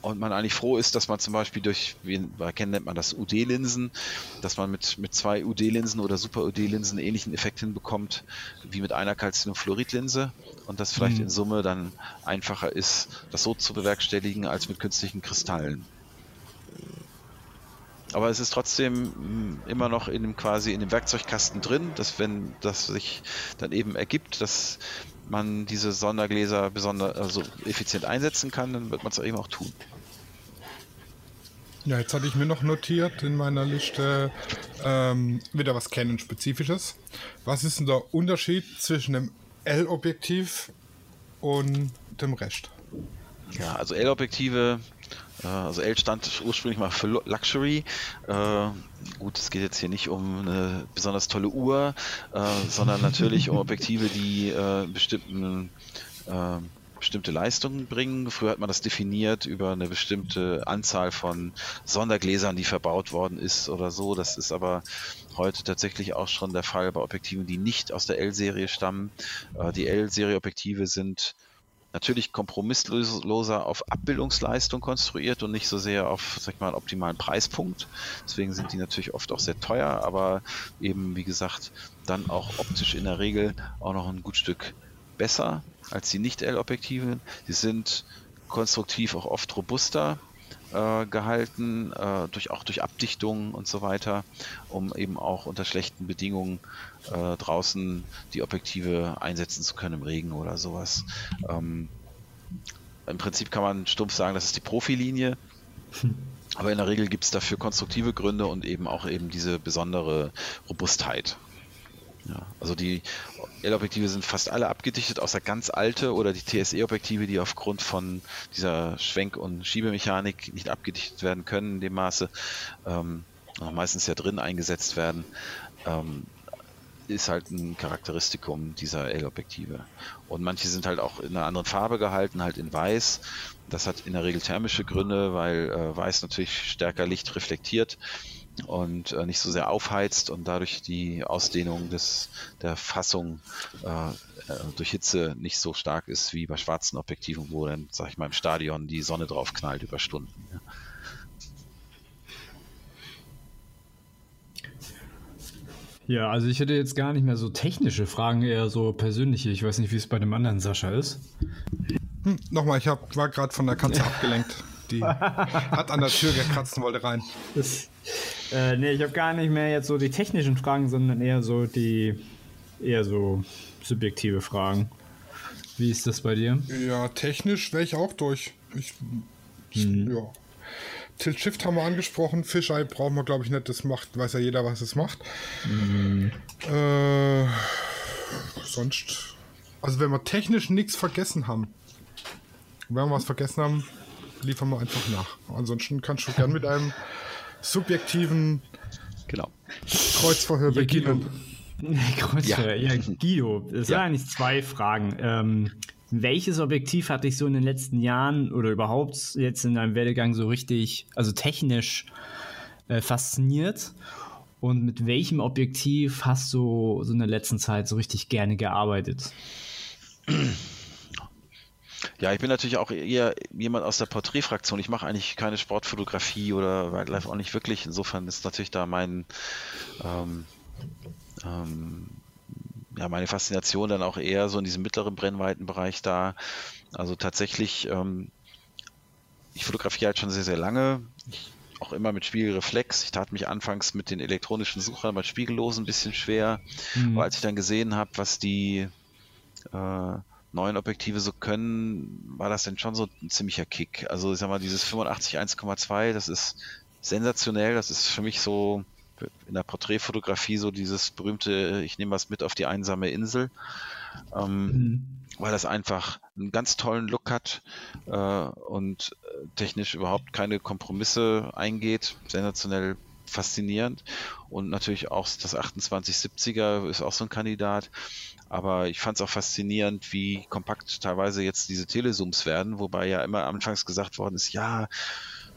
und man eigentlich froh ist, dass man zum Beispiel durch, wie bei Ken nennt man das UD-Linsen, dass man mit, mit zwei UD-Linsen oder Super-UD-Linsen ähnlichen Effekt hinbekommt wie mit einer Calciumfluorid-Linse und das vielleicht mhm. in Summe dann einfacher ist, das so zu bewerkstelligen als mit künstlichen Kristallen. Aber es ist trotzdem mm, immer noch in dem quasi in dem Werkzeugkasten drin, dass wenn das sich dann eben ergibt, dass man diese Sondergläser besonders also effizient einsetzen kann, dann wird man es eben auch tun. Ja, jetzt hatte ich mir noch notiert in meiner Liste ähm, wieder was Canon-spezifisches. Was ist denn der Unterschied zwischen dem L-Objektiv und dem Rest? Ja, also L-Objektive also L stand ursprünglich mal für Luxury. Äh, gut, es geht jetzt hier nicht um eine besonders tolle Uhr, äh, sondern natürlich um Objektive, die äh, bestimmten äh, bestimmte Leistungen bringen. Früher hat man das definiert über eine bestimmte Anzahl von Sondergläsern, die verbaut worden ist oder so. Das ist aber heute tatsächlich auch schon der Fall bei Objektiven, die nicht aus der L-Serie stammen. Äh, die L-Serie-Objektive sind natürlich kompromissloser auf Abbildungsleistung konstruiert und nicht so sehr auf, sag ich mal, einen optimalen Preispunkt. Deswegen sind die natürlich oft auch sehr teuer, aber eben, wie gesagt, dann auch optisch in der Regel auch noch ein gut Stück besser als die Nicht-L-Objektive. Sie sind konstruktiv auch oft robuster äh, gehalten, äh, durch, auch durch Abdichtungen und so weiter, um eben auch unter schlechten Bedingungen äh, draußen die Objektive einsetzen zu können im Regen oder sowas. Ähm, Im Prinzip kann man stumpf sagen, das ist die Profilinie. Hm. Aber in der Regel gibt es dafür konstruktive Gründe und eben auch eben diese besondere Robustheit. Ja, also die L-Objektive sind fast alle abgedichtet, außer ganz alte oder die TSE-Objektive, die aufgrund von dieser Schwenk- und Schiebemechanik nicht abgedichtet werden können in dem Maße, ähm, meistens ja drin eingesetzt werden, ähm, ist halt ein Charakteristikum dieser L-Objektive. Und manche sind halt auch in einer anderen Farbe gehalten, halt in weiß. Das hat in der Regel thermische Gründe, weil äh, weiß natürlich stärker Licht reflektiert und äh, nicht so sehr aufheizt und dadurch die Ausdehnung des, der Fassung äh, äh, durch Hitze nicht so stark ist wie bei schwarzen Objektiven, wo dann, sag ich mal, im Stadion die Sonne drauf knallt über Stunden. Ja. Ja, also ich hätte jetzt gar nicht mehr so technische Fragen, eher so persönliche. Ich weiß nicht, wie es bei dem anderen Sascha ist. Hm, nochmal, ich hab, war gerade von der Katze abgelenkt. Die hat an der Tür gekratzt und wollte rein. Das, äh, nee, ich habe gar nicht mehr jetzt so die technischen Fragen, sondern eher so die eher so subjektive Fragen. Wie ist das bei dir? Ja, technisch wäre ich auch durch. Ich, mhm. Ja. Tilt Shift haben wir angesprochen. Fisheye brauchen wir, glaube ich, nicht. Das macht, weiß ja jeder, was es macht. Mhm. Äh, sonst. Also, wenn wir technisch nichts vergessen haben, wenn wir was vergessen haben, liefern wir einfach nach. Ansonsten kannst du gern mit einem subjektiven genau. Kreuzverhör beginnen. Kreuzverhör, ja. ja, Guido, es ja. sind eigentlich zwei Fragen. Ähm, welches Objektiv hat dich so in den letzten Jahren oder überhaupt jetzt in deinem Werdegang so richtig, also technisch äh, fasziniert? Und mit welchem Objektiv hast du so in der letzten Zeit so richtig gerne gearbeitet? Ja, ich bin natürlich auch eher jemand aus der Porträtfraktion. Ich mache eigentlich keine Sportfotografie oder Wildlife auch nicht wirklich. Insofern ist natürlich da mein ähm, ähm, ja, meine Faszination dann auch eher so in diesem mittleren Brennweitenbereich da. Also tatsächlich, ähm, ich fotografiere halt schon sehr, sehr lange. Ich, auch immer mit Spiegelreflex. Ich tat mich anfangs mit den elektronischen Suchern bei Spiegellosen ein bisschen schwer. Mhm. Aber als ich dann gesehen habe, was die äh, neuen Objektive so können, war das denn schon so ein ziemlicher Kick. Also ich sag mal, dieses 85 1,2, das ist sensationell. Das ist für mich so in der Porträtfotografie so dieses berühmte, ich nehme was mit auf die einsame Insel. Ähm, mhm. Weil das einfach einen ganz tollen Look hat äh, und äh, technisch überhaupt keine Kompromisse eingeht. Sensationell faszinierend. Und natürlich auch das 2870er ist auch so ein Kandidat. Aber ich fand es auch faszinierend, wie kompakt teilweise jetzt diese Telezooms werden, wobei ja immer anfangs gesagt worden ist, ja,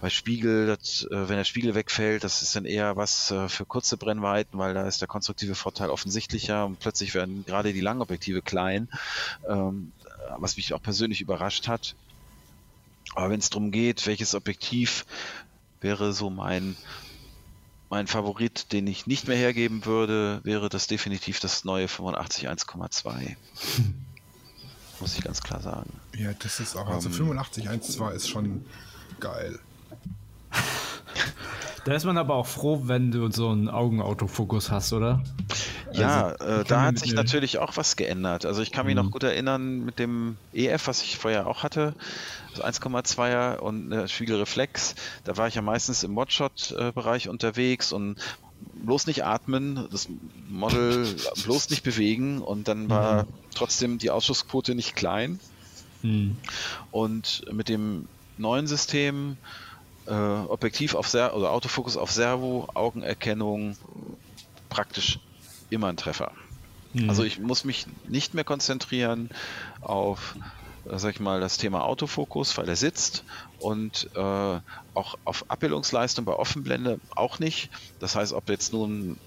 bei Spiegel, das, äh, wenn der Spiegel wegfällt, das ist dann eher was äh, für kurze Brennweiten, weil da ist der konstruktive Vorteil offensichtlicher und plötzlich werden gerade die Langobjektive klein, ähm, was mich auch persönlich überrascht hat. Aber wenn es darum geht, welches Objektiv wäre so mein mein Favorit, den ich nicht mehr hergeben würde, wäre das definitiv das neue 85 1,2. Muss ich ganz klar sagen. Ja, das ist auch, also um, 85 1,2 ist schon geil. Da ist man aber auch froh, wenn du so einen Augenautofokus hast, oder? Ja, also, äh, da hat sich natürlich auch was geändert. Also ich kann mich mhm. noch gut erinnern mit dem EF, was ich vorher auch hatte, also 1,2er und äh, Spiegelreflex. Da war ich ja meistens im Watchshot-Bereich unterwegs und bloß nicht atmen, das Model bloß nicht bewegen und dann war mhm. trotzdem die Ausschussquote nicht klein. Mhm. Und mit dem neuen System äh, Objektiv auf Ser oder Autofokus auf Servo, Augenerkennung, praktisch immer ein Treffer. Mhm. Also ich muss mich nicht mehr konzentrieren auf, äh, sag ich mal, das Thema Autofokus, weil er sitzt und äh, auch auf Abbildungsleistung bei Offenblende auch nicht. Das heißt, ob jetzt nun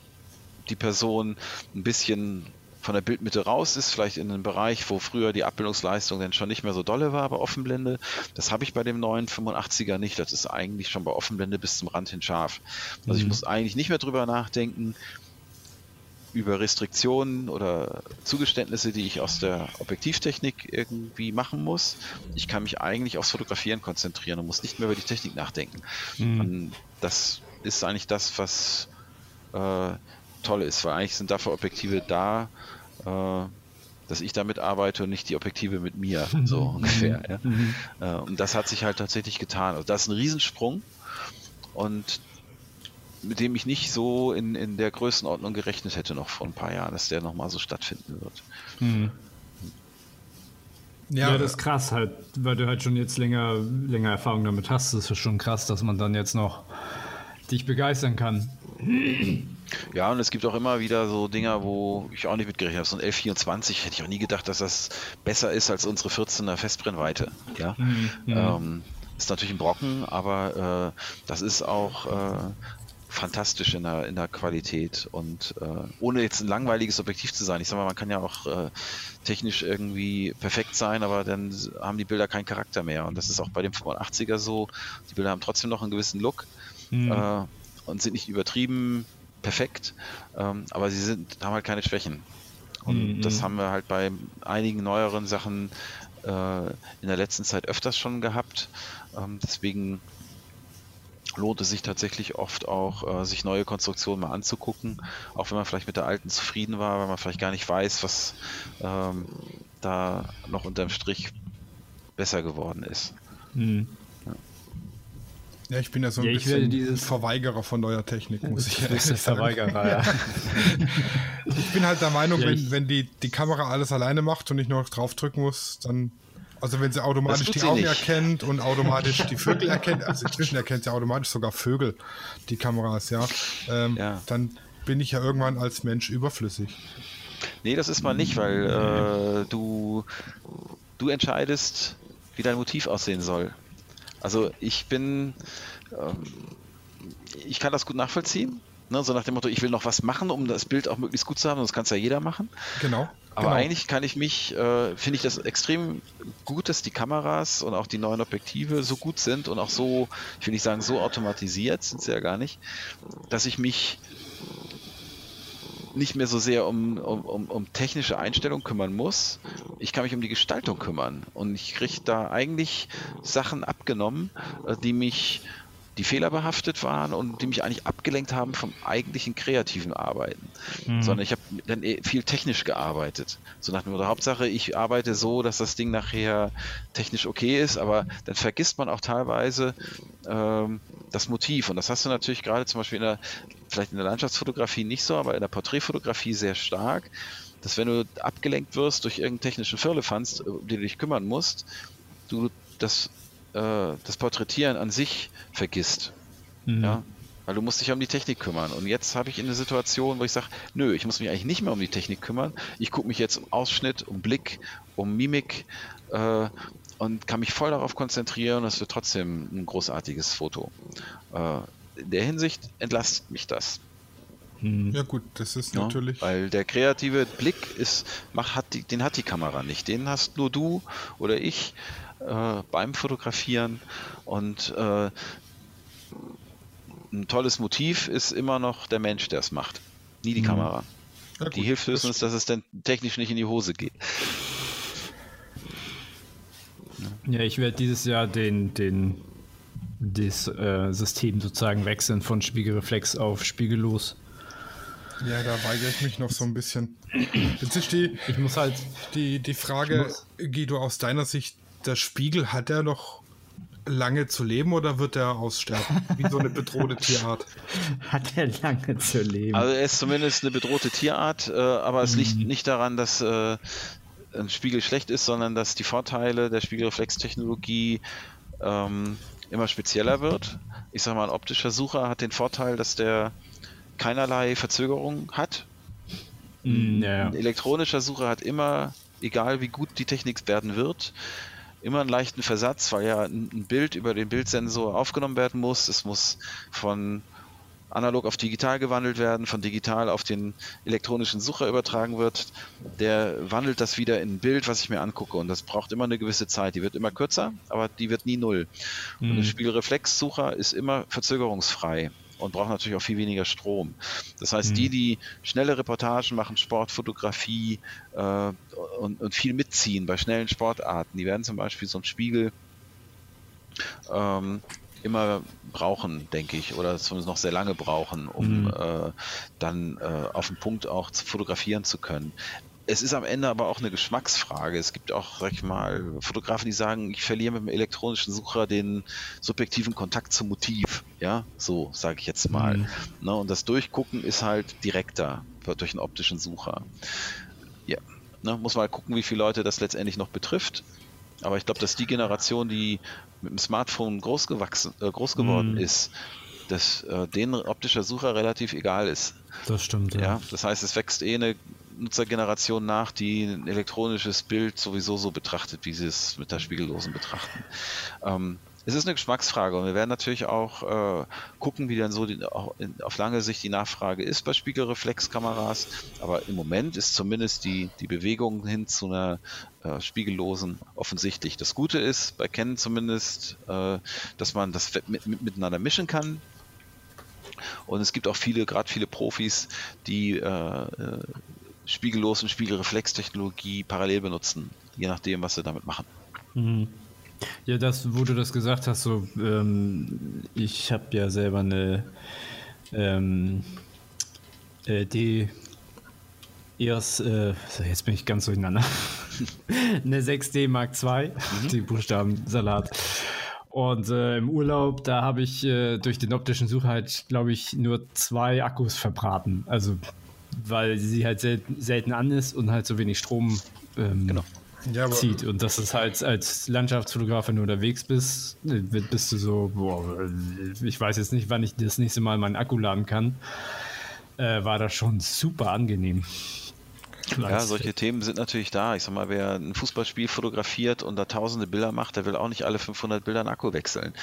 die Person ein bisschen von der Bildmitte raus ist, vielleicht in einem Bereich, wo früher die Abbildungsleistung dann schon nicht mehr so dolle war bei Offenblende. Das habe ich bei dem neuen 85er nicht. Das ist eigentlich schon bei Offenblende bis zum Rand hin scharf. Also mhm. ich muss eigentlich nicht mehr drüber nachdenken, über Restriktionen oder Zugeständnisse, die ich aus der Objektivtechnik irgendwie machen muss. Ich kann mich eigentlich aufs Fotografieren konzentrieren und muss nicht mehr über die Technik nachdenken. Mhm. Das ist eigentlich das, was äh, toll ist, weil eigentlich sind dafür Objektive da, dass ich damit arbeite und nicht die Objektive mit mir, so ungefähr. Ja. Äh, und das hat sich halt tatsächlich getan. Also das ist ein Riesensprung und mit dem ich nicht so in, in der Größenordnung gerechnet hätte noch vor ein paar Jahren, dass der nochmal so stattfinden wird. Mhm. Ja, ja, das ist krass halt, weil du halt schon jetzt länger, länger Erfahrung damit hast. Das ist schon krass, dass man dann jetzt noch dich begeistern kann. Ja, und es gibt auch immer wieder so Dinger, wo ich auch nicht mitgerechnet habe. So ein L24 hätte ich auch nie gedacht, dass das besser ist als unsere 14er Festbrennweite. Ja, mhm. ähm, ist natürlich ein Brocken, aber äh, das ist auch äh, fantastisch in der, in der Qualität und äh, ohne jetzt ein langweiliges Objektiv zu sein. Ich sag mal, man kann ja auch äh, technisch irgendwie perfekt sein, aber dann haben die Bilder keinen Charakter mehr. Und das ist auch bei dem 85er so. Die Bilder haben trotzdem noch einen gewissen Look mhm. äh, und sind nicht übertrieben perfekt, ähm, aber sie sind, haben halt keine Schwächen. Und mhm. das haben wir halt bei einigen neueren Sachen äh, in der letzten Zeit öfters schon gehabt. Ähm, deswegen lohnt es sich tatsächlich oft auch, äh, sich neue Konstruktionen mal anzugucken, auch wenn man vielleicht mit der alten zufrieden war, weil man vielleicht gar nicht weiß, was ähm, da noch unterm Strich besser geworden ist. Mhm. Ja, ich bin ja so ein ja, bisschen dieses Verweigerer von neuer Technik, muss ich ehrlich sagen. Verweigerer, ja. ich bin halt der Meinung, ja, wenn, wenn die, die Kamera alles alleine macht und ich nur noch draufdrücken muss, dann also wenn sie automatisch die Augen nicht. erkennt und automatisch die Vögel erkennt, also inzwischen erkennt sie automatisch sogar Vögel, die Kameras, ja, ähm, ja. dann bin ich ja irgendwann als Mensch überflüssig. Nee, das ist mal nicht, weil äh, du, du entscheidest, wie dein Motiv aussehen soll. Also ich bin, ähm, ich kann das gut nachvollziehen. Ne, so nach dem Motto, ich will noch was machen, um das Bild auch möglichst gut zu haben, das kann es ja jeder machen. Genau. Aber genau. eigentlich kann ich mich, äh, finde ich das extrem gut, dass die Kameras und auch die neuen Objektive so gut sind und auch so, ich will nicht sagen so automatisiert, sind sie ja gar nicht, dass ich mich nicht mehr so sehr um, um, um technische Einstellung kümmern muss. Ich kann mich um die Gestaltung kümmern. Und ich kriege da eigentlich Sachen abgenommen, äh, die mich die fehlerbehaftet waren und die mich eigentlich abgelenkt haben vom eigentlichen kreativen Arbeiten. Mhm. Sondern ich habe dann eh viel technisch gearbeitet. So nach dem Motto, Hauptsache, ich arbeite so, dass das Ding nachher technisch okay ist, aber dann vergisst man auch teilweise ähm, das Motiv. Und das hast du natürlich gerade zum Beispiel in der, vielleicht in der Landschaftsfotografie nicht so, aber in der Porträtfotografie sehr stark, dass wenn du abgelenkt wirst durch irgendeinen technischen Firlefanz, um den du dich kümmern musst, du das äh, das Porträtieren an sich vergisst. Mhm. Ja? Weil du musst dich um die Technik kümmern. Und jetzt habe ich eine Situation, wo ich sage, nö, ich muss mich eigentlich nicht mehr um die Technik kümmern. Ich gucke mich jetzt um Ausschnitt, um Blick, um Mimik äh, und kann mich voll darauf konzentrieren. Es wird trotzdem ein großartiges Foto. Äh, in der Hinsicht entlastet mich das. Mhm. Ja gut, das ist ja, natürlich. Weil der kreative Blick ist, mach, hat die, den hat die Kamera nicht. Den hast nur du oder ich äh, beim Fotografieren und äh, ein tolles Motiv ist immer noch der Mensch, der es macht, nie die mhm. Kamera. Ja, die hilft höchstens, dass es dann technisch nicht in die Hose geht. Ja, ich werde dieses Jahr den, den das äh, System sozusagen wechseln von Spiegelreflex auf Spiegellos. Ja, da weigere ich mich noch so ein bisschen. Jetzt ist die, ich muss halt die, die Frage, Guido, aus deiner Sicht, der Spiegel, hat er noch lange zu leben oder wird er aussterben? Wie so eine bedrohte Tierart. Hat er lange zu leben? Also er ist zumindest eine bedrohte Tierart, äh, aber es mhm. liegt nicht daran, dass äh, ein Spiegel schlecht ist, sondern dass die Vorteile der Spiegelreflextechnologie ähm, immer spezieller wird. Ich sage mal, ein optischer Sucher hat den Vorteil, dass der keinerlei Verzögerung hat. Mm, ja. Ein elektronischer Sucher hat immer, egal wie gut die Technik werden wird, immer einen leichten Versatz, weil ja ein Bild über den Bildsensor aufgenommen werden muss. Es muss von analog auf digital gewandelt werden, von digital auf den elektronischen Sucher übertragen wird. Der wandelt das wieder in ein Bild, was ich mir angucke. Und das braucht immer eine gewisse Zeit. Die wird immer kürzer, aber die wird nie null. Und Mhm. ein Spiegelreflexsucher ist immer verzögerungsfrei und braucht natürlich auch viel weniger Strom. Das heißt, die, die schnelle Reportagen machen, Sportfotografie äh, und, und viel mitziehen bei schnellen Sportarten, die werden zum Beispiel so einen Spiegel ähm, immer brauchen, denke ich, oder zumindest noch sehr lange brauchen, um Mhm. äh, dann äh, auf den Punkt auch zu fotografieren zu können. Es ist am Ende aber auch eine Geschmacksfrage. Es gibt auch, sag ich mal, Fotografen, die sagen, ich verliere mit dem elektronischen Sucher den subjektiven Kontakt zum Motiv. Ja, so sage ich jetzt mal. Mhm. Ne, und das Durchgucken ist halt direkter durch einen optischen Sucher. Ja, ne, muss mal gucken, wie viele Leute das letztendlich noch betrifft. Aber ich glaube, dass die Generation, die mit dem Smartphone groß, gewachsen, äh, groß geworden Mhm. ist, dass äh, denen optischer Sucher relativ egal ist. Das stimmt, Ja, das heißt, es wächst eh eine Nutzergeneration nach, die ein elektronisches Bild sowieso so betrachtet, wie sie es mit der spiegellosen betrachten. Ähm, es ist eine Geschmacksfrage und wir werden natürlich auch äh, gucken, wie dann so die, auf lange Sicht die Nachfrage ist bei Spiegelreflexkameras. Aber im Moment ist zumindest die, die Bewegung hin zu einer äh, spiegellosen offensichtlich. Das Gute ist bei Canon zumindest, äh, dass man das mit, mit, miteinander mischen kann. Und es gibt auch viele, gerade viele Profis, die äh, äh, spiegellos und Spiegelreflextechnologie parallel benutzen, je nachdem, was sie damit machen. Mhm. Ja, das, wo du das gesagt hast, so, ähm, ich habe ja selber eine ähm, äh, die EOS, äh, jetzt bin ich ganz durcheinander, eine 6D Mark II, die Buchstabensalat. Und äh, im Urlaub, da habe ich äh, durch den optischen Sucher halt, glaube ich, nur zwei Akkus verbraten. Also, weil sie halt sel selten an ist und halt so wenig Strom ähm, Genau. Ja, zieht. Und das ist halt als Landschaftsfotograf, wenn du unterwegs bist, bist du so, boah, ich weiß jetzt nicht, wann ich das nächste Mal meinen Akku laden kann. Äh, war das schon super angenehm. Ja, solche Themen sind natürlich da. Ich sag mal, wer ein Fußballspiel fotografiert und da tausende Bilder macht, der will auch nicht alle 500 Bilder einen Akku wechseln.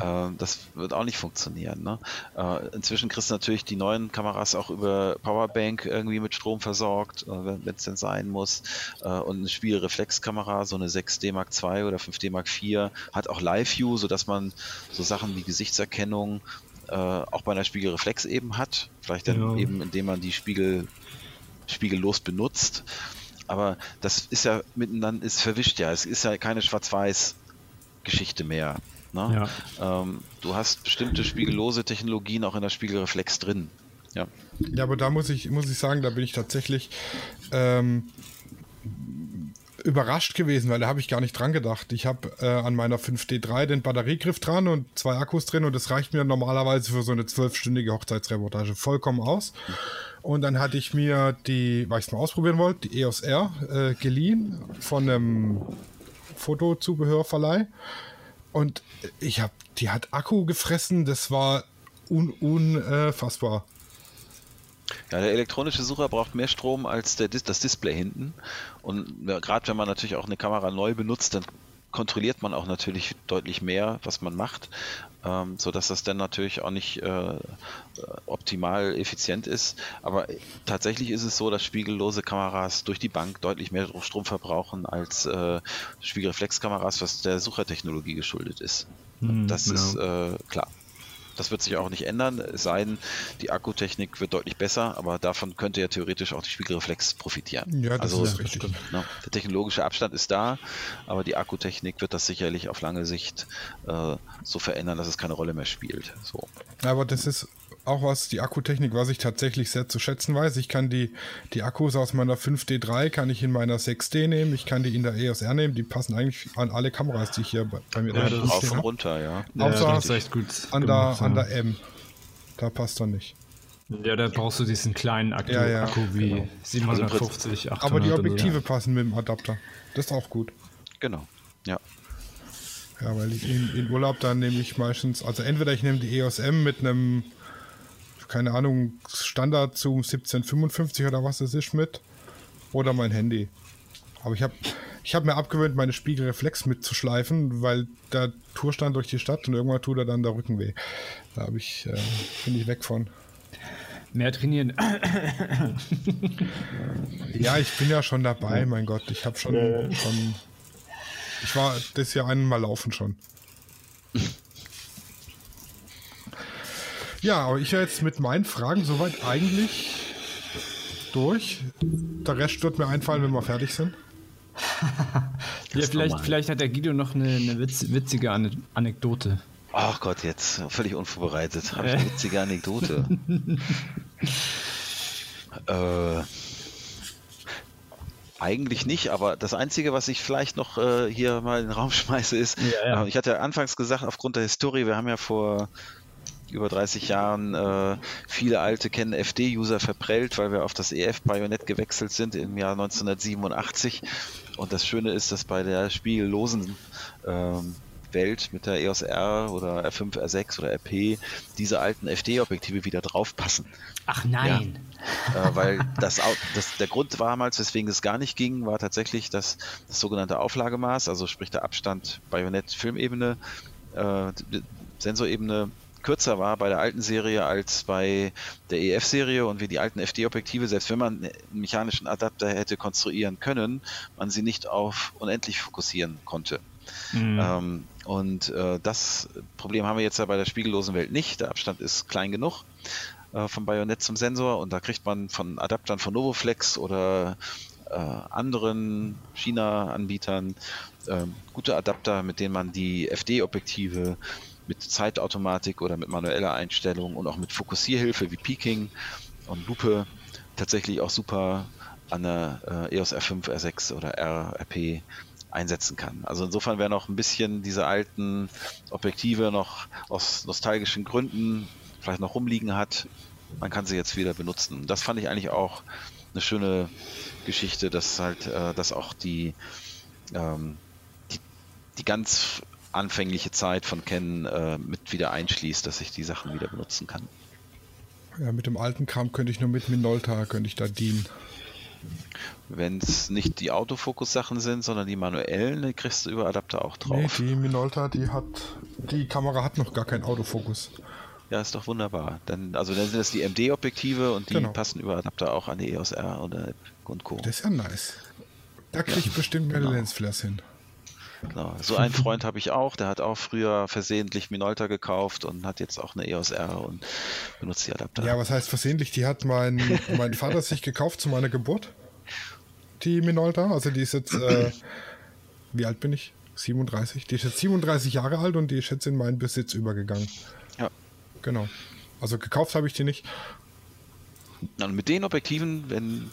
Äh, das wird auch nicht funktionieren. Ne? Äh, inzwischen kriegst du natürlich die neuen Kameras auch über Powerbank irgendwie mit Strom versorgt, äh, wenn es denn sein muss. Äh, und eine Spiegelreflexkamera, so eine 6D Mark II oder 5D Mark IV, hat auch Live-View, sodass man so Sachen wie Gesichtserkennung auch bei einer Spiegelreflex eben hat. Vielleicht dann Ja. eben, indem man die Spiegel spiegellos benutzt. Aber das ist ja miteinander, ist verwischt ja. Es ist ja keine Schwarz-Weiß-Geschichte mehr. Ne? Ähm, du hast bestimmte spiegellose Technologien auch in der Spiegelreflex drin. Ja. Ja, aber da muss ich, muss ich sagen, da bin ich tatsächlich ähm, überrascht gewesen, weil da habe ich gar nicht dran gedacht. Ich habe äh, an meiner 5D3 den Batteriegriff dran und zwei Akkus drin und das reicht mir normalerweise für so eine zwölfstündige Hochzeitsreportage vollkommen aus. Und dann hatte ich mir die, weil ich es mal ausprobieren wollte, die EOS R äh, geliehen von einem Fotozubehörverleih. Und ich habe, die hat Akku gefressen, das war un, unfassbar. Ja, der elektronische Sucher braucht mehr Strom als der, das Display hinten. Und gerade wenn man natürlich auch eine Kamera neu benutzt, dann kontrolliert man auch natürlich deutlich mehr, was man macht, ähm, sodass das dann natürlich auch nicht äh, optimal effizient ist. Aber tatsächlich ist es so, dass spiegellose Kameras durch die Bank deutlich mehr Strom verbrauchen als äh, Spiegelreflexkameras, was der Suchertechnologie geschuldet ist. Hm, das ja. ist äh, klar. Das wird sich auch nicht ändern, es sei denn, die Akkutechnik wird deutlich besser, aber davon könnte ja theoretisch auch die Spiegelreflex profitieren. Ja, das also, ist richtig. ne, der technologische Abstand ist da, aber die Akkutechnik wird das sicherlich auf lange Sicht äh, so verändern, dass es keine Rolle mehr spielt. So. Aber das ist auch was, die Akkutechnik, was ich tatsächlich sehr zu schätzen weiß. Ich kann die, die Akkus aus meiner 5D3 kann ich in meiner 6D nehmen, ich kann die in der EOS R nehmen, die passen eigentlich an alle Kameras, die ich hier bei, bei mir Ja, da das Rauf stehen und runter, ja. Ja, Außer das ist echt gut. An, gemacht, der, an ja. der M. Da passt er nicht. Ja, da brauchst du diesen kleinen Akku, Ja, ja, Akku wie genau. 750, 800 Aber die so, Objektive ja. passen mit dem Adapter. Das ist auch gut. Genau. Ja. Ja, weil ich in, in Urlaub dann nehme ich meistens, also entweder ich nehme die EOS M mit einem, keine Ahnung, Standard zum 1755 oder was es ist mit. Oder mein Handy. Aber ich habe ich hab mir abgewöhnt, meine Spiegelreflex mitzuschleifen, weil der Tourstand durch die Stadt und irgendwann tut er dann der Rücken weh. Da habe ich, äh, bin ich weg von. Mehr trainieren. Ja, ich bin ja schon dabei, mein Gott. Ich habe schon, schon. Ich war das Jahr einmal laufen schon. Ja, aber ich wäre jetzt mit meinen Fragen soweit eigentlich durch. Der Rest wird mir einfallen, wenn wir fertig sind. ja, vielleicht, vielleicht hat der Guido noch eine, eine witz, witzige Ane Anekdote. Ach Gott, jetzt völlig unvorbereitet. Habe ich eine witzige Anekdote? äh, eigentlich nicht, aber das Einzige, was ich vielleicht noch äh, hier mal in den Raum schmeiße, ist, Ja, ja. äh, ich hatte ja anfangs gesagt, aufgrund der Historie, wir haben ja vor über 30 Jahren äh, viele alte kennen FD-User verprellt, weil wir auf das EF-Bajonett gewechselt sind im Jahr 1987. Und das Schöne ist, dass bei der spiegellosen ähm, Welt mit der EOS R oder R5, R6 oder RP diese alten FD-Objektive wieder draufpassen. Ach nein. äh, weil das, das, der Grund damals, weswegen es gar nicht ging, war tatsächlich das, das sogenannte Auflagemaß, also sprich der Abstand Bajonett-Filmebene, äh, Sensorebene kürzer war bei der alten Serie als bei der EF-Serie und wir die alten FD-Objektive, selbst wenn man einen mechanischen Adapter hätte konstruieren können, man sie nicht auf unendlich fokussieren konnte. Mhm. Ähm, und äh, das Problem haben wir jetzt ja bei der spiegellosen Welt nicht. Der Abstand ist klein genug äh, vom Bajonett zum Sensor und da kriegt man von Adaptern von Novoflex oder äh, anderen China-Anbietern ähm, gute Adapter, mit denen man die FD-Objektive mit Zeitautomatik oder mit manueller Einstellung und auch mit Fokussierhilfe wie Peaking und Lupe tatsächlich auch super an der äh, EOS R5, R6 oder RRP einsetzen kann. Also insofern wer noch ein bisschen diese alten Objektive noch aus nostalgischen Gründen vielleicht noch rumliegen hat, man kann sie jetzt wieder benutzen. Das fand ich eigentlich auch eine schöne Geschichte, dass halt, äh, dass auch die, ähm, die, die ganz anfängliche Zeit von Canon äh, mit wieder einschließt, dass ich die Sachen wieder benutzen kann. Ja, mit dem alten Kram könnte ich nur mit Minolta, könnte ich da dienen. Wenn es nicht die Autofokus-Sachen sind, sondern die manuellen, die kriegst du über Adapter auch Nee, drauf. die Minolta, die hat, die Kamera hat noch gar keinen Autofokus. Ja, ist doch wunderbar. Dann, also dann sind das die MD-Objektive und die Genau. passen über Adapter auch an die EOS R oder und Co. Das ist ja nice. Da kriege ich bestimmt meine genau. Lensflares hin. Genau. So einen Freund habe ich auch, der hat auch früher versehentlich Minolta gekauft und hat jetzt auch eine EOS R und benutzt die Adapter. Ja, was heißt versehentlich? Die hat mein, mein Vater sich gekauft zu meiner Geburt. Die Minolta. Also die ist jetzt, äh, wie alt bin ich? 37. Die ist jetzt 37 Jahre alt und die ist jetzt in meinen Besitz übergegangen. Ja. Genau. Also gekauft habe ich die nicht. Und mit den Objektiven, wenn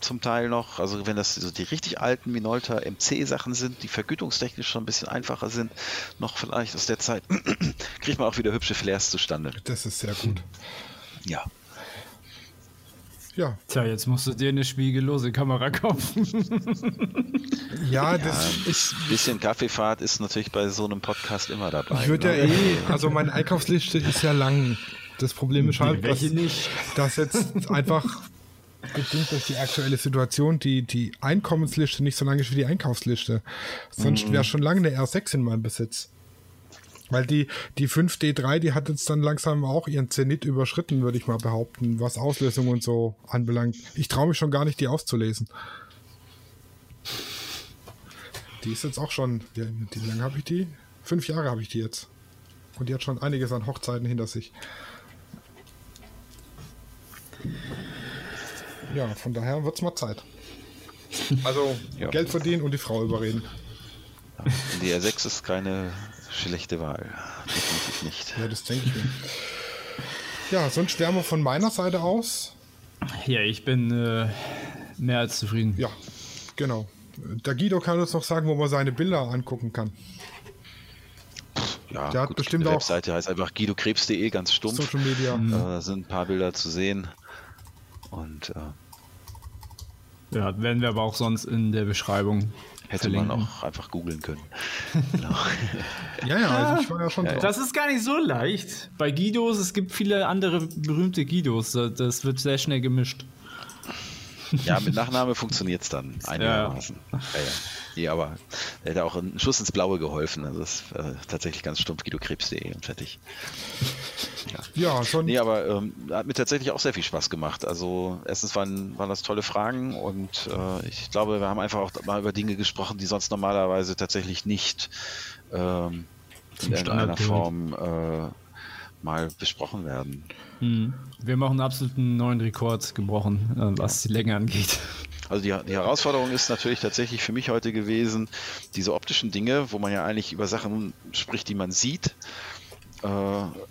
zum Teil noch, also wenn das so die richtig alten Minolta MC-Sachen sind, die vergütungstechnisch schon ein bisschen einfacher sind, noch vielleicht aus der Zeit, kriegt man auch wieder hübsche Flares zustande. Das ist sehr gut. Ja. Ja, Tja, jetzt musst du dir eine spiegellose Kamera kaufen. ja, das ist. Ein bisschen Kaffeefahrt ist natürlich bei so einem Podcast immer dabei. Ich würde ja ne? eh, also meine Einkaufsliste ist ja lang. Das Problem ist halt, dass, dass jetzt einfach bedingt durch die aktuelle Situation die, die Einkommensliste nicht so lang ist wie die Einkaufsliste. Sonst wäre schon lange eine R6 in meinem Besitz. Weil die, die 5D3, die hat jetzt dann langsam auch ihren Zenit überschritten, würde ich mal behaupten, was Auslösung und so anbelangt. Ich traue mich schon gar nicht, die auszulesen. Die ist jetzt auch schon, wie, wie lange habe ich die? Fünf Jahre habe ich die jetzt. Und die hat schon einiges an Hochzeiten hinter sich. Ja, von daher wird es mal Zeit. Also Ja. Geld verdienen und die Frau überreden. Die R6 ist keine schlechte Wahl. Definitiv nicht. Ja, das denke ich mir. Ja, sonst wären wir von meiner Seite aus. Ja, ich bin äh, mehr als zufrieden. Ja, genau. Der Guido kann uns noch sagen, wo man seine Bilder angucken kann. Ja, Der hat bestimmt die auch- Webseite heißt einfach guidokrebs.de, ganz stumpf. Social Media. Äh, da sind ein paar Bilder zu sehen. Und äh, Ja, werden wir aber auch sonst in der Beschreibung. Hätte man auch einfach googeln können. genau. Ja, ja, also ich war ja schon drauf. Das ist gar nicht so leicht. Bei Guidos, es gibt viele andere berühmte Guidos. Das wird sehr schnell gemischt. Ja, mit Nachname funktioniert es dann einigermaßen. Ja, ja. ja, aber er hat auch einen Schuss ins Blaue geholfen. Also das ist äh, tatsächlich ganz stumpf guidokrebs.de und fertig. Ja, ja schon. Nee, aber ähm, hat mir tatsächlich auch sehr viel Spaß gemacht. Also erstens waren, waren das tolle Fragen und äh, ich glaube, wir haben einfach auch mal über Dinge gesprochen, die sonst normalerweise tatsächlich nicht ähm, in irgendeiner Form äh, mal besprochen werden. Hm. Wir haben auch einen absoluten neuen Rekord gebrochen, äh, was die Länge angeht. Also die, die, Herausforderung ist natürlich tatsächlich für mich heute gewesen, diese optischen Dinge, wo man ja eigentlich über Sachen spricht, die man sieht, äh,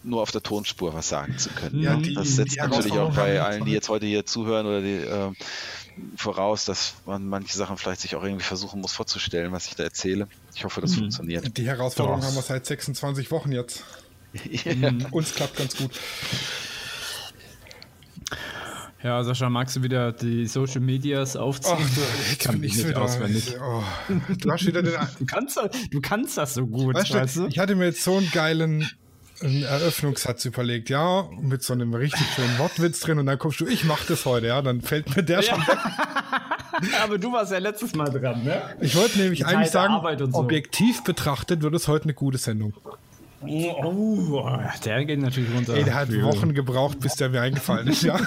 nur auf der Tonspur was sagen zu können. Ja, die, das setzt natürlich auch bei allen, die jetzt heute hier zuhören oder die, äh, voraus, dass man manche Sachen vielleicht sich auch irgendwie versuchen muss vorzustellen, was ich da erzähle. Ich hoffe, das mhm. funktioniert. Die Herausforderung Doch. haben wir seit 26 Wochen jetzt. ja. Uns klappt ganz gut. Ja, Sascha, magst du wieder die Social Medias aufziehen? Ach, ich kann nicht wieder. auswendig. Oh, du hast wieder den. du, kannst, du kannst das so gut. Weißt, weißt du, Ich hatte mir jetzt so einen geilen einen Eröffnungssatz überlegt, ja, mit so einem richtig schönen Wortwitz drin und dann kommst du, ich mach das heute, ja, dann fällt mir der ja. schon weg. Aber du warst ja letztes Mal dran, ne? Ich wollte nämlich eigentlich sagen, so. objektiv betrachtet wird es heute eine gute Sendung. Oh, oh, der geht natürlich runter. Ey, der hat Wochen gebraucht, bis der mir eingefallen ist, ja.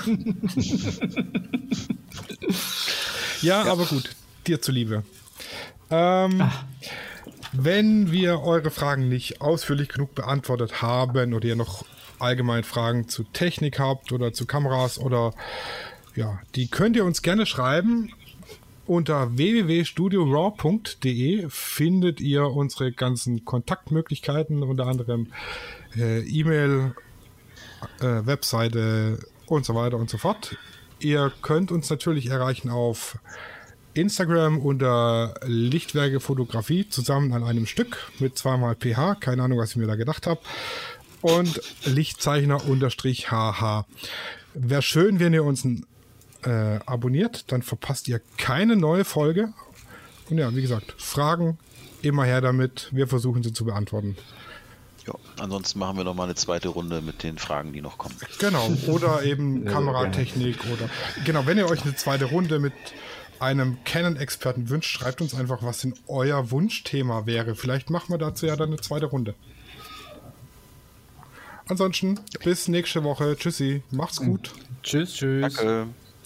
ja, ja, aber gut, dir zuliebe. Ähm, wenn wir eure Fragen nicht ausführlich genug beantwortet haben oder ihr noch allgemein Fragen zu Technik habt oder zu Kameras oder ja, die könnt ihr uns gerne schreiben unter www.studioraw.de findet ihr unsere ganzen Kontaktmöglichkeiten, unter anderem äh, E-Mail, äh, Webseite und so weiter und so fort. Ihr könnt uns natürlich erreichen auf Instagram unter Lichtwerke Fotografie zusammen an einem Stück mit zweimal PH. Keine Ahnung, was ich mir da gedacht habe. Und Lichtzeichner unterstrich HH. Wäre schön, wenn ihr uns ein äh, abonniert, dann verpasst ihr keine neue Folge. Und ja, wie gesagt, Fragen immer her damit. Wir versuchen sie zu beantworten. Ja, ansonsten machen wir noch mal eine zweite Runde mit den Fragen, die noch kommen. Genau, oder eben Kameratechnik oder genau, wenn ihr euch eine zweite Runde mit einem Canon-Experten wünscht, schreibt uns einfach, was denn euer Wunschthema wäre. Vielleicht machen wir dazu ja dann eine zweite Runde. Ansonsten, bis nächste Woche. Tschüssi, macht's gut. Tschüss, tschüss. Danke.